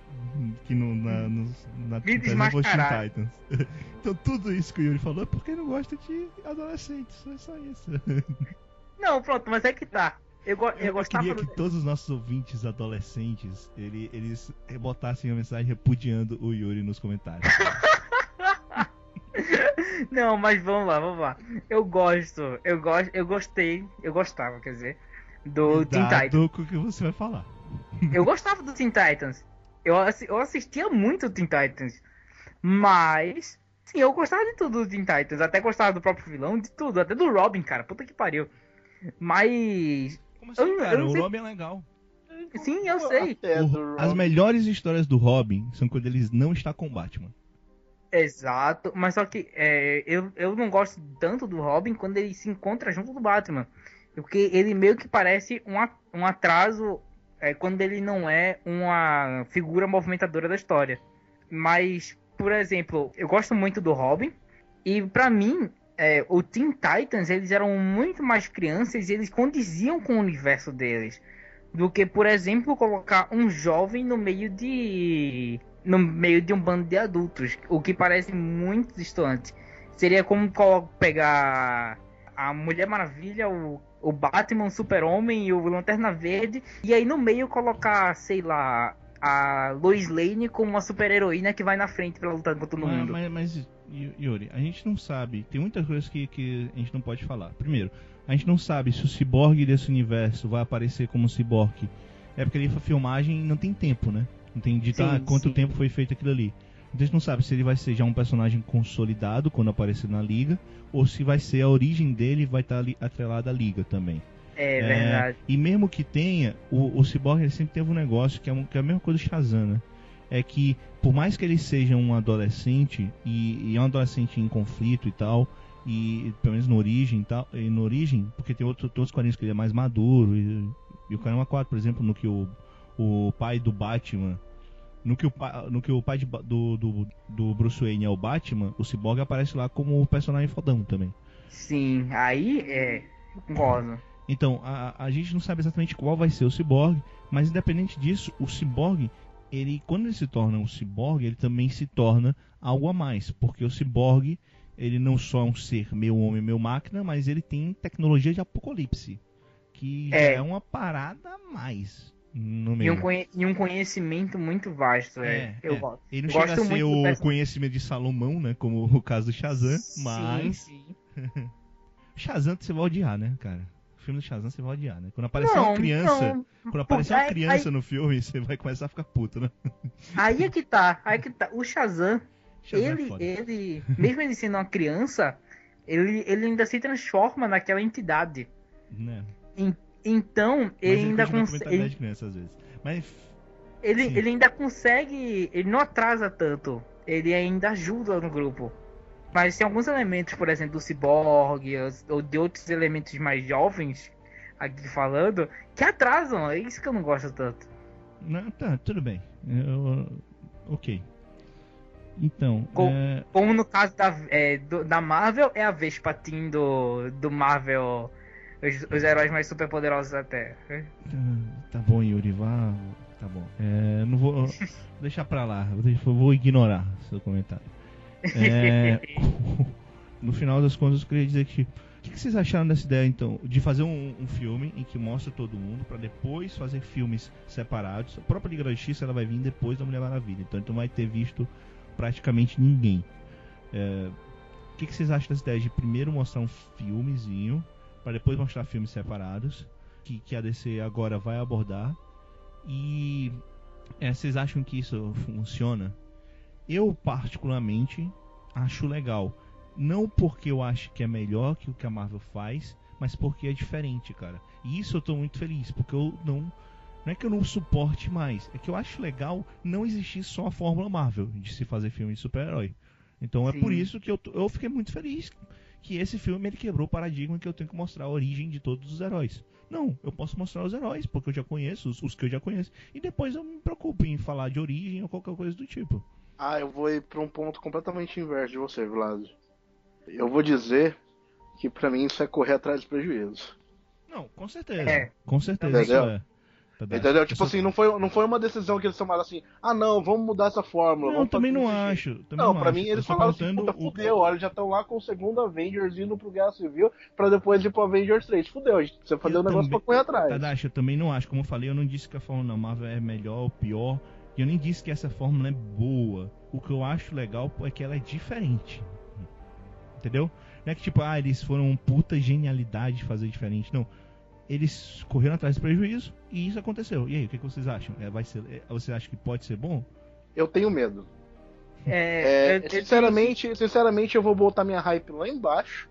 que no, na, nos, na Teen Titans. Então tudo isso que o Yuri falou é porque ele não gosta de adolescentes, é só isso. Não, pronto, mas é que tá. Eu, go- eu, Eu, queria que todos os nossos ouvintes adolescentes, ele- eles botassem a mensagem repudiando o Yuri nos comentários. Não, mas vamos lá, vamos lá. Eu gosto, eu gosto, eu gostei, eu gostava, quer dizer, do Teen Titans. Com o que você vai falar. Eu gostava do Teen Titans. Eu, eu assistia muito o Teen Titans. Mas, sim, eu gostava de tudo do Teen Titans. Até gostava do próprio vilão, de tudo. Até do Robin, cara. Puta que pariu. Mas, Como assim, Eu eu cara? não O Robin é legal. sim, eu sei. O- as melhores histórias do Robin são quando ele não está com o Batman. Exato. Mas só que é, eu, eu não gosto tanto do Robin quando ele se encontra junto do Batman. Porque ele meio que parece um, a- um atraso é, quando ele não é uma figura movimentadora da história. Mas, por exemplo, eu gosto muito do Robin. E pra mim, é, o Teen Titans, eles eram muito mais crianças e eles condiziam com o universo deles. Do que, por exemplo, colocar um jovem no meio de. no meio de um bando de adultos. O que parece muito distante. Seria como pegar a Mulher Maravilha, o, o Batman, o Super-Homem e o Lanterna Verde. E aí no meio colocar, sei lá, a Lois Lane como uma super-heroína que vai na frente pra lutar com todo mundo. mas, mas, Yuri, a gente não sabe. Tem muitas coisas que, que a gente não pode falar. Primeiro, a gente não sabe se o ciborgue desse universo vai aparecer como ciborgue. É porque ali a filmagem não tem tempo, né? Não tem de Sim, tá, quanto sim. tempo foi feito aquilo ali. Então a gente não sabe se ele vai ser já um personagem consolidado quando aparecer na liga, ou se vai ser a origem dele vai estar ali atrelada à liga também. É, verdade. E mesmo que tenha, o, o Cyborg sempre teve um negócio que é, um- que é a mesma coisa do Shazam, né? É que, por mais que ele seja um adolescente, e, e é um adolescente em conflito e tal, e pelo menos na origem tal, e na origem, porque tem outro, outros quadrinhos que ele é mais maduro, e, e o Caramba 4, por exemplo, no que o, o pai do Batman. No que o, pa- no que o pai de do, do, do Bruce Wayne é o Batman, o Cyborg aparece lá como um personagem fodão também. Sim, aí é. Concordo. Então, a, a gente não sabe exatamente qual vai ser o Cyborg, mas independente disso, o Cyborg, ele, quando ele se torna um Cyborg, ele também se torna algo a mais, porque o Cyborg, ele não só é um ser meio homem, meio máquina, mas ele tem tecnologia de apocalipse, que É. é uma parada a mais no E meio. um, e um conhecimento muito vasto, é. É, Eu é. gosto. Ele não Gosto chega a ser o personagem. conhecimento de Salomão, né, como o caso do Shazam, mas Sim, sim. Shazam você vai odiar, né, cara? Filme do Shazam você vai odiar, né? Quando aparecer Não, uma criança, não. Quando aparecer uma criança aí- no filme, você vai começar a ficar puto, né? Aí é que tá, aí é que tá. O Shazam, Shazam é ele, foda. ele, mesmo ele sendo uma criança, ele, ele ainda se transforma naquela entidade. Né? Então, Mas ele ainda consegue. Ele, criança às vezes. Mas ele, sim. ele ainda consegue. Ele não atrasa tanto. Ele ainda ajuda no grupo. Mas tem alguns elementos, por exemplo, do Cyborg os- ou de outros elementos mais jovens, aqui falando, que atrasam. É isso que eu não gosto tanto. não, tá, tudo bem. Eu- ok. Então, Com- é, Como no caso da, é, do- da Marvel, é a Vespatin do, do Marvel, os, os heróis mais superpoderosos da Terra. tá bom, Yuri, vá. Tá bom. É, não vou deixar pra lá. Vou ignorar seu comentário. É, no final das contas, eu queria dizer que. O que, vocês acharam dessa ideia, então, de fazer um, um filme em que mostra todo mundo, pra depois fazer filmes separados? A própria Liga da Justiça ela vai vir depois da Mulher Maravilha, então tu não vai ter visto praticamente ninguém. É, o que, vocês acham dessa ideia de primeiro mostrar um filmezinho, pra depois mostrar filmes separados, que, que a DC agora vai abordar? E é, vocês acham que isso funciona? Eu, particularmente, acho legal. Não porque eu acho que é melhor que o que a Marvel faz, mas porque é diferente, cara. E isso eu tô muito feliz, porque eu não. Não é que eu não suporte mais, é que eu acho legal não existir só a fórmula Marvel de se fazer filme de super-herói. Então é Sim. por isso que eu, eu fiquei muito feliz que esse filme ele quebrou o paradigma que eu tenho que mostrar a origem de todos os heróis. Não, eu posso mostrar os heróis, porque eu já conheço, os, os que eu já conheço. E depois eu me preocupo em falar de origem ou qualquer coisa do tipo. Ah, eu vou ir pra um ponto completamente inverso de você, Vlad. Eu vou dizer que pra mim isso é correr atrás dos prejuízos. Não, com certeza. É. Com certeza isso Entendeu? é. Entendeu? Eu Tipo assim, não foi, não foi uma decisão que eles tomaram assim, ah não, vamos mudar essa fórmula. Não, vamos também não acho. também Não, pra acho. mim eles falaram assim, puta, o- fudeu, olha, já estão lá com o segundo Avengers indo pro Guerra Civil pra depois ir pro Avengers 3. Fudeu, gente, você fazer Eu um negócio também- pra correr atrás. Tadashi, eu também não acho. Como eu falei, eu não disse que a fórmula Marvel é melhor ou pior. E eu nem disse que essa fórmula é boa. O que eu acho legal é que ela é diferente. Entendeu? Não é que tipo, ah, eles foram puta genialidade de fazer diferente. Não. Eles correram atrás do prejuízo e isso aconteceu. E aí, o que, que vocês acham? É, vai ser, é, você acha que pode ser bom? Eu tenho medo. É, É, eu- sinceramente, sinceramente, eu vou botar minha hype lá embaixo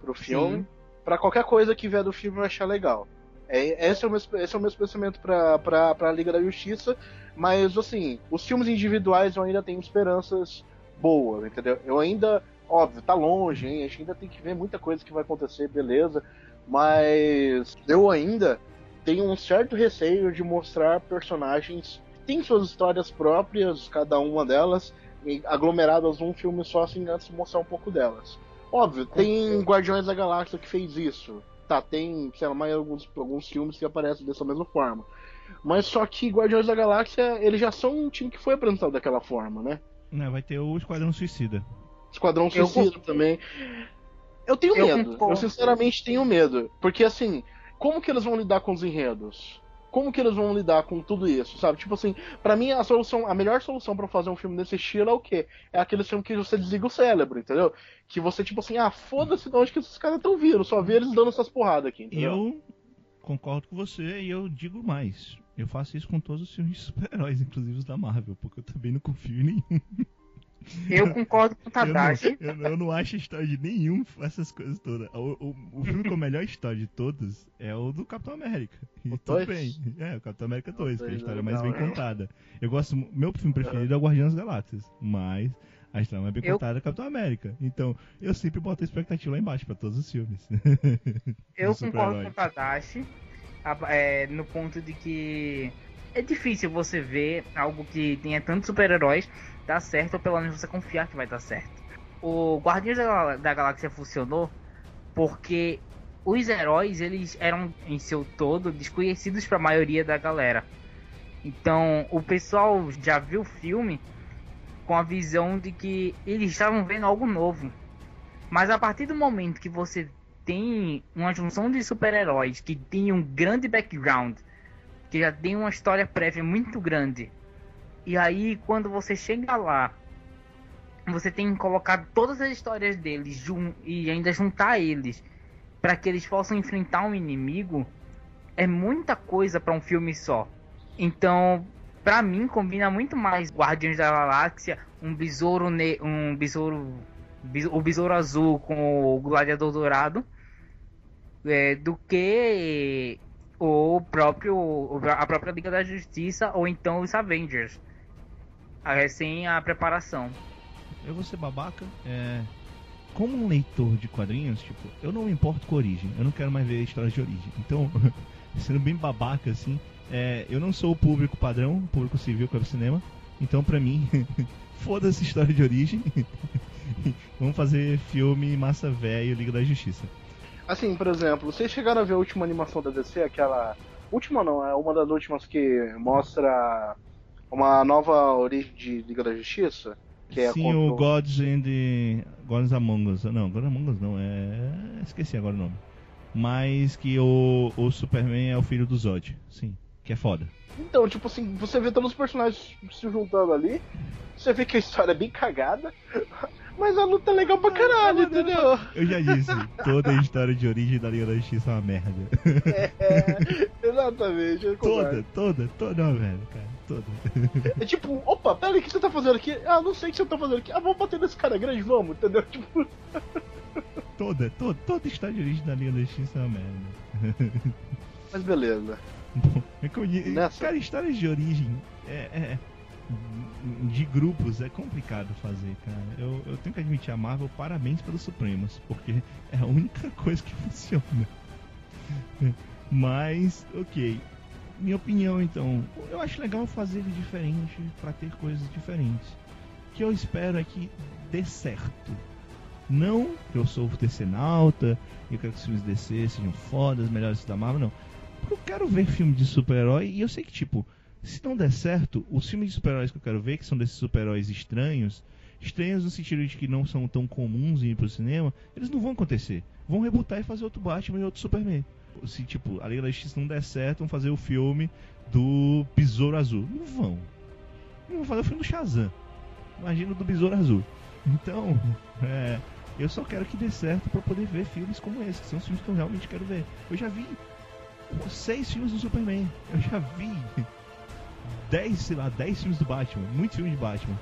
pro filme. Sim. Pra qualquer coisa que vier do filme eu achar legal. É, esse, é o meu, esse é o meu pensamento pra, pra, pra Liga da Justiça. Mas, assim, os filmes individuais eu ainda tenho esperanças boas, entendeu? Eu ainda, óbvio, tá longe, hein? A gente ainda tem que ver muita coisa que vai acontecer, beleza. Mas eu ainda tenho um certo receio de mostrar personagens que têm suas histórias próprias, cada uma delas, aglomeradas num filme só, assim, antes de mostrar um pouco delas. Óbvio, tem Guardiões da Galáxia que fez isso. Tá, tem, sei lá, mais alguns, alguns filmes que aparecem dessa mesma forma. Mas só que Guardiões da Galáxia, eles já são um time que foi apresentado daquela forma, né? Não, vai ter o Esquadrão Suicida. Esquadrão Eu Suicida também. Eu tenho Eu medo. concordo. Eu sinceramente tenho medo. Porque assim, como que eles vão lidar com os enredos? Como que eles vão lidar com tudo isso, sabe? Tipo assim, pra mim a solução, a melhor solução pra fazer um filme desse estilo é o quê? É aquele filme que você desliga o cérebro, entendeu? Que você tipo assim, ah, foda-se de onde que esses caras estão vindo, só vê eles dando essas porradas aqui, entendeu? Eu concordo com você e eu digo mais. Eu faço isso com todos os filmes de super-heróis, inclusive os da Marvel, porque eu também não confio em nenhum. Eu concordo com o Eu Tadashi. eu, não- eu não acho história de nenhum essas coisas todas. O, o, o filme com a melhor história de todos é o do Capitão América. E O tudo dois? bem. É, o Capitão América 2, que é a é história mais legal, bem né? contada. Eu gosto. Meu filme preferido é o Guardiões das Galáxias, mas a história mais bem Eu- contada é o Capitão América. Então, eu sempre boto a expectativa lá embaixo pra todos os filmes. Eu concordo com o Tadashi é, no ponto de que é difícil você ver algo que tenha tantos super-heróis dar certo, ou pelo menos você confiar que vai dar certo. O Guardiões da, da Galáxia funcionou porque os heróis eles eram em seu todo desconhecidos para a maioria da galera. Então o pessoal já viu o filme com a visão de que eles estavam vendo algo novo. Mas a partir do momento que você tem uma junção de super-heróis que tem um grande background, que já tem uma história prévia muito grande, e aí quando você chega lá, você tem que colocar todas as histórias deles e ainda juntar eles para que eles possam enfrentar um inimigo, é muita coisa para um filme só. Então, pra mim combina muito mais Guardiões da Galáxia, um besouro ne um besouro Be- o Besouro Azul com o Gladiador Dourado é, do que o próprio a própria Liga da Justiça ou então os Avengers sem a preparação eu vou ser babaca. É, como um leitor de quadrinhos, tipo, eu não me importo com a origem. Eu não quero mais ver histórias de origem. Então, sendo bem babaca assim, é, eu não sou o público padrão, o público civil que é o cinema. Então, pra mim, foda-se história de origem. Vamos fazer filme massa velho Liga da Justiça. Assim, por exemplo, vocês chegaram a ver a última animação da DC, aquela. Última não, é uma das últimas que mostra uma nova origem de Liga da Justiça? Que é Sim, contra o Gods and the... Gods Among Us. Não, Gods Among Us não, é... Esqueci agora o nome. Mas que o, o Superman é o filho do Zod. Sim, que é foda. Então, tipo assim, você vê todos os personagens se juntando ali, você vê que a história é bem cagada, mas a luta é legal pra caralho, entendeu? Eu já disse, toda a história de origem da Liga da Justiça é uma merda. É, exatamente, eu. Toda, toda, toda é uma merda, cara. Toda. É tipo, opa, pera aí, o que você tá fazendo aqui? Ah, não sei o que você tá fazendo aqui. Ah, vamos bater nesse cara grande, vamos, entendeu? Tipo, Toda, toda, toda a história de origem da Liga da Justiça é uma merda. mas beleza. Bom, é que eu Nessa. Cara, histórias de origem é, é- de grupos é complicado fazer, cara. Eu, eu tenho que admitir a Marvel, parabéns pelos Supremos, porque é a única coisa que funciona. Mas, ok. Minha opinião, então, eu acho legal fazer diferente pra ter coisas diferentes. O que eu espero é que dê certo. Não que eu sou decenalta e eu quero que os filmes DC sejam fodas, melhores da Marvel, não. Porque eu quero ver filme de super-herói e eu sei que, tipo, se não der certo, os filmes de super-heróis que eu quero ver, que são desses super-heróis estranhos, estranhos no sentido de que não são tão comuns em ir pro cinema, eles não vão acontecer. Vão rebutar e fazer outro Batman e outro Superman. Se, tipo, a Liga da Justiça não der certo, vão fazer o filme do Besouro Azul. Não vão. Não vão fazer o filme do Shazam. Imagina o do Besouro Azul. Então, é, eu só quero que dê certo pra poder ver filmes como esse, que são os filmes que eu realmente quero ver. Eu já vi seis filmes do Superman. Eu já vi 10, sei lá, 10 filmes do Batman, muitos filmes de Batman.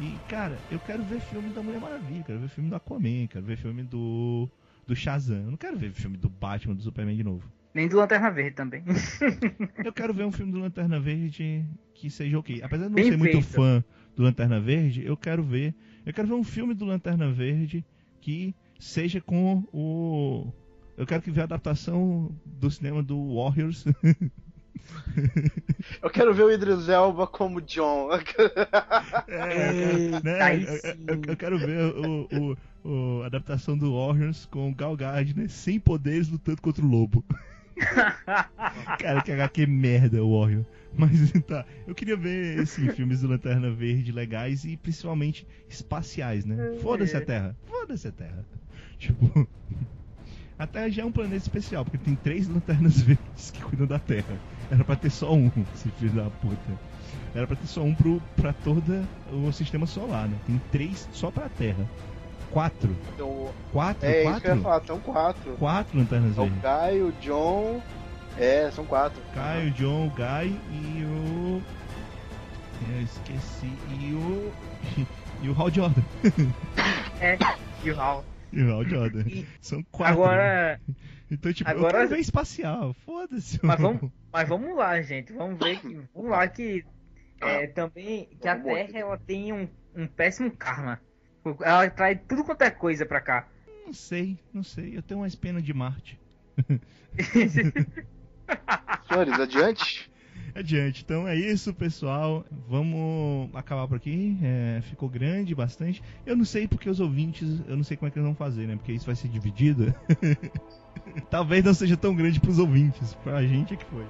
E, cara, eu quero ver filme da Mulher Maravilha, quero ver filme do Aquaman, quero ver filme do do Shazam. Eu não quero ver filme do Batman, do Superman de novo. nem do Lanterna Verde também Eu quero ver um filme do Lanterna Verde que seja ok. Apesar de não Bem ser muito feito. fã do Lanterna Verde, eu quero ver. Eu quero ver um filme do Lanterna Verde que seja com o. Eu quero que veja a adaptação do cinema do Warriors. Eu quero ver o Idris Elba como John. É, né? Eu- eu, quero ver o, o- o- a adaptação do Warriors com Gal Gardner sem poderes lutando contra o lobo. Cara, que HQ merda o Warrior. Mas tá, eu queria ver assim, filmes do Lanterna Verde legais e principalmente espaciais, né? Foda-se a Terra. Foda-se a Terra. tipo, a Terra já é um planeta especial, porque tem três lanternas verdes que cuidam da Terra. Era pra ter só um, esse filho da puta. Era pra ter só um pro, pra todo o sistema solar, né? Tem três só pra Terra. Quatro. Então, Quatro? é isso quatro? que eu ia falar, são quatro. Quatro lanternas É o verdes. Caio, o John. É, são quatro. Caio, John, o Guy e o. Eu esqueci. E o. E o Hal Jordan. É, e o Hal. E Jordan. E São quatro. agora. Então, tipo, eu agora- quero ver espacial. Foda-se. Mas vamos, mas vamos lá, gente. Vamos ver que. Vamos lá que. É, também. Que a. Terra ela tem um, um péssimo karma. Ela traz tudo quanto é coisa pra cá. Não sei, não sei. Eu tenho mais pena de Marte. Senhores, adiante. Adiante. Então é isso, pessoal. Vamos acabar por aqui. É, ficou grande bastante. Eu não sei porque os ouvintes, eu não sei como é que eles vão fazer, né? Porque isso vai ser dividido. Talvez não seja tão grande pros ouvintes. Pra gente é que foi.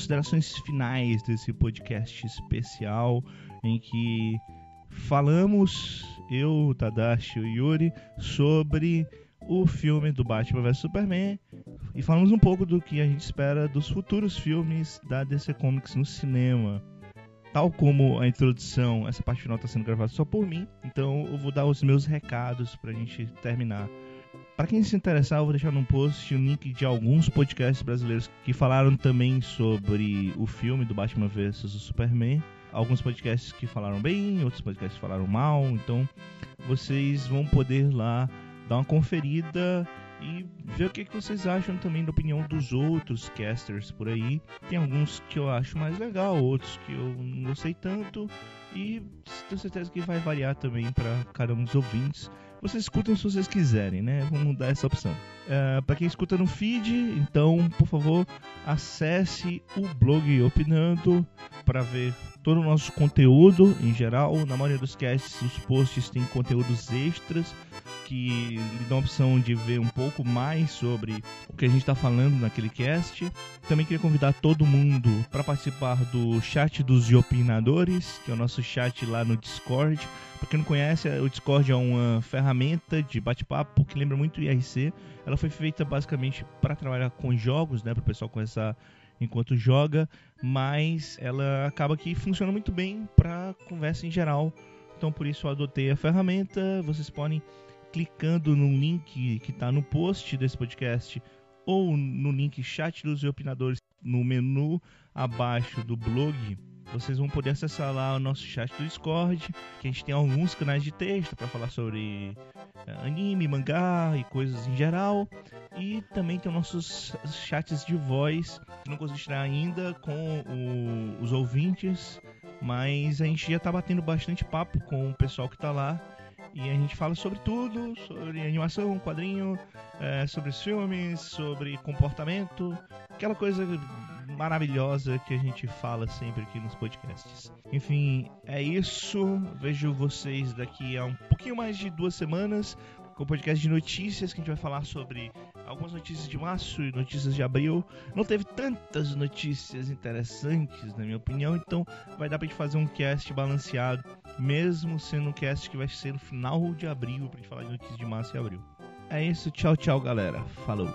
Considerações finais desse podcast especial em que falamos, eu, Tadashi e Yuri, sobre o filme do Batman vs Superman e falamos um pouco do que a gente espera dos futuros filmes da DC Comics no cinema. Tal como a introdução, essa parte final está sendo gravada só por mim, então eu vou dar os meus recados pra gente terminar. Para quem se interessar, eu vou deixar no post o link de alguns podcasts brasileiros que falaram também sobre o filme do Batman vs Superman. Alguns podcasts que falaram bem, outros podcasts que falaram mal. Então vocês vão poder lá dar uma conferida e ver o que, que vocês acham também da opinião dos outros casters por aí. Tem alguns que eu acho mais legal, outros que eu não gostei tanto. E tenho certeza que vai variar também para cada um dos ouvintes. Vocês escutam se vocês quiserem, né? Vamos dar essa opção. Uh, para quem escuta no feed, então, por favor, acesse o blog Opinando para ver todo o nosso conteúdo em geral. Na maioria dos casts, os posts têm conteúdos extras que lhe dão a opção de ver um pouco mais sobre o que a gente está falando naquele cast. Também queria convidar todo mundo para participar do chat dos opinadores, que é o nosso chat lá no Discord. Para quem não conhece, o Discord é uma ferramenta de bate-papo que lembra muito o IRC. Ela foi feita basicamente para trabalhar com jogos, né, para o pessoal conversar enquanto joga, mas ela acaba que funciona muito bem para conversa em geral. Então por isso eu adotei a ferramenta. Vocês podem clicando no link que está no post desse podcast ou no link chat dos opinadores no menu abaixo do blog, vocês vão poder acessar lá o nosso chat do Discord, que a gente tem alguns canais de texto para falar sobre eh, anime, mangá e coisas em geral. E também tem nossos chats de voz, que não consegui tirar ainda com o- os ouvintes, mas a gente já tá batendo bastante papo com o pessoal que tá lá. E a gente fala sobre tudo, sobre animação, quadrinho, eh, sobre os filmes, sobre comportamento, aquela coisa maravilhosa que a gente fala sempre aqui nos podcasts. Enfim, é isso. Vejo vocês daqui a um pouquinho mais de duas semanas com o podcast de notícias que a gente vai falar sobre algumas notícias de março e notícias de abril. Não teve tantas notícias interessantes, na minha opinião, então vai dar pra gente fazer um cast balanceado, mesmo sendo o cast que vai ser no final de abril, pra gente falar de notícias de março e abril. É isso, tchau, tchau, galera. Falou!